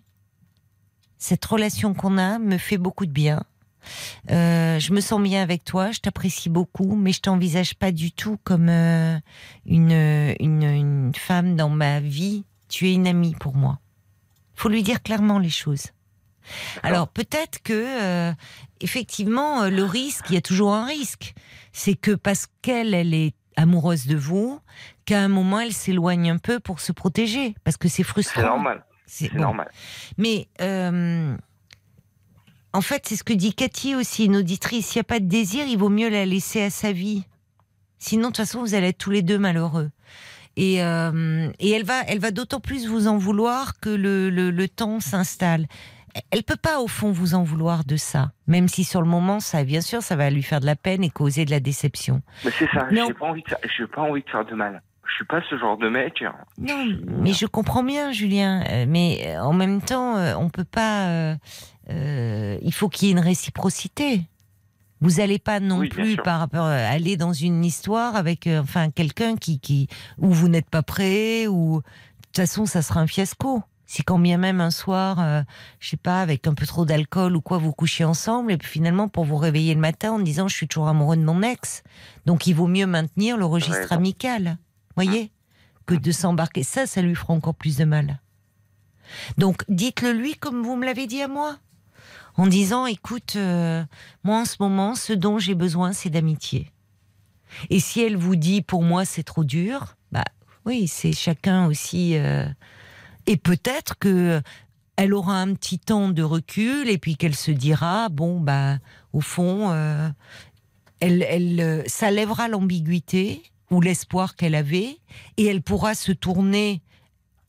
cette relation qu'on a me fait beaucoup de bien. Euh, je me sens bien avec toi, je t'apprécie beaucoup, mais je t'envisage pas du tout comme euh, une, une, une femme dans ma vie. Tu es une amie pour moi. Faut lui dire clairement les choses. Alors peut-être que euh, effectivement euh, le risque, il y a toujours un risque, c'est que parce qu'elle elle est amoureuse de vous, qu'à un moment elle s'éloigne un peu pour se protéger, parce que c'est frustrant. C'est normal. C'est C'est bon. normal. Mais euh, en fait, c'est ce que dit Cathy aussi, une auditrice. S'il n'y a pas de désir, il vaut mieux la laisser à sa vie. Sinon, de toute façon, vous allez être tous les deux malheureux. Et, euh, et elle va, elle va d'autant plus vous en vouloir que le, le, le temps s'installe. Elle peut pas, au fond, vous en vouloir de ça. Même si sur le moment, ça, bien sûr, ça va lui faire de la peine et causer de la déception. Mais c'est ça. Non. J'ai pas envie de j'ai pas envie de faire de mal. Je suis pas ce genre de mec. Non, mais je comprends bien, Julien. Euh, Mais euh, en même temps, euh, on peut pas. euh, euh, il faut qu'il y ait une réciprocité. Vous n'allez pas non Oui, plus par rapport à aller dans une histoire avec euh, enfin quelqu'un qui qui où vous n'êtes pas prêt ou de toute façon ça sera un fiasco. Si quand bien même un soir, euh, je sais pas, avec un peu trop d'alcool ou quoi, vous couchez ensemble et puis finalement pour vous réveiller le matin en disant je suis toujours amoureux de mon ex, donc il vaut mieux maintenir le registre raison. amical, voyez, que de s'embarquer. Ça, ça lui fera encore plus de mal. Donc dites-le lui comme vous me l'avez dit à moi, en disant écoute, euh, moi en ce moment, ce dont j'ai besoin, c'est d'amitié. Et si elle vous dit pour moi c'est trop dur, bah oui, c'est chacun aussi. euh, Et peut-être que elle aura un petit temps de recul et puis qu'elle se dira bon bah au fond, euh, elle, elle, euh, ça lèvera l'ambiguïté ou l'espoir qu'elle avait et elle pourra se tourner,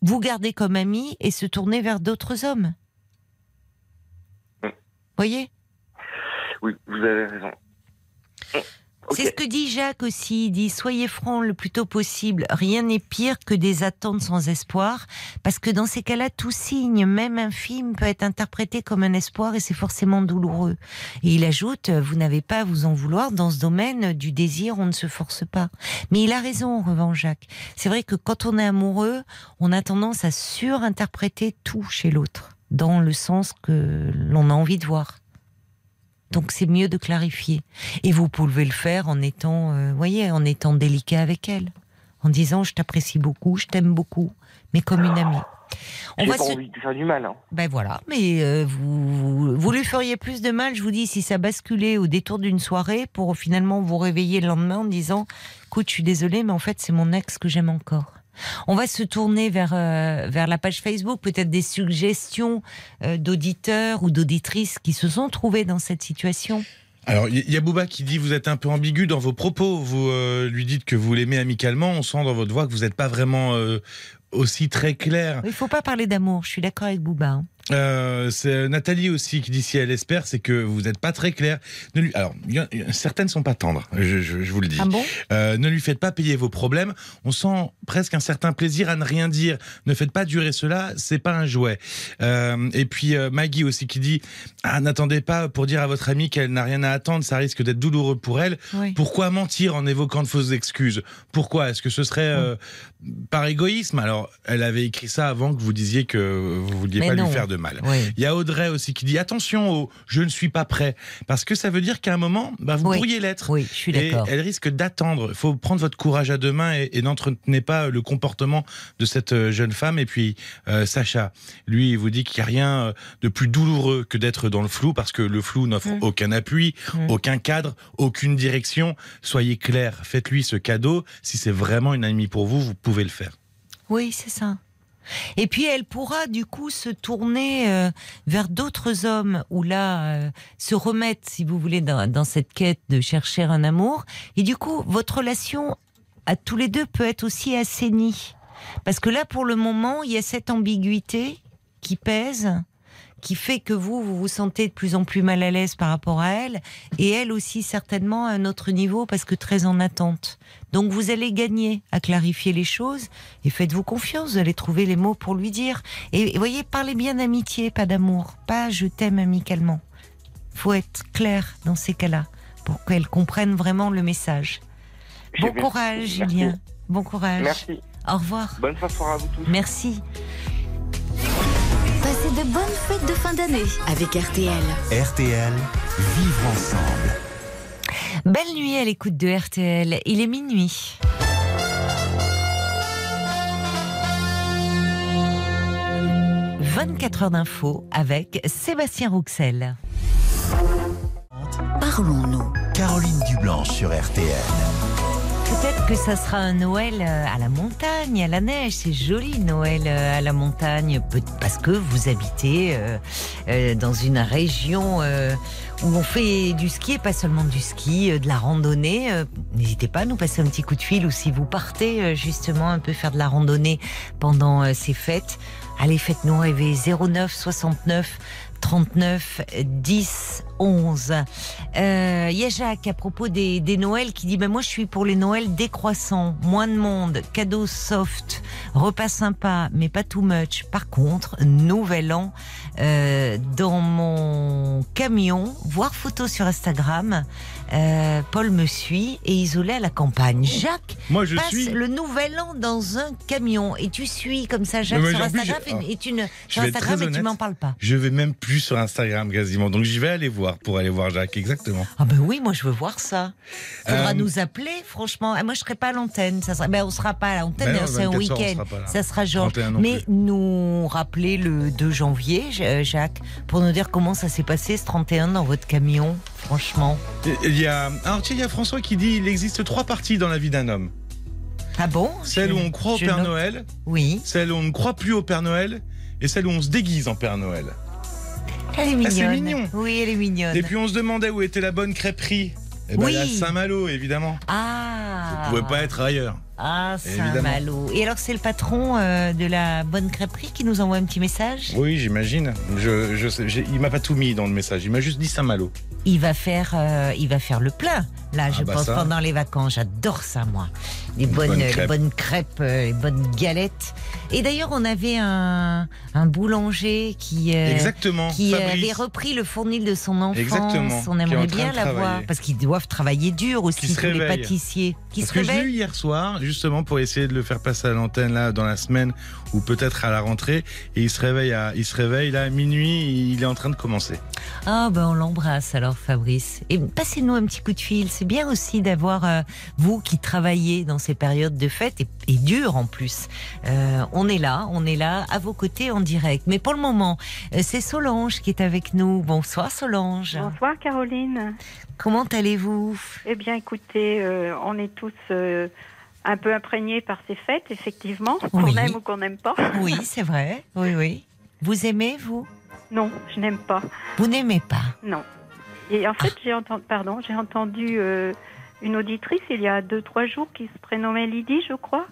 vous garder comme amie et se tourner vers d'autres hommes. Voyez? Oui, vous avez raison. C'est ce que dit Jacques aussi. Il dit soyez francs le plus tôt possible. Rien n'est pire que des attentes sans espoir, parce que dans ces cas-là, tout signe, même infime, peut être interprété comme un espoir et c'est forcément douloureux. Et il ajoute vous n'avez pas à vous en vouloir dans ce domaine du désir, on ne se force pas. Mais il a raison en revanche, Jacques. C'est vrai que quand on est amoureux, on a tendance à surinterpréter tout chez l'autre, dans le sens que l'on a envie de voir. Donc c'est mieux de clarifier. Et vous pouvez le faire en étant, euh, voyez, en étant délicat avec elle, en disant je t'apprécie beaucoup, je t'aime beaucoup, mais comme une amie. J'ai pas envie de faire du mal. Hein. Ben voilà, mais euh, vous, vous lui feriez plus de mal, je vous dis, si ça basculait au détour d'une soirée pour finalement vous réveiller le lendemain en disant, écoute, je suis désolée, mais en fait c'est mon ex que j'aime encore. On va se tourner vers, euh, vers la page Facebook, peut-être des suggestions euh, d'auditeurs ou d'auditrices qui se sont trouvés dans cette situation. Alors, il y a Bouba qui dit vous êtes un peu ambigu dans vos propos. Vous euh, lui dites que vous l'aimez amicalement. On sent dans votre voix que vous n'êtes pas vraiment aussi très clair. Il ne faut pas parler d'amour. Je suis d'accord avec Bouba. Hein. Euh, c'est Nathalie aussi qui dit si elle espère, c'est que vous n'êtes pas très clair. Ne lui, alors, y a, certaines sont pas tendres, je, je, je vous le dis. Ah bon? Euh, ne lui faites pas payer vos problèmes. On sent presque un certain plaisir à ne rien dire. Ne faites pas durer cela, c'est pas un jouet. Euh, et puis Maggie aussi qui dit ah, n'attendez pas pour dire à votre amie qu'elle n'a rien à attendre, ça risque d'être douloureux pour elle. Oui. Pourquoi mentir en évoquant de fausses excuses? Pourquoi? Est-ce que ce serait par égoïsme? Alors, elle avait écrit ça avant que vous disiez que vous vouliez Mais pas non. lui faire de mal. Oui. Il y a Audrey aussi qui dit attention au je ne suis pas prêt parce que ça veut dire qu'à un moment bah, vous Oui. pourriez l'être. Oui, je suis d'accord. elle risque d'attendre. Il faut prendre votre courage à deux mains et, et n'entretenez pas le comportement de cette euh, jeune femme. Et puis euh, Sacha, lui, il vous dit qu'il n'y a rien euh, de plus douloureux que d'être dans le flou parce que le flou n'offre Mm. aucun appui, Mm. aucun cadre, aucune direction. Soyez clair, faites-lui ce cadeau. Si c'est vraiment une amie pour vous, vous pouvez le faire. Oui, c'est ça. Et puis elle pourra du coup se tourner euh, vers d'autres hommes ou là euh, se remettre, si vous voulez, dans, dans cette quête de chercher un amour. Et du coup, votre relation à tous les deux peut être aussi assainie. Parce que là, pour le moment, il y a cette ambiguïté qui pèse, qui fait que vous, vous vous sentez de plus en plus mal à l'aise par rapport à elle, et elle aussi certainement à un autre niveau parce que très en attente. Donc vous allez gagner à clarifier les choses et faites-vous confiance, vous allez trouver les mots pour lui dire. Et, et voyez, parlez bien d'amitié, pas d'amour, pas je t'aime amicalement. Faut être clair dans ces cas-là pour qu'elle comprenne vraiment le message. Bon courage, Merci. Julien. Bon courage. Merci. Au revoir. Bonne fin de soirée à vous tous. Merci. Passez de bonnes fêtes de fin d'année avec RTL. RTL, vivre ensemble. Belle nuit à l'écoute de RTL. Il est minuit. « 24 heures d'info avec Sébastien Rouxel. Parlons-nous. Caroline Dublanche sur RTL. Peut-être que ça sera un Noël euh, à la montagne, à la neige. C'est joli Noël euh, à la montagne, parce que vous habitez euh, dans une région on fait du ski, et pas seulement du ski, euh, de la randonnée. Euh, N'hésitez pas à nous passer un petit coup de fil ou si vous partez euh, justement un peu faire de la randonnée pendant ces fêtes. Allez, faites-nous rêver 09 69 39 10 11. Euh, y a Jacques à propos des, des Noëls qui dit ben moi je suis pour les Noëls décroissants, moins de monde, cadeaux soft, repas sympa, mais pas too much. Par contre, Nouvel An euh, dans mon camion, voir photo sur Instagram. Euh, Paul me suit et isolé à la campagne. Jacques Moi, je passe suis. le Nouvel An dans un camion et tu suis comme ça Jacques sur plus, Instagram et, tu ne je sur Instagram et tu m'en parles pas. Je vais même plus sur Instagram quasiment, donc j'y vais aller voir pour aller voir Jacques exactement. Ah ben oui, moi je veux voir ça. Faudra Euh, nous appeler, franchement. Ah, moi je serai pas à l'antenne. Ça sera... ben, on sera pas à l'antenne, Ben d'ailleurs, c'est un 24 soirs, on week-end. Ça sera Georges. 31 non Mais nous rappeler le 2 janvier, euh, Jacques, pour nous dire comment ça s'est passé ce 31 dans votre camion, franchement. Il y a, alors tiens, il y a François qui dit il existe trois parties dans la vie d'un homme. Ah bon? Celle Je- où on croit au Père note. Noël, Oui. celle où on ne croit plus au Père Noël, et celle où on se déguise en Père Noël. Elle est mignonne. Ah, c'est mignon. Oui, elle est mignonne. Et puis on se demandait où était la bonne crêperie. Eh ben, Oui. à Saint-Malo, évidemment. Ah. Vous pouvez pas être ailleurs. Ah. Saint-Malo. Et alors, c'est le patron euh, de la bonne crêperie qui nous envoie un petit message? Oui, j'imagine. Je, je sais, il m'a pas tout mis dans le message. Il m'a juste dit Saint-Malo. il va, faire, euh, il va faire le plein. Là, je bah pense ça. pendant les vacances. J'adore ça, moi. Les bonnes, bonne les bonnes crêpes, euh, les bonnes galettes. Et d'ailleurs, on avait un, un boulanger qui, euh, Exactement. qui euh, avait repris le fournil de son enfance. Exactement. On aimerait bien l'avoir parce qu'ils doivent travailler dur aussi, tous les pâtissiers. Qui Parce se que je l'ai eu hier soir, justement, pour essayer de le faire passer à l'antenne là dans la semaine ou peut-être à la rentrée. Et il se réveille à, il se réveille là à minuit. Il est en train de commencer. Ah ben on l'embrasse alors Fabrice. Et passez-nous un petit coup de fil. C'est bien aussi d'avoir euh, vous qui travaillez dans ces périodes de fête et, et dures en plus. Euh, on est là, on est là à vos côtés en direct. Mais pour le moment, euh, c'est Solange qui est avec nous. Bonsoir Solange. Bonsoir Caroline. Comment allez-vous? Eh bien écoutez, euh, on est tous euh, un peu imprégnés par ces fêtes, effectivement, qu'on Oui. aime ou qu'on n'aime pas. Oui, (laughs) c'est vrai. Oui, oui. Vous aimez vous? Non, je n'aime pas. Vous n'aimez pas? Non. Et en fait, Ah. j'ai entendu, pardon, j'ai entendu euh, une auditrice il y a deux trois jours qui se prénommait Lydie, je crois,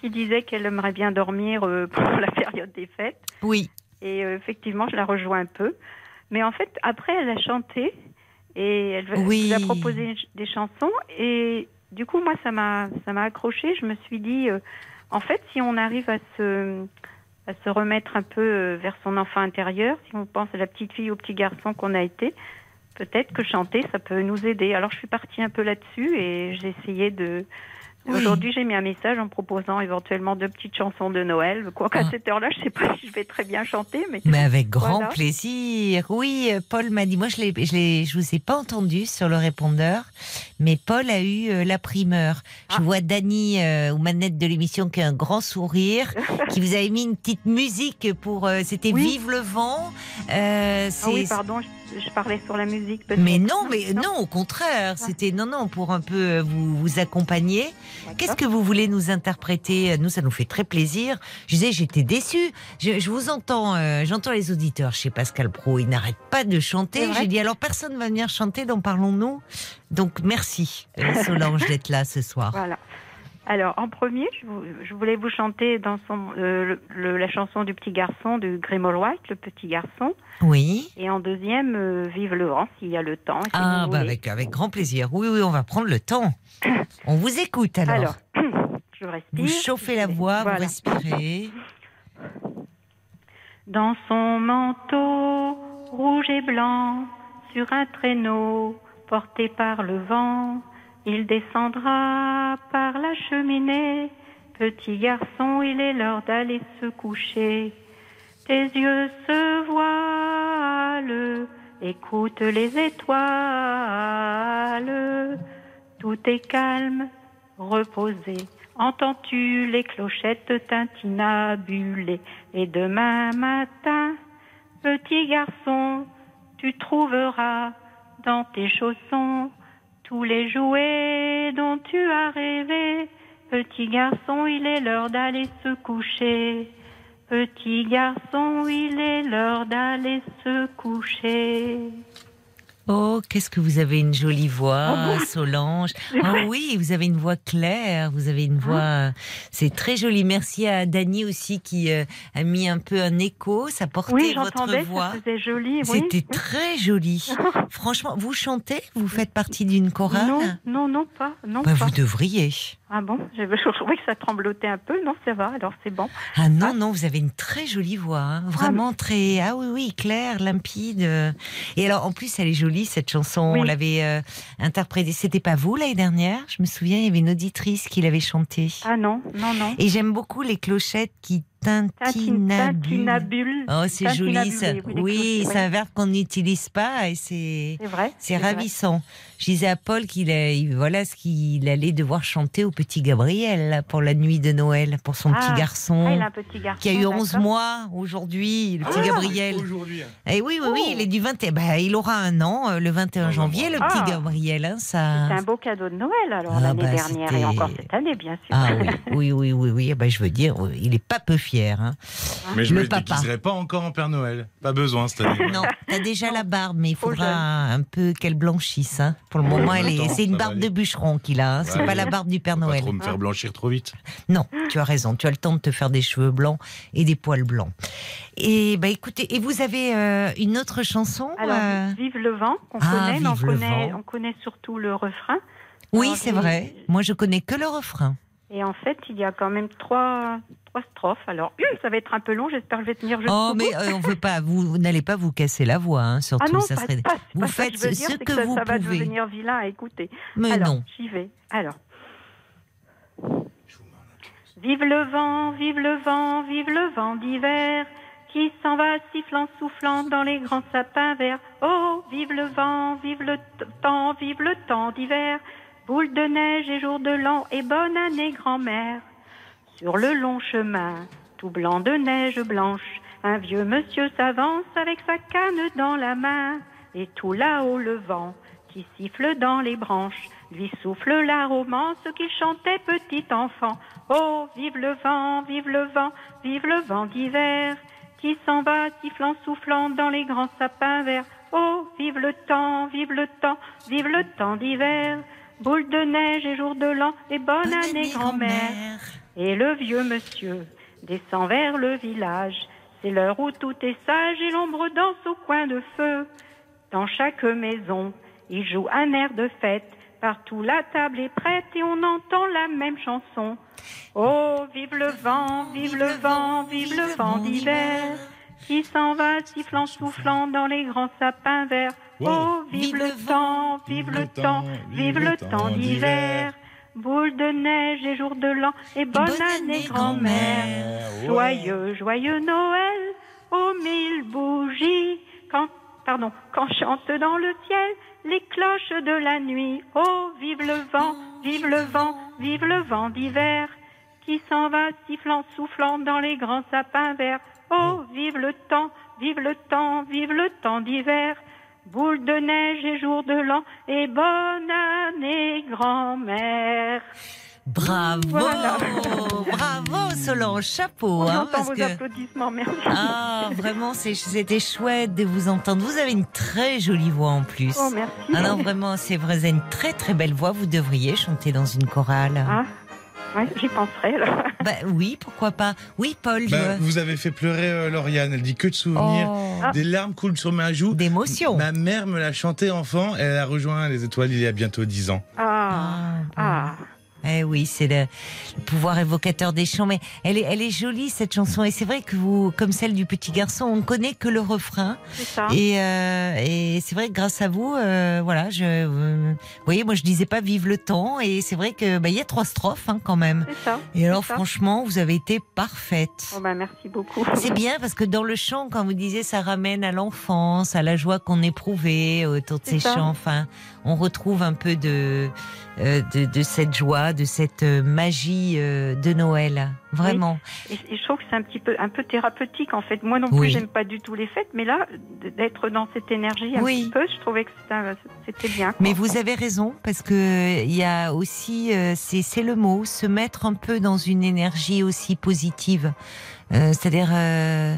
qui disait qu'elle aimerait bien dormir euh, (laughs) pour la période des fêtes. Oui. Et euh, effectivement, je la rejoins un peu. Mais en fait, après, elle a chanté et elle Oui. vous a proposé des chansons. Et du coup, moi, ça m'a, ça m'a accroché. Je me suis dit, euh, en fait, si on arrive à se, à se remettre un peu euh, vers son enfant intérieur, si on pense à la petite fille, au petit garçon qu'on a été, peut-être que chanter, ça peut nous aider. Alors, je suis partie un peu là-dessus et j'ai essayé de. Oui. Aujourd'hui, j'ai mis un message en proposant éventuellement deux petites chansons de Noël. Quoique à Ah. cette heure-là, je sais pas si je vais très bien chanter, mais. Mais avec grand Voilà. plaisir. Oui, euh, Paul m'a dit. Moi, je je vous ai pas entendu sur le répondeur, mais Paul a eu euh, la primeur. Je Ah. vois Dany euh, aux manettes de l'émission qui a un grand sourire, (laughs) qui vous avait mis une petite musique pour. euh, c'était Oui. Vive le vent. Ah oui, pardon, je, je parlais sur la musique. mais non, mais non, au contraire. C'était non, non, pour un peu euh, vous, vous accompagner. Qu'est-ce que vous voulez nous interpréter? Nous, ça nous fait très plaisir. Je disais, j'étais déçue. Je, je vous entends, euh, j'entends les auditeurs chez Pascal Pro. Ils n'arrêtent pas de chanter. J'ai dit, alors personne va venir chanter, donc parlons-nous. Donc merci, euh, Solange, d'être là ce soir. Voilà. Alors, en premier, je, voulais vous chanter dans son, euh, le- la chanson du petit garçon de Grimald White, le petit garçon. Oui. Et en deuxième, euh, Vive le vent, s'il y a le temps. si Ah, bah avec, avec grand plaisir. Oui, oui, on va prendre le temps. (coughs) On vous écoute alors. Alors, (coughs) je respire. vous chauffez la voix, Voilà. vous respirez. Dans son manteau rouge et blanc, sur un traîneau porté par le vent, il descendra par la cheminée. Petit garçon, il est l'heure d'aller se coucher. Tes yeux se voilent, écoute les étoiles. Tout est calme, reposé. Entends-tu les clochettes tintinabuler? Et demain matin, petit garçon, tu trouveras dans tes chaussons tous les jouets dont tu as rêvé. Petit garçon, il est l'heure d'aller se coucher. Petit garçon, il est l'heure d'aller se coucher. Oh, qu'est-ce que vous avez une jolie voix, Ah bon Solange. (laughs) Oh oui, vous avez une voix claire, vous avez une voix. Ah. C'est très joli. Merci à Dany aussi qui euh, a mis un peu un écho. Ça portait Oui, votre voix. faisait joli. Oui. C'était très joli. (laughs) Franchement, vous chantez? Vous faites partie d'une chorale? Non, non, non, pas. Non, Bah, pas. Vous devriez. Ah bon Je je trouvais que ça tremblotait un peu. Non, ça va, alors c'est bon. Ah non, non, vous avez une très jolie voix. hein. Vraiment très. Ah oui, oui, claire, limpide. euh. Et alors, en plus, elle est jolie, cette chanson. Oui. On l'avait euh, interprétée. C'était pas vous l'année dernière Je me souviens, il y avait une auditrice qui l'avait chantée. Ah non, non, non. Et j'aime beaucoup les clochettes qui Tintinabule. Tintinabule. Oh, c'est joli ça. Oui, Oui, c'est un verbe qu'on n'utilise pas et c'est C'est c'est vrai. ravissant. Je disais à Paul qu'il il- voilà ce qu'il allait devoir chanter au petit Gabriel là, pour la nuit de Noël pour son Ah. petit garçon Ah, il a un petit garçon. qui a eu 11 d'accord. mois aujourd'hui, le petit Ah, Gabriel. Aujourd'hui. Et oui, oui, oui, Oh. il est du 21. Bah, il aura un an euh, le 21 janvier, le Ah. petit Gabriel. Hein, ça... C'est un beau cadeau de Noël alors Ah, l'année bah, dernière et encore cette année bien sûr. Ah oui, (laughs) oui, oui, oui, oui. Bah, je veux dire, euh, il est pas peu fier. Hein. Mais je Le me déguiserai pas encore en Père Noël. Pas besoin cette année. Non, t'as déjà la barbe, mais il faudra un peu qu'elle blanchisse. Hein. Pour le moment, elle c'est une barbe de bûcheron qu'il a. Hein. C'est Ouais. pas la barbe du Père Pas Noël. trop me faire blanchir trop vite. Non, tu as raison. Tu as le temps de te faire des cheveux blancs et des poils blancs. Et bah écoutez, et vous avez euh, une autre chanson Alors euh? Vive le vent qu'on Ah, connaît, mais on connaît, vent. on connaît surtout le refrain. Oui, c'est vrai. Moi, je connais que le refrain. Et en fait, il y a quand même trois, trois strophes. Alors, une, ça va être un peu long. J'espère que je vais tenir jusqu'au Oh, mais euh, on veut pas. Vous, vous n'allez pas vous casser la voix, hein, surtout. Ah non, ça pas- serait. pas- vous pas faites que je veux dire, ce que, ça, vous ça va pouvez. devenir vilain à écouter. Mais Alors, non. j'y vais. Alors. Vive le vent, vive le vent, vive le vent d'hiver qui s'en va sifflant, soufflant dans les grands sapins verts. Oh, vive le vent, vive le temps, vive le temps d'hiver, boule de neige et jour de l'an et bonne année grand-mère. Sur le long chemin, tout blanc de neige blanche, un vieux monsieur s'avance avec sa canne dans la main. Et tout là-haut le vent qui siffle dans les branches lui souffle la romance qu'il chantait petit enfant. Oh, vive le vent, vive le vent, vive le vent d'hiver qui s'en va sifflant, soufflant dans les grands sapins verts. Oh, vive le temps, vive le temps, vive le temps d'hiver, boule de neige et jour de l'an et bonne, année grand-mère. Et le vieux monsieur descend vers le village. C'est l'heure où tout est sage et l'ombre danse au coin de feu. Dans chaque maison, il joue un air de fête. Partout la table est prête et on entend la même chanson. Oh, vive le vent, vive le vent, vive le vent d'hiver qui s'en va sifflant, soufflant dans les grands sapins verts. Oh, vive le temps, vive le temps, vive le temps d'hiver. Boule de neige et jour de l'an et bonne, année grand-mère. Joyeux, joyeux Noël, aux mille bougies, quand, pardon, quand chantent dans le ciel les cloches de la nuit. Oh, vive le vent, vive le vent, vive le vent d'hiver, qui s'en va sifflant, soufflant dans les grands sapins verts. Oh, vive le temps, vive le temps, vive le temps d'hiver. Boule de neige et jour de l'an et bonne année grand-mère. Bravo, Voilà. bravo Solange, chapeau. On hein, entend parce vos que- applaudissements, merci. Ah, vraiment, c'était chouette de vous entendre. Vous avez une très jolie voix en plus. Oh, merci. Ah non, vraiment, c'est vrai, une très très belle voix. Vous devriez chanter dans une chorale. Ah, ouais, j'y penserai. alors. (laughs) Bah oui, pourquoi pas. Oui, Paul. Bah, je- vous avez fait pleurer euh, Lauriane. Elle dit que de souvenirs. Oh. Des larmes coulent sur ma joue. D'émotion. Ma mère me l'a chanté enfant. Elle a rejoint les étoiles il y a bientôt 10 ans. Ah, ah. Eh oui, c'est le, le pouvoir évocateur des chants. Mais elle est, elle est jolie cette chanson. Et c'est vrai que vous, comme celle du petit garçon, on connaît que le refrain. C'est ça. Et, euh, et c'est vrai que grâce à vous, euh, voilà, je, euh, vous voyez, moi je disais pas vive le temps. Et c'est vrai que bah, il y a trois strophes hein, quand même. C'est ça. Et alors ça. franchement, vous avez été parfaite. Oh, bah, merci beaucoup. (laughs) C'est bien parce que dans le chant, quand vous disiez, ça ramène à l'enfance, à la joie qu'on éprouvait autour de ces chants. Enfin, on retrouve un peu de, de, de cette joie, de cette euh, magie euh, de Noël. Vraiment. Et, et je trouve que c'est un petit peu, un peu thérapeutique en fait. Moi non plus, Oui. j'aime pas du tout les fêtes, mais là, d'être dans cette énergie un Oui. petit peu, je trouvais que c'était bien. Mais vous avez raison parce que il y a aussi, euh, c'est c'est le mot, se mettre un peu dans une énergie aussi positive. Euh, C'est-à-dire euh,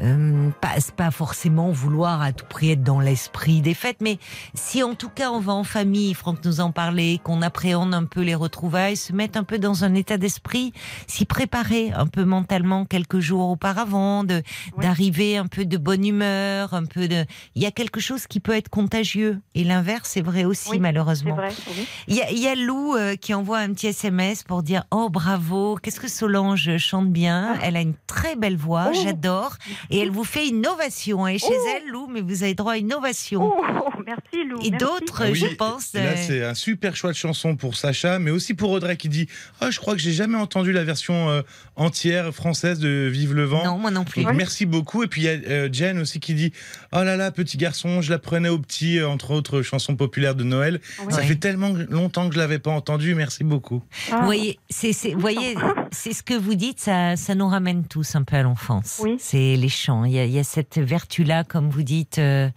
euh, pas, pas forcément vouloir à tout prix être dans l'esprit des fêtes, mais si en tout cas on va en famille, Franck nous en parlait, qu'on appréhende un peu les retrouvailles, se mettre un peu dans un état d'esprit, s'y préparer un peu mentalement quelques jours auparavant, de d'arriver un peu de bonne humeur, un peu de. Il y a quelque chose qui peut être contagieux et l'inverse est vrai aussi Oui, malheureusement. C'est vrai. oui. Il y a, il y a Lou euh, qui envoie un petit SMS pour dire oh bravo, qu'est-ce que Solange chante bien, elle a une très belle voix, Oh. j'adore, et elle vous fait une ovation. Et chez Oh. elle, Lou, mais vous avez droit à une ovation. Oh, merci Lou. Et d'autres, Ah oui, je pense. Là, euh, c'est un super choix de chanson pour Sacha, mais aussi pour Audrey qui dit Ah, je crois que j'ai jamais entendu la version euh, entière française de Vive le vent. Non, moi non plus. Donc, Merci beaucoup. Et puis il y a euh, Jen aussi qui dit Oh là là, petit garçon, je la prenais au petit, euh, entre autres chansons populaires de Noël. Oui. Ça fait tellement longtemps que je l'avais pas entendu. Merci beaucoup. Ah, Vous voyez, c'est, c'est- vous voyez, c'est ce que vous dites, ça, ça nous ramène tous un peu à l'enfance. Oui. C'est les chants. Il y a, il y a cette vertu-là, comme vous dites, euh,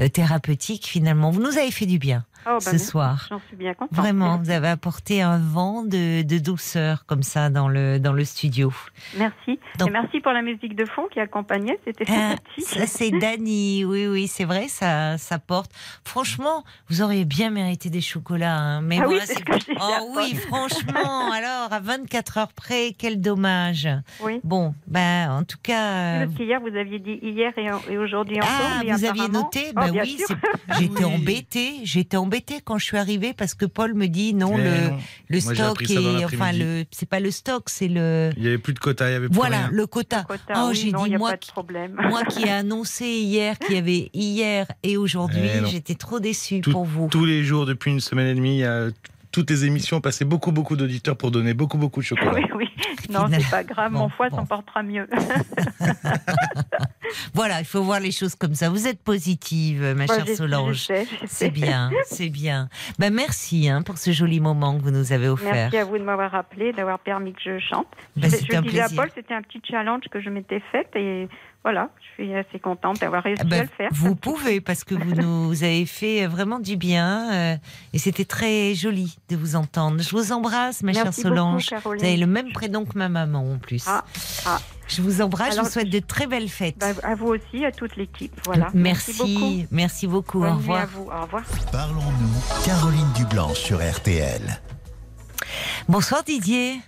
euh, thérapeutique finalement. Vous nous avez fait du bien oh, bah, ce merci. soir. J'en suis bien contente. Vraiment, vous avez apporté un vent de, de douceur comme ça dans le, dans le studio. Merci. Donc- Et merci pour la musique de fond qui accompagnait. C'était Ah, sympathique. ça c'est Dany, oui oui c'est vrai ça ça porte. Franchement, vous auriez bien mérité des chocolats, hein. mais Ah oui, moi c'est c'est ce que oh oui franchement (laughs) alors à 24 heures près quel dommage. Oui. Bon ben en tout cas. euh, Parce qu'hier, vous aviez dit hier et, et aujourd'hui encore. Ah, mais vous aviez noté Oh, Ben oui, j'étais (laughs) Oui. embêtée. J'étais embêtée quand je suis arrivée parce que Paul me dit non, Mais le, non. le Moi, stock est, enfin le, c'est pas le stock, c'est le, Il y avait plus de quota, il y avait plus voilà, rien. le quota. Quota, oh, oui, j'ai dit moi, qui- (laughs) moi qui ai annoncé hier qu'il y avait hier et aujourd'hui, Eh j'étais trop déçue Tout- pour vous. Tous les jours, depuis une semaine et demie, il y a toutes les émissions ont passé beaucoup, beaucoup d'auditeurs pour donner beaucoup, beaucoup de (laughs) chocolat. Oui, oui. Non, c'est pas grave. bon, Mon foie bon. s'en portera mieux. (laughs) Voilà, il faut voir les choses comme ça. Vous êtes positive, ma Moi, chère Solange. sais, je sais. C'est bien, c'est bien. Ben merci hein, pour ce joli moment que vous nous avez offert. Merci à vous de m'avoir rappelé, d'avoir permis que je chante. Ben, je disais à. Paul, c'était un petit challenge que je m'étais fait et voilà, je suis assez contente d'avoir réussi Ah ben, à le faire. Vous pouvez parce que vous nous avez fait vraiment du bien euh, et c'était très joli de vous entendre. Je vous embrasse, ma chère Merci beaucoup, Solange. Caroline. vous avez le même prénom que ma maman en plus. Ah, ah. Je vous embrasse, je Alors, vous souhaite de très belles fêtes. Bah, à vous aussi, à toute l'équipe. Voilà. merci, beaucoup. merci beaucoup. Bonne Au revoir. à vous. Au revoir. Parlons-nous. Caroline Dublanche sur RTL. Bonsoir Didier.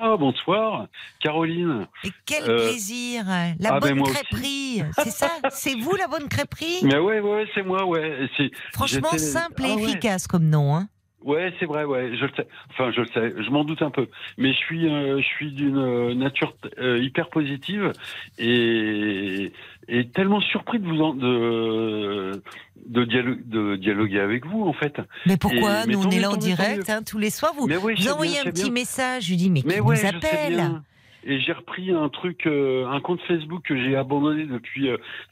Ah, bonsoir, Caroline. Et quel Euh, plaisir. La ah, bonne crêperie. C'est ça? C'est vous la bonne crêperie? Mais ouais, ouais, c'est moi, ouais. Franchement simple et Ah ouais. efficace comme nom. Hein. Ouais, c'est vrai, ouais, je le sais. Enfin, je le sais, je m'en doute un peu. Mais je suis, euh, je suis d'une euh, nature euh, hyper positive et, et tellement surpris de vous en, de, de, de dialoguer avec vous, en fait. Mais pourquoi Et- mais Nous, on est là en direct hein, tous les soirs. Vous, envoyez bien, un petit bien. message. Je lui dis, mais qui Mais nous ouais, sais appelle. Et j'ai repris un truc, euh, un compte Facebook que j'ai abandonné depuis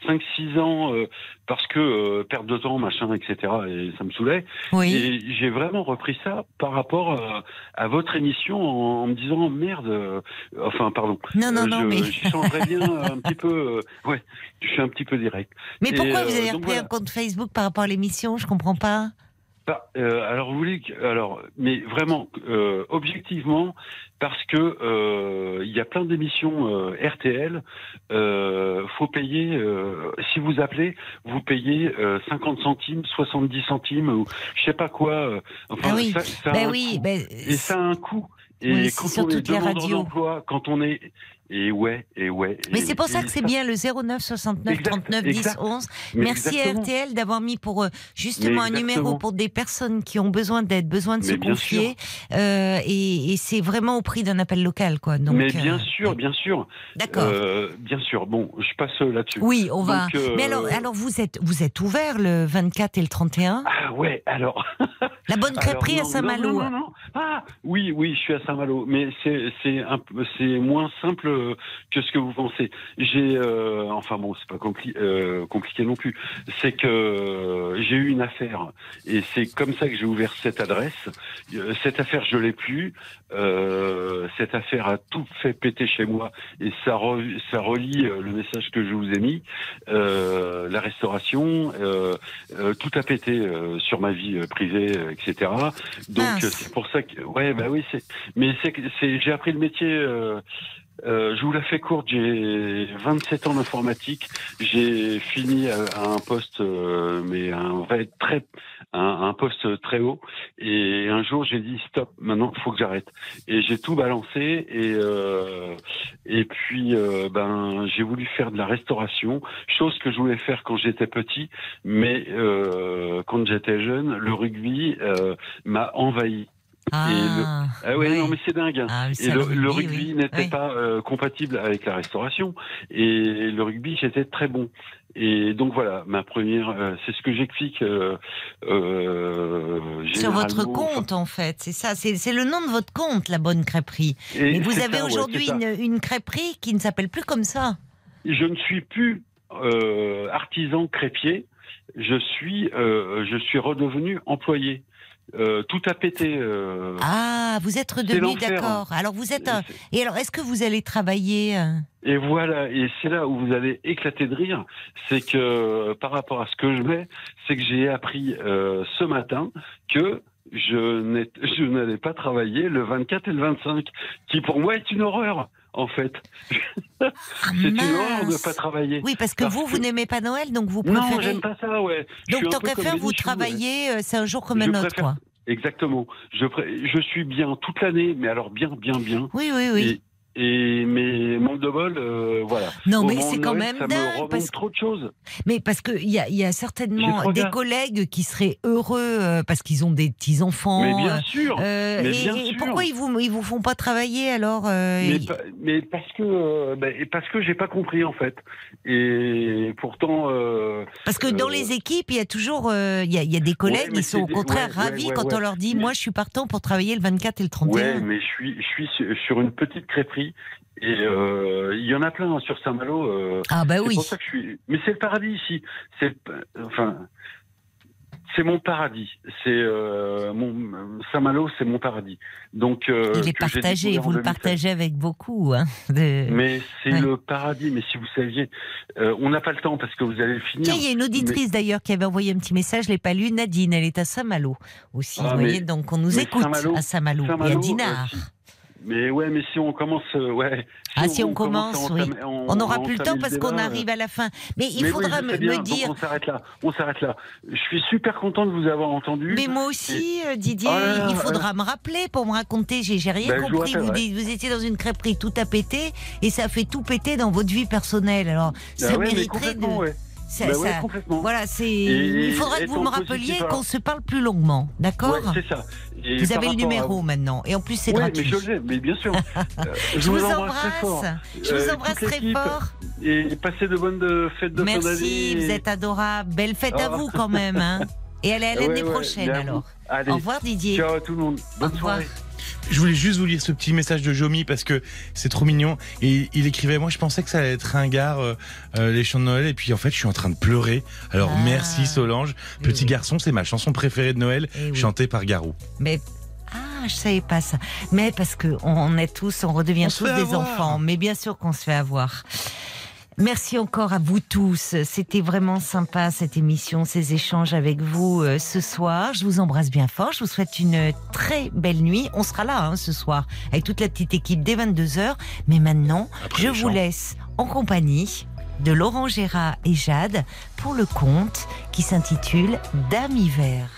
5-6 ans euh, parce que euh, perte de temps, machin, etc. Et ça me saoulait. Oui. Et j'ai vraiment repris ça par rapport à, votre émission en, en me disant merde. euh, enfin, pardon. Non, non, Euh, non, je, mais- j'y changerais bien un petit peu. euh, ouais, je suis un petit peu direct. Mais Et, pourquoi vous euh, avez donc repris voilà. un compte Facebook par rapport à l'émission? Je comprends pas. Bah, euh, alors vous voulez alors mais vraiment euh, objectivement parce que euh, il y a plein d'émissions euh, RTL euh, faut payer euh, si vous appelez vous payez euh, 50 centimes 70 centimes ou je sais pas quoi euh, enfin Ah oui. ça, ça Ben oui, ben, et ça a un coût. Et Oui, quand on est demandeur d'emploi quand on est et ouais et ouais Mais c'est pour ça que c'est bien le 09 69 Exact, 39 10 exact. 11. Mais Merci exactement. à RTL d'avoir mis pour euh, justement un numéro pour des personnes qui ont besoin d'aide, besoin de se Mais confier. Euh, et et c'est vraiment au prix d'un appel local, quoi. Donc, mais bien euh, sûr, bien sûr. D'accord. Bien sûr. Bon, je passe là-dessus. Oui, on va. Donc, Mais alors, alors vous êtes vous êtes ouvert le 24 et le 31 Ah ouais, alors. La bonne (laughs) crêperie Alors, à Saint-Malo. Non, non, non, non. Ah oui, oui, je suis à Saint-Malo, mais c'est moins simple que ce que vous pensez. J'ai euh, enfin bon, c'est pas compli- euh, compliqué non plus. C'est que euh, j'ai eu une affaire et c'est comme ça que j'ai ouvert cette adresse. Euh, Cette affaire, je l'ai plus. Euh, cette affaire a tout fait péter chez moi et ça re- ça relie euh, le message que je vous ai mis. Euh, la restauration, euh, euh, tout a pété euh, sur ma vie euh, privée, euh, etc. Donc euh, c'est pour ça que ouais bah oui c'est mais c'est que- c'est j'ai appris le métier. Euh, euh, je vous la fais courte, j'ai 27 ans d'informatique. J'ai fini à, à un poste, euh, mais un vrai très, un, poste très haut. Et un jour, j'ai dit stop. Maintenant, il faut que j'arrête. Et j'ai tout balancé. Et euh, et puis, euh, ben, j'ai voulu faire de la restauration, chose que je voulais faire quand j'étais petit, mais euh, quand j'étais jeune, le rugby euh, m'a envahi. Ah, le- Ah ouais, ouais. non mais c'est dingue. hein. Ah, et le, rugby, rugby oui. n'était Oui. pas euh, compatible avec la restauration. Et le rugby, j'étais très bon. Et donc voilà, ma première, euh, c'est ce que j'explique. Euh, euh, Sur votre compte, en fait, c'est ça. C'est le nom de votre compte, la bonne crêperie. Et Mais vous avez ouais, aujourd'hui une, une crêperie qui ne s'appelle plus comme ça. Je ne suis plus euh, artisan crêpier. Je suis, euh, je suis redevenu employé. Euh, tout a pété. euh, Ah, vous êtes redevenu l'enfer. d'accord. Alors vous êtes. un- Et alors, est-ce que vous allez travailler euh, Et voilà, et c'est là où vous allez éclater de rire, c'est que par rapport à ce que je mets, c'est que j'ai appris euh, ce matin que je n'allais pas travailler le 24 et le 25, qui pour moi est une horreur, en fait. (laughs) c'est une horreur de mince. pas travailler. Oui, parce que Parce vous, vous n'aimez pas Noël, donc vous Non, préférez. j'aime pas ça, ouais. Je donc tant qu'à faire, vous ouais. travaillez, euh, c'est un jour comme un autre, préfère- quoi. Exactement. Je, pré- je suis bien toute l'année, mais alors bien, bien, bien. Oui, oui, oui. Et, et mais manque de bol, euh, voilà. Non, Au mais c'est quand Noël, même dingue, parce que- trop de choses. Mais parce qu'il y a, il y a certainement des collègues qui seraient heureux euh, parce qu'ils ont des petits-enfants. Mais bien euh, sûr, euh, mais et, bien et sûr. pourquoi ils vous, ils vous font pas travailler alors Mais, ils- pa- mais parce que ben, et parce que j'ai pas compris en fait. Et pourtant. Parce que dans les équipes, il y a toujours il y, a, il y a des collègues qui sont au contraire ouais, ravis ouais, quand on leur dit Moi, je suis partant pour travailler le 24 et le 31. Ouais, mais je suis je suis sur une petite crêperie et euh, il y en a plein hein, sur Saint-Malo. euh, Ah, bah oui. Pour ça que je suis. Mais c'est le paradis ici. C'est enfin. C'est mon paradis. C'est euh, mon Saint-Malo, c'est mon paradis. Donc il est partagé, vous le 2016. partagez avec beaucoup. Hein, de- (laughs) Mais c'est Ouais. le paradis. Mais si vous saviez, on n'a pas le temps parce que vous allez le finir. Il y a une auditrice d'ailleurs qui avait envoyé un petit message, je l'ai pas lu, Nadine, elle est à Saint-Malo aussi. Ah, vous voyez, donc on nous écoute à Saint-Malo et à Dinard. Mais ouais, mais si on commence, euh, ouais. Ah, si on commence, à oui. On n'aura à plus le temps parce qu'on arrive à la fin. Mais il mais faudra oui, me, bien, dire. on s'arrête là. On s'arrête là. Je suis super content de vous avoir entendu. Mais moi aussi, euh, Didier, là, il faudra me rappeler pour me raconter. J'ai rien Ben, compris. Vous, vous étiez dans une crêperie, tout a pété, et ça fait tout péter dans votre vie personnelle. Alors, ça Ah ouais, mais mériterait de. ouais. Ça- ouais, ça- complètement. Voilà, c'est. Il faudra que vous me rappeliez positif, qu'on se parle plus longuement, d'accord Ouais, c'est ça. Et Vous avez le à- numéro maintenant, et en plus c'est Ouais, gratuit. mais je l'ai, mais bien sûr. (laughs) Euh, Je vous embrasse très fort. embrasse. Je vous Euh, embrasse très fort. Et passez de bonnes euh, fêtes de fin d'année. Merci, vous êtes adorable. Belle fête à vous quand même. Hein. Et allez à l'année (laughs) prochaine alors. Allez. Au revoir Didier. Ciao à tout le monde. Bonne soirée. Je voulais juste vous lire ce petit message de Jomi parce que c'est trop mignon. Et il écrivait Moi, je pensais que ça allait être un gars, euh, euh, les chants de Noël. Et puis, en fait, je suis en train de pleurer. Alors, Ah. merci Solange. Petit garçon, c'est ma chanson préférée de Noël, Eh oui. chantée par Garou. Mais ah, je savais pas ça. Mais parce que on est tous, on redevient On tous des avoir. enfants. Mais bien sûr qu'on se fait avoir. Merci encore à vous tous. C'était vraiment sympa cette émission, ces échanges avec vous euh, ce soir. Je vous embrasse bien fort. Je vous souhaite une très belle nuit. On sera là hein, ce soir avec toute la petite équipe dès 22h. Mais maintenant, Après je vous laisse en compagnie de Laurent Gérard et Jade pour le conte qui s'intitule Dame Hiver.